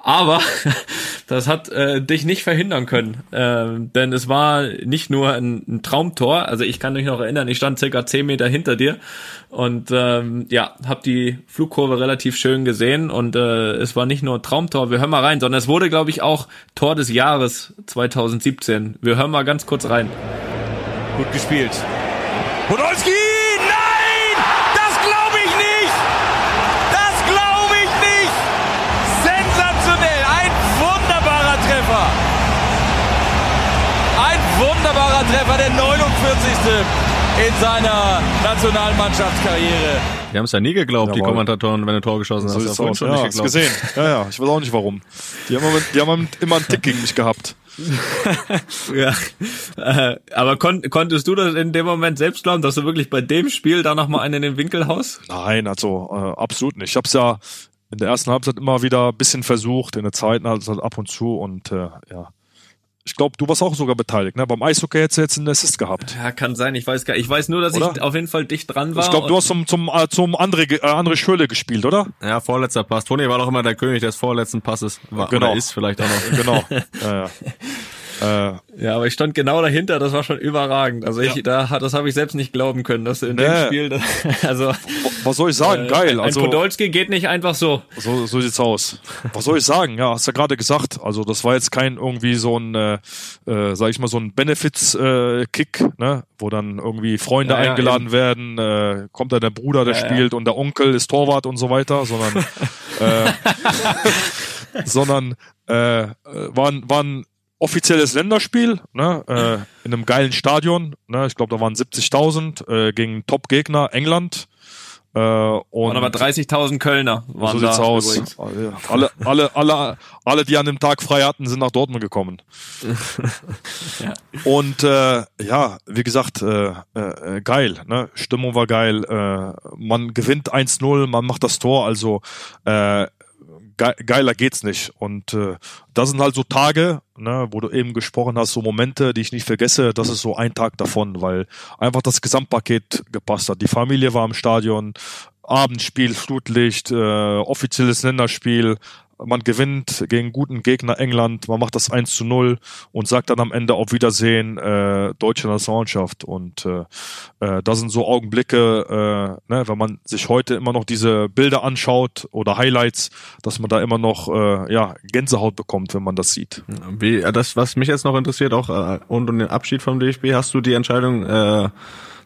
Aber das hat äh, dich nicht verhindern können, ähm, denn es war nicht nur ein, ein Traumtor. Also ich kann mich noch erinnern, ich stand circa 10 Meter hinter dir und ähm, ja, habe die Flugkurve relativ schön gesehen und äh, es war nicht nur Traumtor. Wir hören mal rein, sondern es wurde, glaube ich, auch Tor des Jahres 2017. Wir hören mal ganz kurz rein. Gut gespielt. Podolski! Treffer, der 49. in seiner Nationalmannschaftskarriere. Die haben es ja nie geglaubt, die Jawohl. Kommentatoren, wenn du Tor geschossen So hast. sieht's vorhin aus. schon Ja, nicht geglaubt. gesehen. Ja, ja, ich weiß auch nicht warum. Die haben, immer, die haben immer einen Tick gegen mich gehabt. Ja, äh, aber kon konntest du das in dem Moment selbst glauben, dass du wirklich bei dem Spiel da noch mal einen in den Winkel haust? Nein, also äh, absolut nicht. Ich habe es ja in der ersten Halbzeit immer wieder ein bisschen versucht, in der zweiten Halbzeit ab und zu und äh, ja. Ich glaube, du warst auch sogar beteiligt. Ne? Beim Eishockey hättest du jetzt einen Assist gehabt. Ja, kann sein. Ich weiß gar, ich weiß nur, dass ich Oder? auf jeden Fall dicht dran war. Ich glaube, du hast zum, zum, äh, zum André, äh, André Schöle gespielt, oder? Ja, vorletzter Pass. Toni war doch immer der König des vorletzten Passes. War, Genau. Oder ist vielleicht auch noch. Genau. ja, ja. Äh, Ja, aber ich stand genau dahinter, das war schon überragend. Also ich, da, hat- das habe ich selbst nicht glauben können, dass du in Nee. dem Spiel, das, also was soll ich sagen? Geil. ein Also, Podolski geht nicht einfach so. so, so sieht's aus. Was soll ich sagen? Ja, hast ja gerade gesagt. Also, das war jetzt kein irgendwie so ein, äh, äh, sag ich mal, so ein Benefits-Kick, ne? wo dann irgendwie Freunde Ja, ja, eingeladen werden. Äh, kommt da der Bruder, der Ja, ja. spielt und der Onkel ist Torwart und so weiter, sondern, äh, sondern äh, äh, war, ein- war ein offizielles Länderspiel ne? äh, in einem geilen Stadion. Ne? Ich glaube, da waren 70.000 äh, gegen Top-Gegner England. Äh, und aber 30.000 Kölner waren so da sieht's aus. übrigens. Alle, alle, alle, alle, die an dem Tag frei hatten, sind nach Dortmund gekommen. Ja. Und äh, ja, wie gesagt, äh, äh, geil. Ne? Stimmung war geil. Äh, man gewinnt 1-0, man macht das Tor. Also äh, ge geiler geht's nicht. Und äh, das sind halt so Tage, ne, wo du eben gesprochen hast, so Momente, die ich nicht vergesse. Das ist so ein Tag davon, weil einfach das Gesamtpaket gepasst hat. Die Familie war im Stadion, Abendspiel, Flutlicht, äh, offizielles Länderspiel. Man gewinnt gegen guten Gegner England, man macht das 1 zu 0 und sagt dann am Ende auf Wiedersehen äh, deutsche Nationalmannschaft. Und äh, äh, das sind so Augenblicke, äh, ne, wenn man sich heute immer noch diese Bilder anschaut oder Highlights, dass man da immer noch äh, ja, Gänsehaut bekommt, wenn man das sieht. Wie, äh, das, was mich jetzt noch interessiert, auch äh, und um den Abschied vom DFB, hast du die Entscheidung, äh,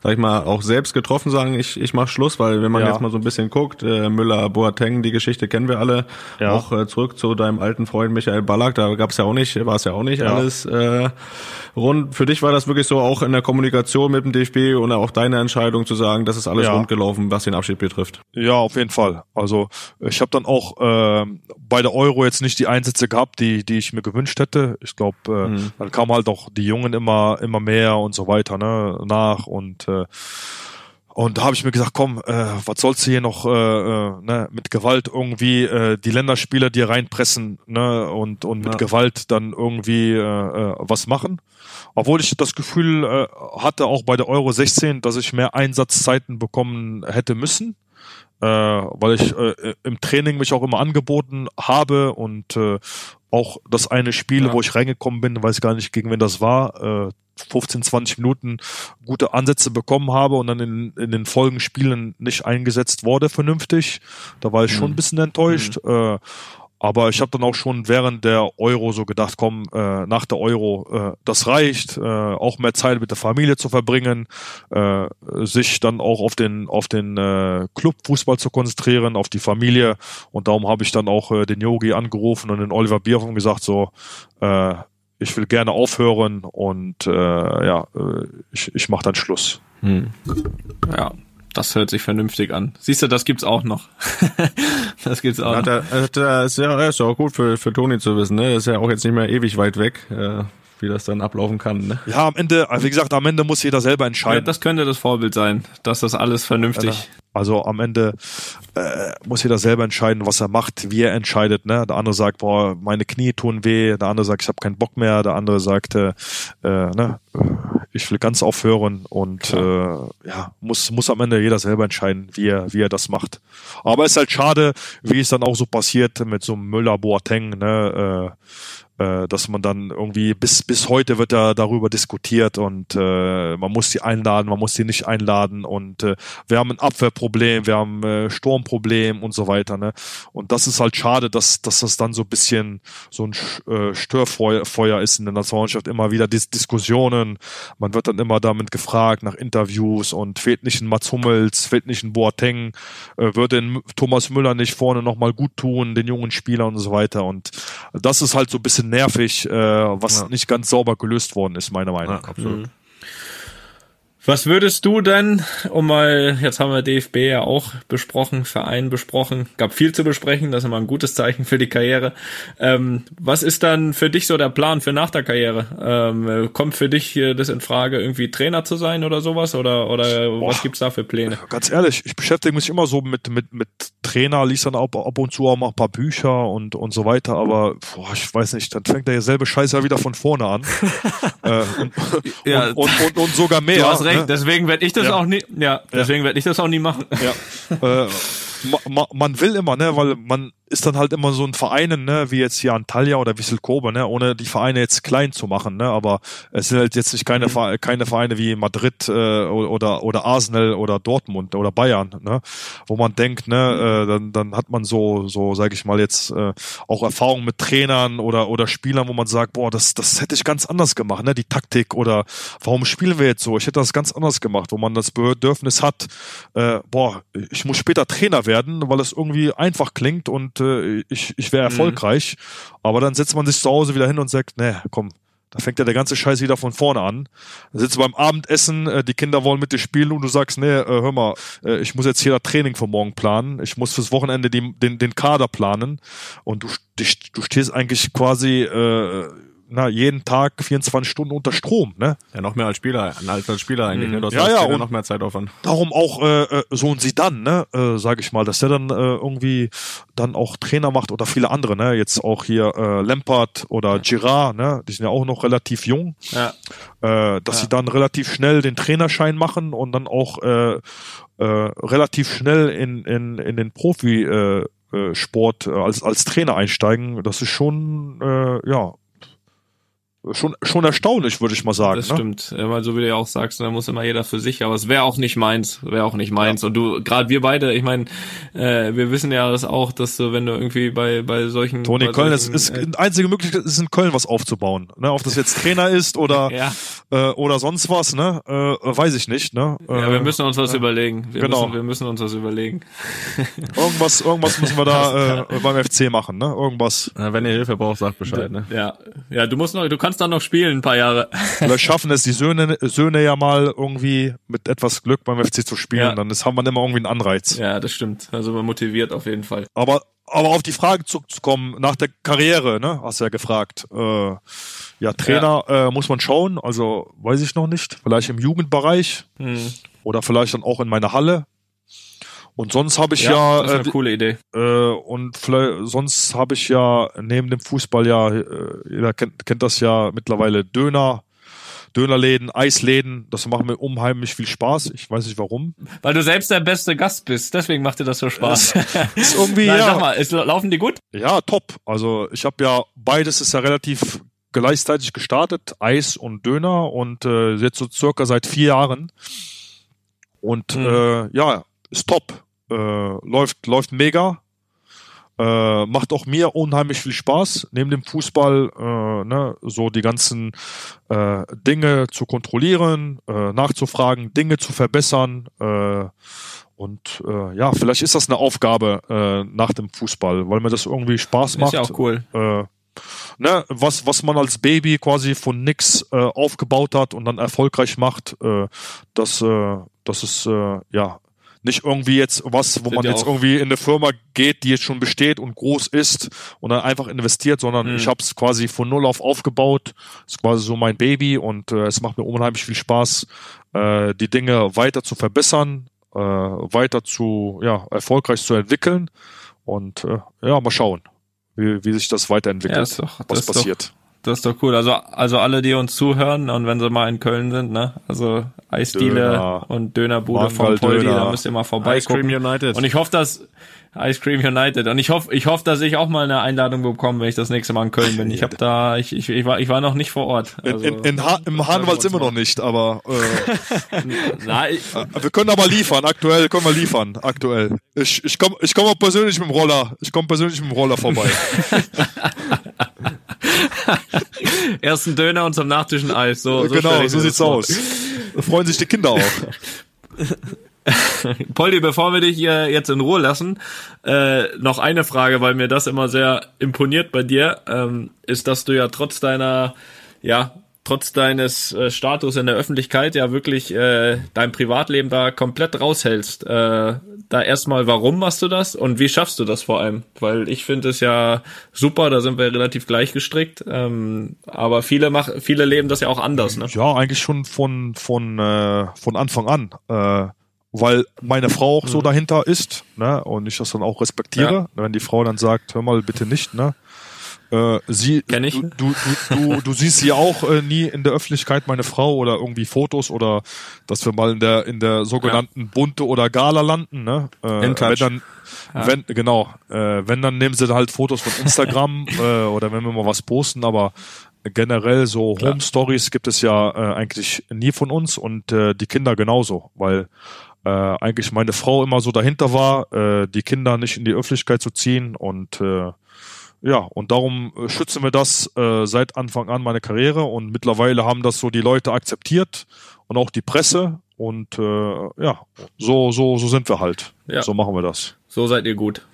sag ich mal, auch selbst getroffen, sagen, ich, ich mach Schluss, weil wenn man Ja. jetzt mal so ein bisschen guckt, äh, Müller, Boateng, die Geschichte kennen wir alle. Ja. Auch äh, zurück zu deinem alten Freund Michael Ballack, da gab's ja auch nicht, war es ja auch nicht Ja. alles äh, rund. Für dich war das wirklich so auch in der Kommunikation mit dem DFB und auch deine Entscheidung zu sagen, das ist alles Ja. rund gelaufen, was den Abschied betrifft. Ja, auf jeden Fall. Also ich habe dann auch äh, bei der Euro jetzt nicht die Einsätze gehabt, die die ich mir gewünscht hätte. Ich glaube, äh, dann kamen halt auch die Jungen immer immer mehr und so weiter ne nach und äh, und da habe ich mir gesagt, komm, äh, was sollst du hier noch äh, äh, ne, mit Gewalt irgendwie äh, die Länderspieler dir reinpressen ne, und, und mit Ja. Gewalt dann irgendwie äh, äh, was machen. Obwohl ich das Gefühl äh, hatte, auch bei der Euro 16, dass ich mehr Einsatzzeiten bekommen hätte müssen äh, weil ich äh, im Training mich auch immer angeboten habe und äh, auch das eine Spiel, Ja. wo ich reingekommen bin, weiß gar nicht, gegen wen das war, äh, 15, 20 Minuten gute Ansätze bekommen habe und dann in, in den Folgenspielen nicht eingesetzt wurde vernünftig. Da war ich schon ein bisschen enttäuscht. Äh, aber ich habe dann auch schon während der Euro so gedacht, komm, äh, nach der Euro, äh, das reicht, äh, auch mehr Zeit mit der Familie zu verbringen, äh, sich dann auch auf den auf den äh, Clubfußball zu konzentrieren, auf die Familie. Und darum habe ich dann auch äh, den Yogi angerufen und den Oliver Bierhoff und gesagt, so, äh, ich will gerne aufhören und äh, ja, äh, ich, ich mache dann Schluss. Ja, das hört sich vernünftig an. Siehst du, das gibt's auch noch. das gibt's auch Hat noch. er, ist ja ist ja auch gut für, für Toni zu wissen, ne? Ist ja auch jetzt nicht mehr ewig weit weg, äh, wie das dann ablaufen kann, ne? Ja, am Ende, wie gesagt, am Ende muss jeder selber Ja, entscheiden. das könnte das Vorbild sein, dass das alles vernünftig. Also am Ende äh, muss jeder selber entscheiden, was er macht, wie er entscheidet. Ne? Der andere sagt, boah, meine Knie tun weh. Der andere sagt, ich habe keinen Bock mehr. Der andere sagt, äh, äh, ne, äh, ich will ganz aufhören. Und äh, ja, muss muss am Ende jeder selber entscheiden, wie er wie er das macht. Aber es ist halt schade, wie es dann auch so passiert mit so einem Müller Boateng. Ne? Äh, äh, dass man dann irgendwie bis bis heute wird da darüber diskutiert und äh, man muss die einladen, man muss die nicht einladen und äh, wir haben ein Abwehrproblem, wir haben äh, Sturmproblem und so weiter, ne? Und das ist halt schade, dass dass das dann so ein bisschen so ein äh, Störfeuer Feuer ist in der Nationalmannschaft immer wieder Dis Diskussionen, man wird dann immer damit gefragt nach Interviews und fehlt nicht ein Mats Hummels, fehlt nicht ein Boateng, äh, würde ein Thomas Müller nicht vorne nochmal gut tun, den jungen Spielern und so weiter und das ist halt so ein bisschen nervig, äh, was nicht ganz sauber gelöst worden ist, meiner Meinung nach. absolut. Was würdest du denn, um mal, jetzt haben wir DFB ja auch besprochen, Verein besprochen, gab viel zu besprechen, das ist immer ein gutes Zeichen für die Karriere. Ähm, was ist dann für dich so der Plan für nach der Karriere? Ähm, kommt für dich das in Frage, irgendwie Trainer zu sein oder sowas? Oder, oder was gibt's da für Pläne? Ganz ehrlich, ich beschäftige mich immer so mit, mit, mit Trainer, liest dann ab, ab und zu auch mal ein paar Bücher und, und so weiter, aber boah, ich weiß nicht, dann fängt der selbe Scheiß ja wieder von vorne an. äh, und, Ja. und, und, und, und sogar mehr. Recht, ne? deswegen werde ich das Ja. auch nie, ja, deswegen werde ich das auch nie machen. Ja. äh, ma, ma, man will immer, ne, weil man ist dann halt immer so ein Vereinen, ne, wie jetzt hier Antalya oder Wissel Kobe, ne, ohne die Vereine jetzt klein zu machen, ne, aber es sind halt jetzt nicht keine, Vere- keine Vereine wie Madrid äh, oder oder Arsenal oder Dortmund oder Bayern, ne, wo man denkt, ne, äh, dann dann hat man so so sage ich mal jetzt äh, auch Erfahrung mit Trainern oder oder Spielern, wo man sagt, boah, das das hätte ich ganz anders gemacht, ne, die Taktik oder warum spielen wir jetzt so? Ich hätte das ganz anders gemacht, wo man das Bedürfnis hat, äh, boah, ich muss später Trainer werden, weil es irgendwie einfach klingt und äh, ich, ich wäre erfolgreich. Aber dann setzt man sich zu Hause wieder hin und sagt, nee, komm, Da fängt ja der ganze Scheiß wieder von vorne an. Da sitzt du beim Abendessen, äh, die Kinder wollen mit dir spielen und du sagst, nee, äh, hör mal, äh, ich muss jetzt hier das Training für morgen planen. Ich muss fürs Wochenende die, den, den Kader planen. Und du, dich, du stehst eigentlich quasi äh, na, jeden Tag 24 Stunden unter Strom, ne? Ja, noch mehr als Spieler, als als Spieler eigentlich. Ne? Du hast Ja, ja, und- noch mehr Zeitaufwand. Darum auch äh, äh, so ein Sidan, ne, äh, sage ich mal, dass der dann äh, irgendwie dann auch Trainer macht oder viele andere, ne, jetzt auch hier äh, Lampard oder Girard, ne, die sind ja auch noch relativ jung, Ja. äh, dass sie dann relativ schnell den Trainerschein machen und dann auch äh, äh, relativ schnell in in in den Profi äh, äh, Sport äh, als als Trainer einsteigen. Das ist schon äh, ja schon schon erstaunlich, würde ich mal sagen. Das ne? stimmt, Ja, weil so wie du ja auch sagst, da muss immer jeder für sich, aber es wäre auch nicht meins, wäre auch nicht meins. Und du, gerade wir beide, ich meine, äh, wir wissen ja das auch, dass du, wenn du irgendwie bei bei solchen Toni bei Köln, es solchen, ist äh, die einzige Möglichkeit, ist in Köln was aufzubauen. Ne? Ob das jetzt Trainer ist oder ja, äh, oder sonst was, ne? Äh, weiß ich nicht. Ne? ja, Äh, wir müssen uns was überlegen. Wir genau. müssen, wir müssen uns was überlegen. irgendwas, irgendwas müssen wir da äh, beim FC machen. Ne? Irgendwas. Äh, wenn ihr Hilfe braucht, sagt Bescheid. Ne? Ja, ja, du musst noch, du kannst dann noch spielen, ein paar Jahre. Vielleicht schaffen es die Söhne, Söhne ja mal irgendwie mit etwas Glück beim FC zu spielen. Ja. Dann ist, haben wir immer irgendwie einen Anreiz. Ja, das stimmt. Also man motiviert auf jeden Fall. Aber aber auf die Frage zurückzukommen, nach der Karriere, ne, hast du ja gefragt. Äh, ja, Trainer Äh, muss man schauen, also weiß ich noch nicht. Vielleicht im Jugendbereich Hm. oder vielleicht dann auch in meiner Halle. Und sonst habe ich ja, das ist eine äh, coole Idee. äh, und vielleicht, sonst habe ich ja neben dem Fußball ja, äh, jeder kennt, kennt das ja mittlerweile Döner, Dönerläden, Eisläden. Das macht mir unheimlich viel Spaß. Ich weiß nicht warum. Weil du selbst der beste Gast bist, deswegen macht dir das so Spaß. Ist irgendwie Nein, ja, sag mal, ist, laufen die gut? ja top. Also ich habe ja beides ist ja relativ gleichzeitig gestartet, Eis und Döner und äh, jetzt so circa seit vier Jahren. Und Mhm. äh, ja, ist top. Äh, läuft, läuft mega. Äh, macht auch mir unheimlich viel Spaß, neben dem Fußball äh, ne, so die ganzen äh, Dinge zu kontrollieren, äh, nachzufragen, Dinge zu verbessern. Äh, und äh, ja, vielleicht ist das eine Aufgabe nach dem Fußball, weil mir das irgendwie Spaß macht. Ist ja auch cool. Ne, was, was man als Baby quasi von nix aufgebaut hat und dann erfolgreich macht, das, das ist ja nicht irgendwie jetzt was, wo Sind man jetzt irgendwie in eine Firma geht, die jetzt schon besteht und groß ist und dann einfach investiert, sondern Mhm. ich habe es quasi von null auf aufgebaut. ist quasi so mein Baby und äh, es macht mir unheimlich viel Spaß, äh, die Dinge weiter zu verbessern, äh, weiter zu ja erfolgreich zu entwickeln und äh, ja mal schauen, wie, wie sich das weiterentwickelt, Ja, ist doch- das was ist doch- passiert. Das ist doch cool. Also, also alle, die uns zuhören und wenn sie mal in Köln sind, ne, also Eisdiele Döner. und Dönerbude Mangal Poldi, da müsst ihr mal Ice Cream vorbeigucken. United. Und ich hoffe, dass Ice Cream United und ich hoffe, ich hoffe, dass ich auch mal eine Einladung bekomme, wenn ich das nächste Mal in Köln bin. Ich habe da, ich, ich, ich war, ich war noch nicht vor Ort. In, Also, in, in ha Im Hahnwald wir noch nicht, aber äh, na, ich, wir können aber liefern. Aktuell können wir liefern. Aktuell. Ich, ich komme ich komm auch persönlich mit dem Roller. Ich komme persönlich mit dem Roller vorbei. erst ein Döner und zum Nachtisch ein Eis. So, so genau, so sieht's aus. Da freuen sich die Kinder auch. Poldi, bevor wir dich hier jetzt in Ruhe lassen, äh, noch eine Frage, weil mir das immer sehr imponiert bei dir, ähm, ist, dass du ja trotz deiner, ja, trotz deines äh, Status in der Öffentlichkeit ja wirklich äh, dein Privatleben da komplett raushältst. Äh, da erstmal, warum machst du das und wie schaffst du das vor allem? Weil ich finde es ja super, da sind wir relativ gleich gestrickt, ähm, aber viele machen, viele leben das ja auch anders, ne? Ja, eigentlich schon von, von, äh, von Anfang an. Äh, weil meine Frau auch so dahinter ist, ne, und ich das dann auch respektiere, Ja. wenn die Frau dann sagt, hör mal bitte nicht, ne. Äh, sie, Kenn ich. Du, du, du, du, siehst sie auch äh, nie in der Öffentlichkeit, meine Frau, oder irgendwie Fotos oder dass wir mal in der in der sogenannten Bunte oder Gala landen, ne? Äh, In wenn dann, wenn genau, äh, wenn dann nehmen sie halt Fotos von Instagram äh, oder wenn wir mal was posten, aber generell so Home Stories gibt es ja äh, eigentlich nie von uns und äh, die Kinder genauso, weil äh, eigentlich meine Frau immer so dahinter war, äh, die Kinder nicht in die Öffentlichkeit zu ziehen und äh, ja, und darum äh, schützen wir das äh, seit Anfang an meine Karriere und mittlerweile haben das so die Leute akzeptiert und auch die Presse und äh, ja, so so so sind wir halt. Ja. So machen wir das. So seid ihr gut.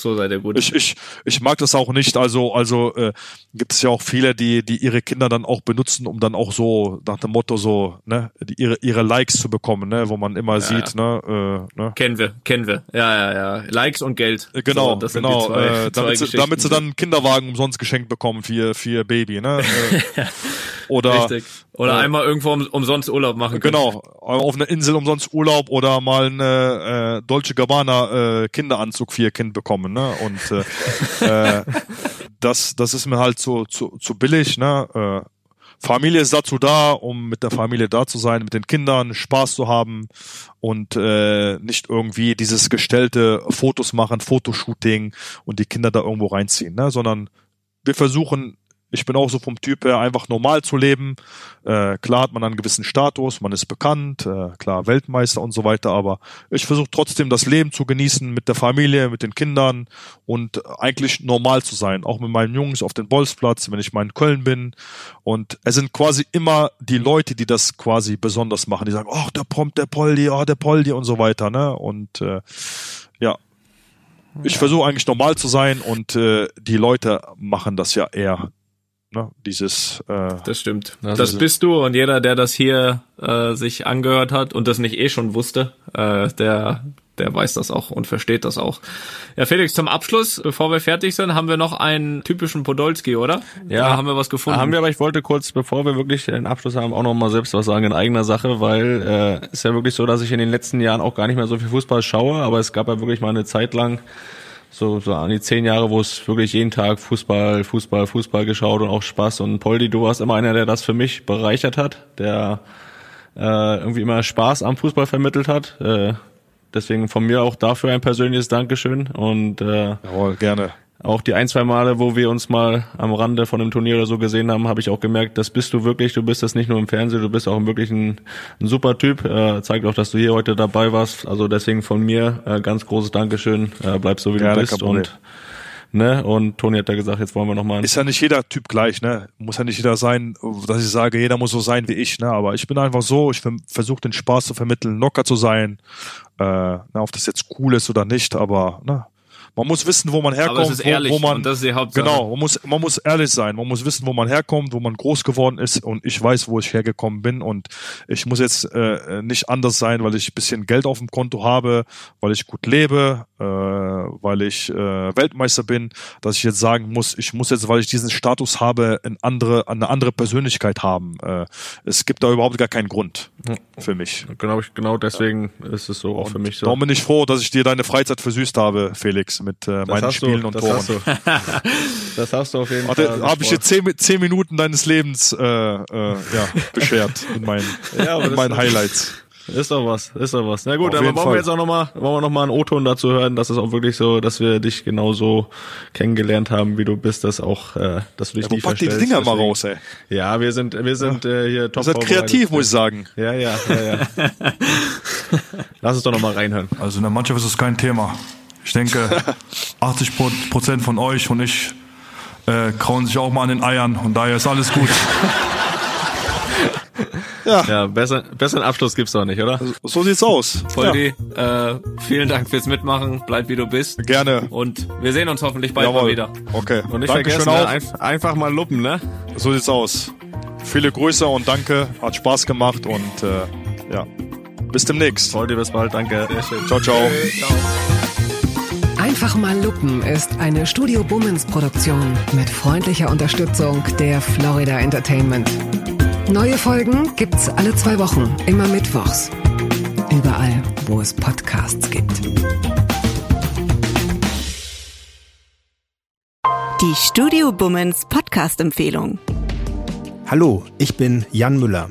So seid ihr gut. Ich, ich, ich mag das auch nicht. Also, also äh, gibt es ja auch viele, die, die ihre Kinder dann auch benutzen, um dann auch so nach dem Motto so, ne, die, ihre, ihre Likes zu bekommen, ne, wo man immer sieht, ne, äh, ne. kennen wir, kennen wir. Ja, ja, ja. Likes und Geld. Äh, Genau, So, das sind genau. die zwei, äh, damit, sie, damit sie dann einen Kinderwagen umsonst geschenkt bekommen für, ihr- für ihr Baby, ne? Äh, oder Richtig. Oder äh, einmal irgendwo um, umsonst Urlaub machen können. Genau, auf einer Insel umsonst Urlaub oder mal eine äh, Dolce Gabbana äh, Kinderanzug für ihr Kind bekommen, ne? Und äh, äh, das, das ist mir halt zu, zu, zu billig, ne? Äh, Familie ist dazu da, um mit der Familie da zu sein, mit den Kindern Spaß zu haben und äh, nicht irgendwie dieses gestellte Fotos machen, Fotoshooting und die Kinder da irgendwo reinziehen, ne? Sondern wir versuchen, ich bin auch so vom Typ her, einfach normal zu leben. Äh, klar hat man einen gewissen Status, man ist bekannt, äh, klar Weltmeister und so weiter, aber ich versuche trotzdem das Leben zu genießen mit der Familie, mit den Kindern und eigentlich normal zu sein, auch mit meinen Jungs auf dem Bolzplatz, wenn ich mal in Köln bin. Und es sind quasi immer die Leute, die das quasi besonders machen, die sagen, ach, der Pomp, der Poldi, oh, der Poldi und so weiter, ne? Und äh, ja, ich versuche eigentlich normal zu sein und äh, die Leute machen das ja eher. Ne? Dieses äh, Das stimmt. Das Das, ist- bist du und jeder, der das hier äh, sich angehört hat und das nicht eh schon wusste, äh, der der weiß das auch und versteht das auch. Ja, Felix, zum Abschluss, bevor wir fertig sind, haben wir noch einen typischen Podolski, oder? Ja. Da haben wir was gefunden. Haben wir, aber ich wollte kurz, bevor wir wirklich den Abschluss haben, auch noch mal selbst was sagen in eigener Sache, weil äh, ist ja wirklich so, dass ich in den letzten Jahren auch gar nicht mehr so viel Fußball schaue, aber es gab ja wirklich mal eine Zeit lang, so, so an die zehn Jahre, wo es wirklich jeden Tag Fußball, Fußball, Fußball geschaut und auch Spaß. Und Poldi, du warst immer einer, der das für mich bereichert hat, der äh, irgendwie immer Spaß am Fußball vermittelt hat. Äh, deswegen von mir auch dafür ein persönliches Dankeschön und äh, jawohl, gerne. Auch die ein, zwei Male, wo wir uns mal am Rande von einem Turnier oder so gesehen haben, habe ich auch gemerkt, das bist du wirklich. Du bist das nicht nur im Fernsehen, du bist auch wirklich ein, ein super Typ. Äh, zeigt auch, dass du hier heute dabei warst. Also deswegen von mir äh, ganz großes Dankeschön. Äh, bleib so wie Gerne, du bist und ne und Toni hat ja gesagt, jetzt wollen wir noch mal. ist ja nicht jeder Typ gleich, ne? Muss ja nicht jeder sein, dass ich sage, jeder muss so sein wie ich, ne? Aber ich bin einfach so, ich versuche den Spaß zu vermitteln, locker zu sein, äh, na, ob das jetzt cool ist oder nicht, aber ne? Man muss wissen, wo man herkommt, Aber es ist ehrlich wo, wo man und das ist die Hauptsache. genau, man muss man muss ehrlich sein, man muss wissen, wo man herkommt, wo man groß geworden ist und ich weiß, wo ich hergekommen bin und ich muss jetzt äh, nicht anders sein, weil ich ein bisschen Geld auf dem Konto habe, weil ich gut lebe, äh, weil ich äh, Weltmeister bin, dass ich jetzt sagen muss, ich muss jetzt, weil ich diesen Status habe, eine andere eine andere Persönlichkeit haben. Äh, es gibt da überhaupt gar keinen Grund für mich. Genau, genau deswegen ist es so auch für mich so. Darum bin ich froh, dass ich dir deine Freizeit versüßt habe, Felix, mit äh, meinen hast Spielen du, und das Toren. Hast du. das hast du auf jeden Fall. habe ich jetzt zehn, zehn Minuten deines Lebens äh, äh, ja, beschert in meinen, Ja, aber in meinen Highlights. Ist doch was, ist doch was. Na gut, Auf aber wollen Fall. wir jetzt auch nochmal, wollen wir noch mal einen O-Ton dazu hören, dass es auch wirklich so, dass wir dich genauso kennengelernt haben, wie du bist, dass auch, äh, dass du dich Ja, packt ihr die. Dinger mal Deswegen- raus, ey? Ja, wir sind, wir sind äh, hier top Ihr seid kreativ, muss ich sagen. Ja, ja, ja, ja. Lass uns doch nochmal reinhören. Also in der Mannschaft ist es kein Thema. Ich denke, 80 Pro- Prozent von euch und ich äh, krauen sich auch mal an den Eiern und daher ist alles gut. Ja, besser, besseren Abschluss gibt's doch nicht, oder? So sieht's aus. Poldi, äh, vielen Dank fürs Mitmachen. Bleib wie du bist. Ja, gerne. Und wir sehen uns hoffentlich bald mal Jawohl. wieder. Okay. Und nicht Dankeschön vergessen, ne, auch. einf- einfach mal luppen, ne? So sieht's aus. Viele Grüße und danke. Hat Spaß gemacht und äh, ja. Bis demnächst. Voll dir bis bald, danke. Ciao, ciao. Einfach mal Lupen ist eine Studio Bummens Produktion mit freundlicher Unterstützung der Florida Entertainment. Neue Folgen gibt's alle zwei Wochen, immer mittwochs. Überall, wo es Podcasts gibt. Die Studio Bummens Podcast-Empfehlung. Hallo, ich bin Jan Müller.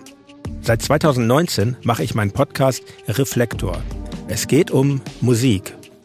Seit 2019 mache ich meinen Podcast Reflektor. Es geht um Musik